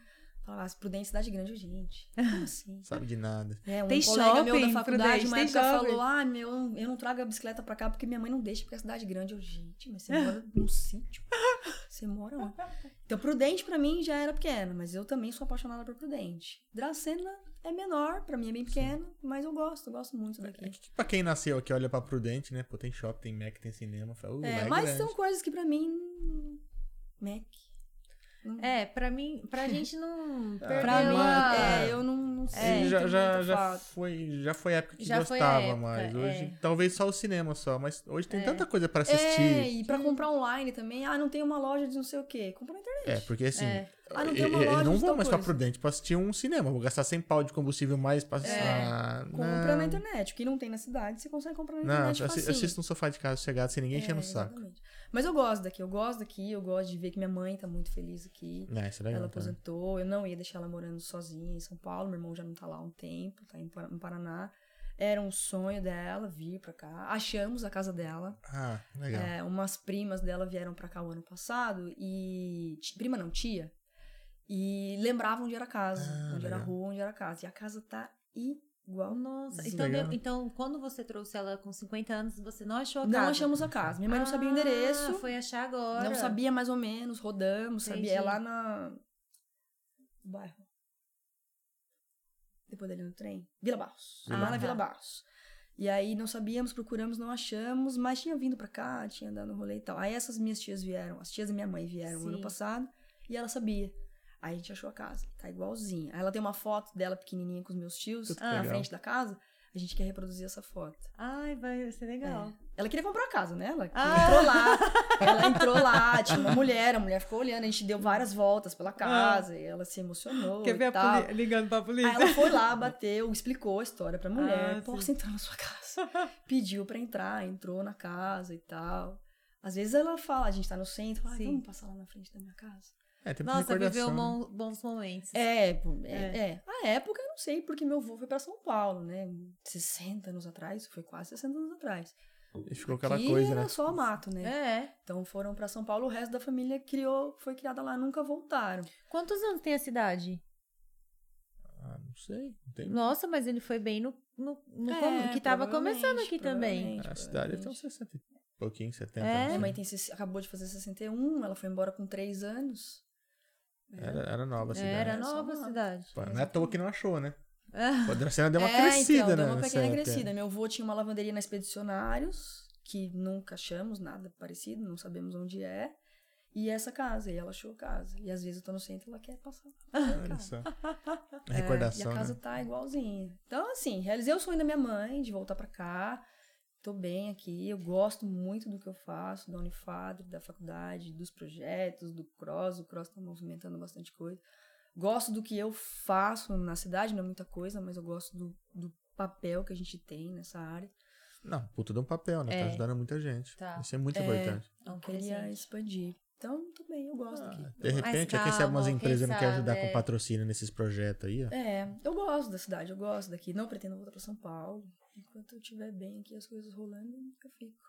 falavam, ah, Prudente é cidade grande, gente. Como assim? Sabe de nada. É, um Tem colega meu da shopping, faculdade, Prudente, uma tem época, shopping. falou: Ah, meu, eu não trago a bicicleta pra cá porque minha mãe não deixa, porque é cidade grande. Eu, gente, mas você mora num sítio. Você mora onde? Então, Prudente pra mim já era pequeno, mas eu também sou apaixonada por Prudente. Dracena é menor, pra mim é bem pequeno, mas eu gosto, eu gosto muito daqui. É que pra quem nasceu aqui, olha pra Prudente, né? Pô, tem shopping, tem Mac, tem cinema. Fala, uh, É, é mas grande. são coisas que pra mim. Mac. É, pra mim, pra gente não perdeu Pra mim, a... é, eu não, não sei. já, já, já, falta. foi, já foi a época que Já gostava época, mais. é. Hoje, talvez só o cinema só, mas hoje tem É. tanta coisa pra assistir. É, e pra comprar online também. Ah, não tem uma loja de não sei o quê. Compra na internet. É, porque assim, É. Ah, não eu, tem uma eu loja não de vou mais pra coisa. Prudente pra assistir um cinema. Vou gastar 100 pau de combustível mais pra assistir. Ah, Compra não. na internet. O que não tem na cidade, você consegue comprar na Não, internet assi- facinho. assista no sofá de casa sossegado sem ninguém É, enchendo o saco. exatamente. Mas eu gosto daqui. Eu gosto daqui. Eu gosto de ver que minha mãe tá muito feliz aqui. É, isso é legal. ela também. aposentou. Eu não ia deixar ela morando sozinha em São Paulo. Meu irmão já não tá lá há um tempo. Tá em Par- no Paraná. Era um sonho dela vir pra cá. Achamos a casa dela. Ah, legal. É, umas primas dela vieram pra cá o ano passado e. Prima não, tia. E lembravam onde era a casa, Ah, onde era a legal. rua, onde era a casa. E a casa tá igual. Nossa, Isso então, legal. deu- então quando você trouxe ela com 50 anos, você não achou a Não casa? achamos a casa. Minha mãe não sabia o Ah, endereço. foi achar agora. Não sabia mais ou menos, rodamos, Entendi. sabia. É lá na. no bairro. Depois dali no trem. Vila Barros. Vila lá na Barros. Vila Barros. E aí não sabíamos, procuramos, não achamos, mas tinha vindo pra cá, tinha dado um rolê e tal. Aí essas minhas tias vieram, as tias da minha mãe vieram Sim. ano passado e ela sabia. Aí a gente achou a casa, tá igualzinha. Aí ela tem uma foto dela pequenininha com os meus tios Puta, na frente da casa. A gente quer reproduzir essa foto. Ai, vai ser legal. Ela queria comprar a casa, né? Ela Ah. entrou lá, ela entrou lá, tinha uma mulher, a mulher ficou olhando, a gente deu várias voltas pela casa, e ela se emocionou Quer ver e a tal. poli... ligando pra polícia? Aí ela foi lá, bateu, explicou a história pra mulher. Ah, Posso sim. entrar na sua casa? Pediu pra entrar, entrou na casa e tal. Às vezes ela fala, a gente tá no centro, fala, "Ai, Sim. vamos passar lá na frente da minha casa. É, tem muita Nossa, viveu né? bom- bons momentos. É, pô, é, é. A época eu não sei, porque meu avô foi pra São Paulo, né? 60 anos atrás, foi quase 60 anos atrás. E ficou aquela Aqui coisa, era né? só mato, né? É. Então foram pra São Paulo, o resto da família criou, foi criada lá, nunca voltaram. Quantos anos tem a cidade? Ah, não sei. Não tem... Nossa, mas ele foi bem no, no, no É, que tava começando aqui também. A cidade tem provavelmente. uns 60 e pouquinho, 70. É? não Minha mãe tem, acabou de fazer 61, ela foi embora com 3 anos. Era, era nova a cidade. Era É, nova a cidade. Pô, Não é à toa que não achou, né? Pô, a cena deu uma é, crescida, então, né? deu uma pequena época. crescida. Meu avô tinha uma lavanderia na Expedicionários, que nunca achamos nada parecido, não sabemos onde é. E essa casa, e ela achou a casa. E às vezes eu tô no centro e ela quer passar. Olha só. É, recordação, e a casa né? tá igualzinha. Então, assim, realizei o sonho da minha mãe de voltar pra cá. Tô bem aqui. Eu gosto muito do que eu faço, da Unifadro, da faculdade, dos projetos, do Cross. O Cross tá movimentando bastante coisa. Gosto do que eu faço na cidade, não é muita coisa, mas eu gosto do, do papel que a gente tem nessa área. Não, puta de um papel, né? É. Tá ajudando muita gente. Tá. Isso é muito É. importante. é Eu queria expandir. Então, tô bem, eu gosto Ah, aqui. de repente, Mas quem sabe umas calma, empresas não querem ajudar sabe, com é. patrocínio nesses projetos aí, ó. É, eu gosto da cidade, eu gosto daqui. Não pretendo voltar pra São Paulo. Enquanto eu estiver bem aqui, as coisas rolando, eu fico.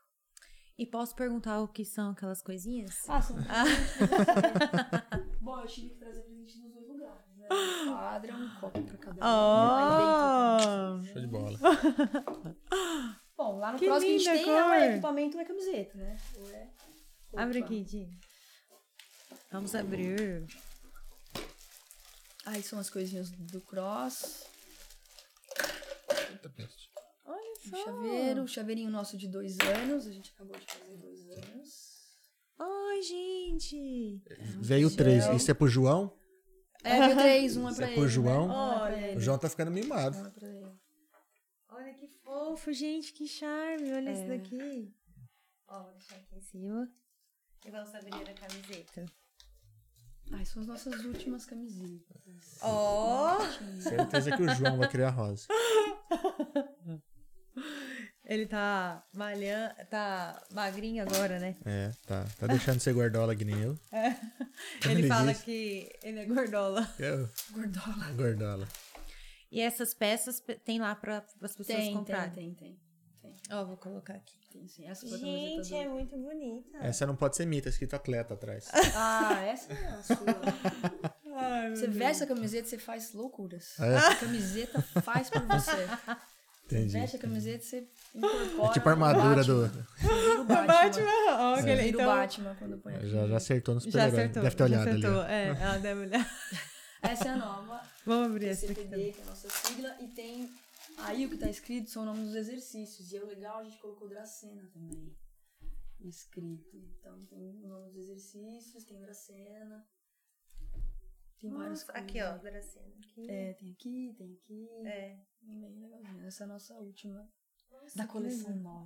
E posso perguntar o que são aquelas coisinhas? Ah, são Bom, eu tive que trazer presente nos dois lugares, né? O padre é um copo pra cada um. Oh! Show de bola. Bom, lá no Que próximo que a gente tem é cor. o equipamento ou é camiseta, né? Ou é Abre aqui, Di. Vamos abrir. Aí são as coisinhas do cross. Puta peste. O chaveiro, o chaveirinho nosso de dois anos. A gente acabou de fazer dois anos. Ai, gente. Veio três. gel. Isso é pro João? É, veio três, um é Isso pra é ele. pro né? João? Um é pra Olha. O João tá ficando mimado. Um é. Olha que fofo, gente. Que charme. Olha isso É. daqui. Ó, vou deixar aqui em cima. E vamos abrir a camiseta. Ai, são as nossas últimas camisetas. Ó! Certeza que o João vai criar rosa. Ele tá malhando, tá magrinho agora, né? É, tá. Tá deixando de ser gordola que nem eu. Como Ele ele fala disse. que ele é gordola. Eu, Gordola. gordola. E essas peças pe- tem lá para as pessoas Tem, tem, comprarem. tem, tem. Ó, vou colocar aqui. Tem sim. Essa Gente, é muito bonita. Essa não pode ser mita, escrito atleta atrás. Ah, essa é a sua. Ai, Você veste a camiseta, você faz loucuras. É? A camiseta faz por você. Entendi. Veste a camiseta, você incorpora. É tipo a armadura do. Batman. Vira o Batman. Aquele, vira então, Batman quando põe a Já, já acertou no já super-herói. acertou. Deve ter já olhado ali. É, ela deve olhar. Essa é a nova. Vamos abrir essa aqui também. CPD, que é a nossa sigla. E tem aí o que tá escrito são o nome dos exercícios. E é o legal, a gente colocou Dracena também. Escrito. Então tem o nome dos exercícios, tem Dracena. Tem vários. Aqui, ó, Dracena. Aqui. É, tem aqui, tem aqui. É. Bem legalzinho. Essa é a nossa última nova. da coleção nova.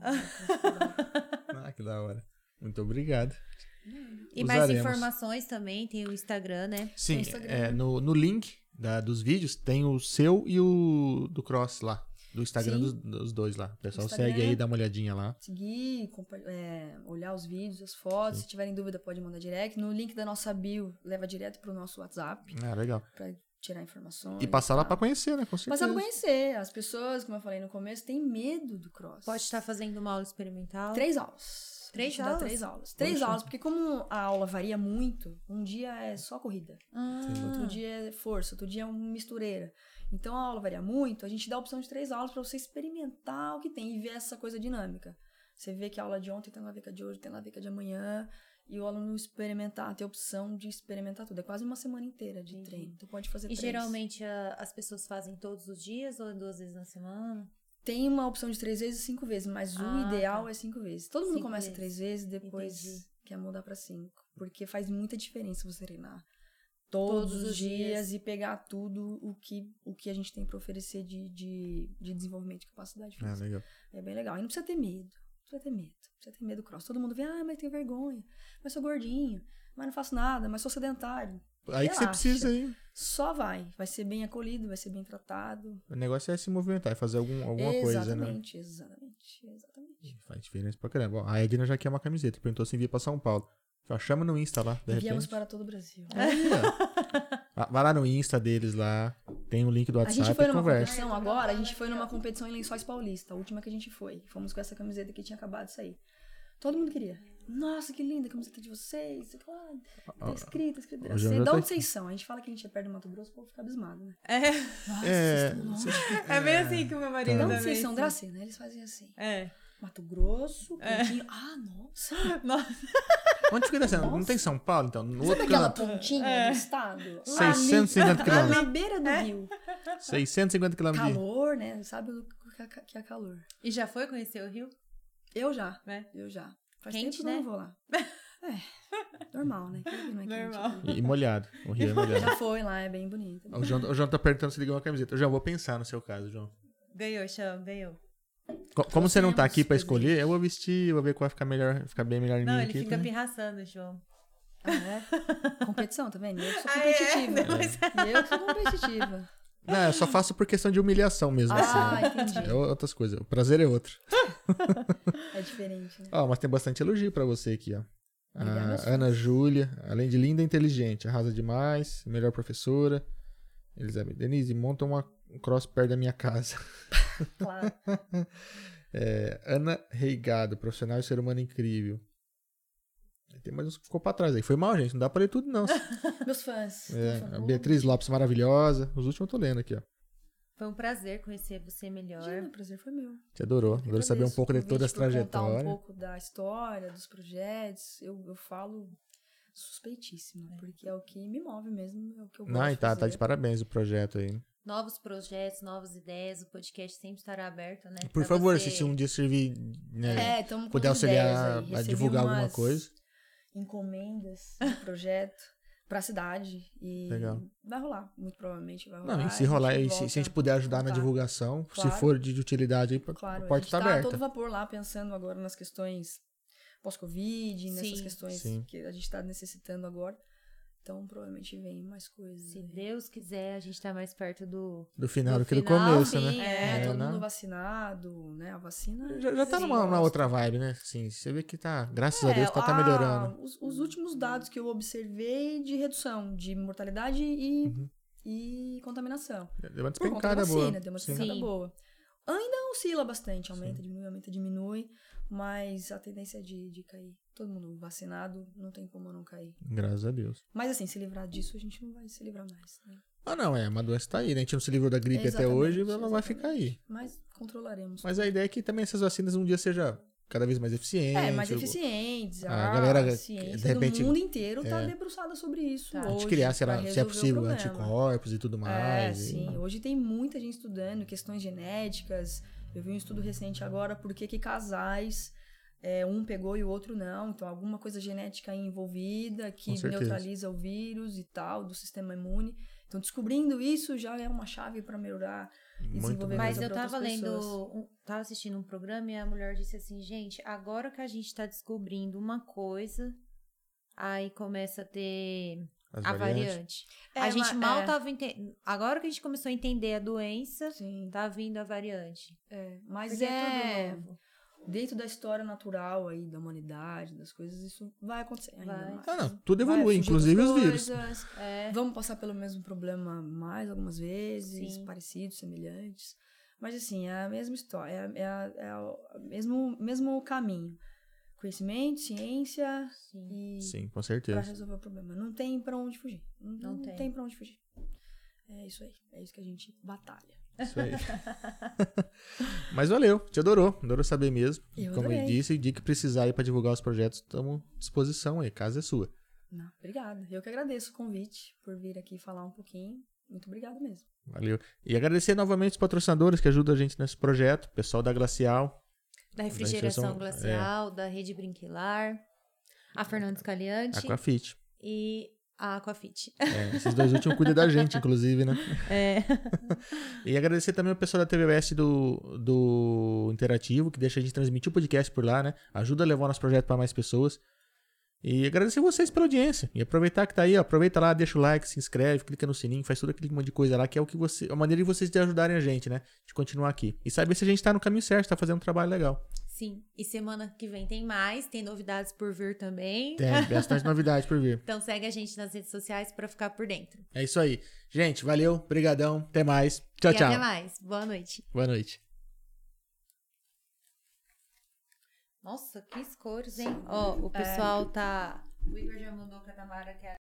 Ah, que da hora. Muito obrigado. E mais Usaremos. informações também, tem o Instagram, né? Sim, Instagram. é, no, no link da- dos vídeos tem o seu e o do Cross lá. Do Instagram Sim. dos, dos dois lá. O pessoal Instagram. segue aí, dá uma olhadinha lá. Seguir, é, olhar os vídeos, as fotos. Se tiverem dúvida, pode mandar direct. No link da nossa bio, leva direto pro nosso WhatsApp Ah, legal. pra tirar informações. E passar lá tal. pra conhecer, né? Com certeza. Passar pra conhecer. As pessoas, como eu falei no começo, têm medo do cross. Pode estar fazendo uma aula experimental. Três aulas. Três aulas? Três aulas. Três Poxa. aulas, porque como a aula varia muito, um dia é só corrida. Ah, Outro dia é força, outro dia é uma mistureira. Então a aula varia muito, a gente dá a opção de três aulas pra você experimentar o que tem e ver essa coisa dinâmica. Você vê que a aula de ontem tem a ver com a de hoje, tem a ver com a de amanhã, e o aluno experimentar, ter a opção de experimentar tudo. É quase uma semana inteira de Entendi. treino. Então pode fazer E três. geralmente a- as pessoas fazem todos os dias ou duas vezes na semana? Tem uma opção de três vezes e cinco vezes, mas Ah, o ideal tá. é cinco vezes. Todo mundo Cinco começa vezes. três vezes, depois Entendi. quer mudar pra cinco. Porque faz muita diferença você treinar todos, Todos os dias, dias. e pegar tudo o que, o que a gente tem pra oferecer de, de, de desenvolvimento de capacidade Ah, física. legal. É bem legal. E não precisa ter medo. Você vai ter medo. Você vai ter medo do cross. Todo mundo vê, ah, mas tenho vergonha. Mas sou gordinho. Mas não faço nada. Mas sou sedentário. Aí que você Relaxa. precisa aí. Só vai. Vai ser bem acolhido, vai ser bem tratado. O negócio é se movimentar, é fazer algum, alguma coisa, né? exatamente, exatamente, exatamente. Faz diferença pra caramba. Ó, A Edna já quer uma camiseta. Perguntou se envia pra São Paulo. Fala, chama no Insta lá, de Enviamos repente. para todo o Brasil. Va- Vai lá no Insta deles lá. Tem o link do A WhatsApp gente foi numa conversa. competição agora, a gente foi numa competição em Lençóis Paulista, a última que a gente foi. Fomos com essa camiseta que tinha acabado de sair. Todo mundo queria. Nossa, que linda a camiseta de vocês. lá, Tá João sei já de tá onde vocês são. A gente fala que a gente é perto do Mato Grosso, o povo fica abismado, né? É, Nossa, É, é bem assim que o meu marido De também. onde vocês são? Dracena. Eles fazem assim. É. Mato Grosso, Coutinho. Ah, nossa. Nossa. Onde fica descendo? Não tem São Paulo, então? No Sabe outro aquela canto. pontinha É. do estado? Lá 650 ali- quilômetros. Na beira do rio. 650 quilômetros de... Calor, né? Sabe o que é- que é calor. E já foi conhecer o Rio? Eu já. É. Eu já. Faz Quente, tempo né? não vou lá. É. Normal, né? Não é Normal. E, e molhado. O rio é molhado. Já foi lá, é bem bonito. O João, o João tá perguntando se ligou uma camiseta. Eu já vou pensar no seu caso, João. Ganhou, Chão, ganhou. Co- Como você não tá aqui pra escolher, eu vou vestir, eu vou ver qual vai ficar melhor, ficar bem melhor em Não, mim ele aqui. fica né? pirraçando, João. Ah, é? Competição, tá vendo? Eu que sou Ah, é? competitiva. E eu que sou competitiva. Não, eu só faço por questão de humilhação mesmo. Ah, assim. entendi. É outras coisas. O prazer é outro. É diferente, né? Ó, mas tem bastante elogio pra você aqui, ó. Obrigada, A meus Ana. Júlia, além de linda e inteligente, arrasa demais, melhor professora. Elizabeth Denise, monta uma um cross perto da minha casa. Claro. É, Ana Reigado, profissional e ser humano incrível. Tem mais uns que ficou pra trás aí. Foi mal, gente. Não dá pra ler tudo, não. Meus fãs. É. Beatriz Lopes, maravilhosa. Os últimos eu tô lendo aqui, ó. Foi um prazer conhecer você melhor. Imagina, o prazer foi meu. Você adorou. Eu Adorou saber um pouco de toda convite essa por Contar um pouco da história, dos projetos. Eu, eu falo suspeitíssima, porque é o que me move mesmo, é o que eu gosto Não, e de tá, tá de parabéns o projeto aí. Novos projetos, novas ideias, o podcast sempre estará aberto, né? Por favor, você- se, se um dia servir, né, É, puder auxiliar a divulgar alguma coisa. encomendas projeto pra cidade e Legal. vai rolar, muito provavelmente vai rolar. Não, e se rolar, e se, se a gente puder ajudar na contar. divulgação, se Claro. for de utilidade, aí, Claro, a porta gente tá aberta. todo vapor lá pensando agora nas questões pós-Covid, nessas questões Sim. que a gente tá necessitando agora. Então, provavelmente vem mais coisas. Se aí. Deus quiser, a gente tá mais perto do. Do final do que do começo, Sim, né? é, É, todo né? mundo vacinado, né? A vacina. Já, já tá Sim, numa, numa outra vibe, né? Sim, você vê que tá, graças a É, Deus, tá, tá a- melhorando. Os, os últimos dados que eu observei de redução de mortalidade e, Uhum. e contaminação. Deu uma Por conta da despencada vacina, boa. deu uma despencada Sim. boa. Ainda oscila bastante, aumenta, diminui, aumenta, diminui, mas a tendência é de, de cair. Todo mundo vacinado, não tem como não cair. Graças a Deus. Mas assim, se livrar disso, a gente não vai se livrar mais. Né? Ah, não, é, uma doença tá aí, né? A gente não se livrou da gripe até Exatamente, hoje, ela vai ficar aí. Mas controlaremos. Mas a ideia é que também essas vacinas um dia seja cada vez mais eficiente. É, mais eficientes. a A, galera, a ciência de repente, do mundo inteiro tá é. debruçada sobre isso Tá. A gente hoje. criar, sei lá, se é o possível, anticorpos e tudo É, mais. e- sim. Hoje tem muita gente estudando questões genéticas. Eu vi um estudo recente agora por que casais, é, um pegou e o outro não. Então, alguma coisa genética aí envolvida que neutraliza o vírus e tal, do sistema imune. Então, descobrindo isso já é uma chave para melhorar e desenvolver. Mas coisa eu tava lendo, um- tava assistindo um programa e a mulher disse assim, gente, agora que a gente tá descobrindo uma coisa, aí começa a ter As a variante. É, a gente ma- mal é. tava entendendo. Agora que a gente começou a entender a doença, Sim, tá vindo a variante. é. Mas Porque é, tudo novo. Dentro da história natural aí da humanidade, das coisas, isso vai acontecer ainda Vai. mais. Ah, não, tudo evolui, inclusive os vírus. É. Vamos passar pelo mesmo problema mais algumas vezes, Sim. parecidos, semelhantes. Mas assim, é a mesma história, é, a- é, a- é o mesmo, mesmo caminho. Conhecimento, ciência Sim. e Sim, com para certeza. resolver o problema. Não tem pra onde fugir. Não, Não não tem. tem. pra onde fugir. É isso aí. É isso que a gente batalha. Isso aí. Mas valeu, te adorou. Adorou saber mesmo. Eu Como ele adorei. disse, o dia que precisar aí pra divulgar os projetos, estamos à disposição aí. Casa é sua. Não, obrigada. Eu que agradeço o convite por vir aqui falar um pouquinho. Muito obrigada mesmo. Valeu. E agradecer novamente os patrocinadores que ajudam a gente nesse projeto. Pessoal da Glacial. Da refrigeração refrigeração, glacial, da rede brinquilar, a Fernandes Caliante Aquafit. e a Aquafit. É, esses dois últimos cuidam da gente, inclusive, né? É. E agradecer também o pessoal da TVS do, do Interativo, que deixa a gente transmitir o podcast por lá, né? Ajuda a levar o nosso projeto para mais pessoas. E agradecer vocês pela audiência. E aproveitar que tá aí, ó, aproveita lá, deixa o like, se inscreve, clica no sininho, faz tudo aquele monte de coisa lá, que é o que você. A maneira de vocês de ajudarem a gente, né? De continuar aqui. E saber se a gente tá no caminho certo, tá fazendo um trabalho legal. Sim. E semana que vem tem mais, tem novidades por vir também. Tem bastante novidade por vir. Então segue a gente nas redes sociais para ficar por dentro. É isso aí. Gente, valeu, brigadão, até mais. Tchau, e tchau. até mais. Boa noite. Boa noite. Nossa, que cores, hein? Ó, o pessoal tá. O Igor já mandou pra Tamara que é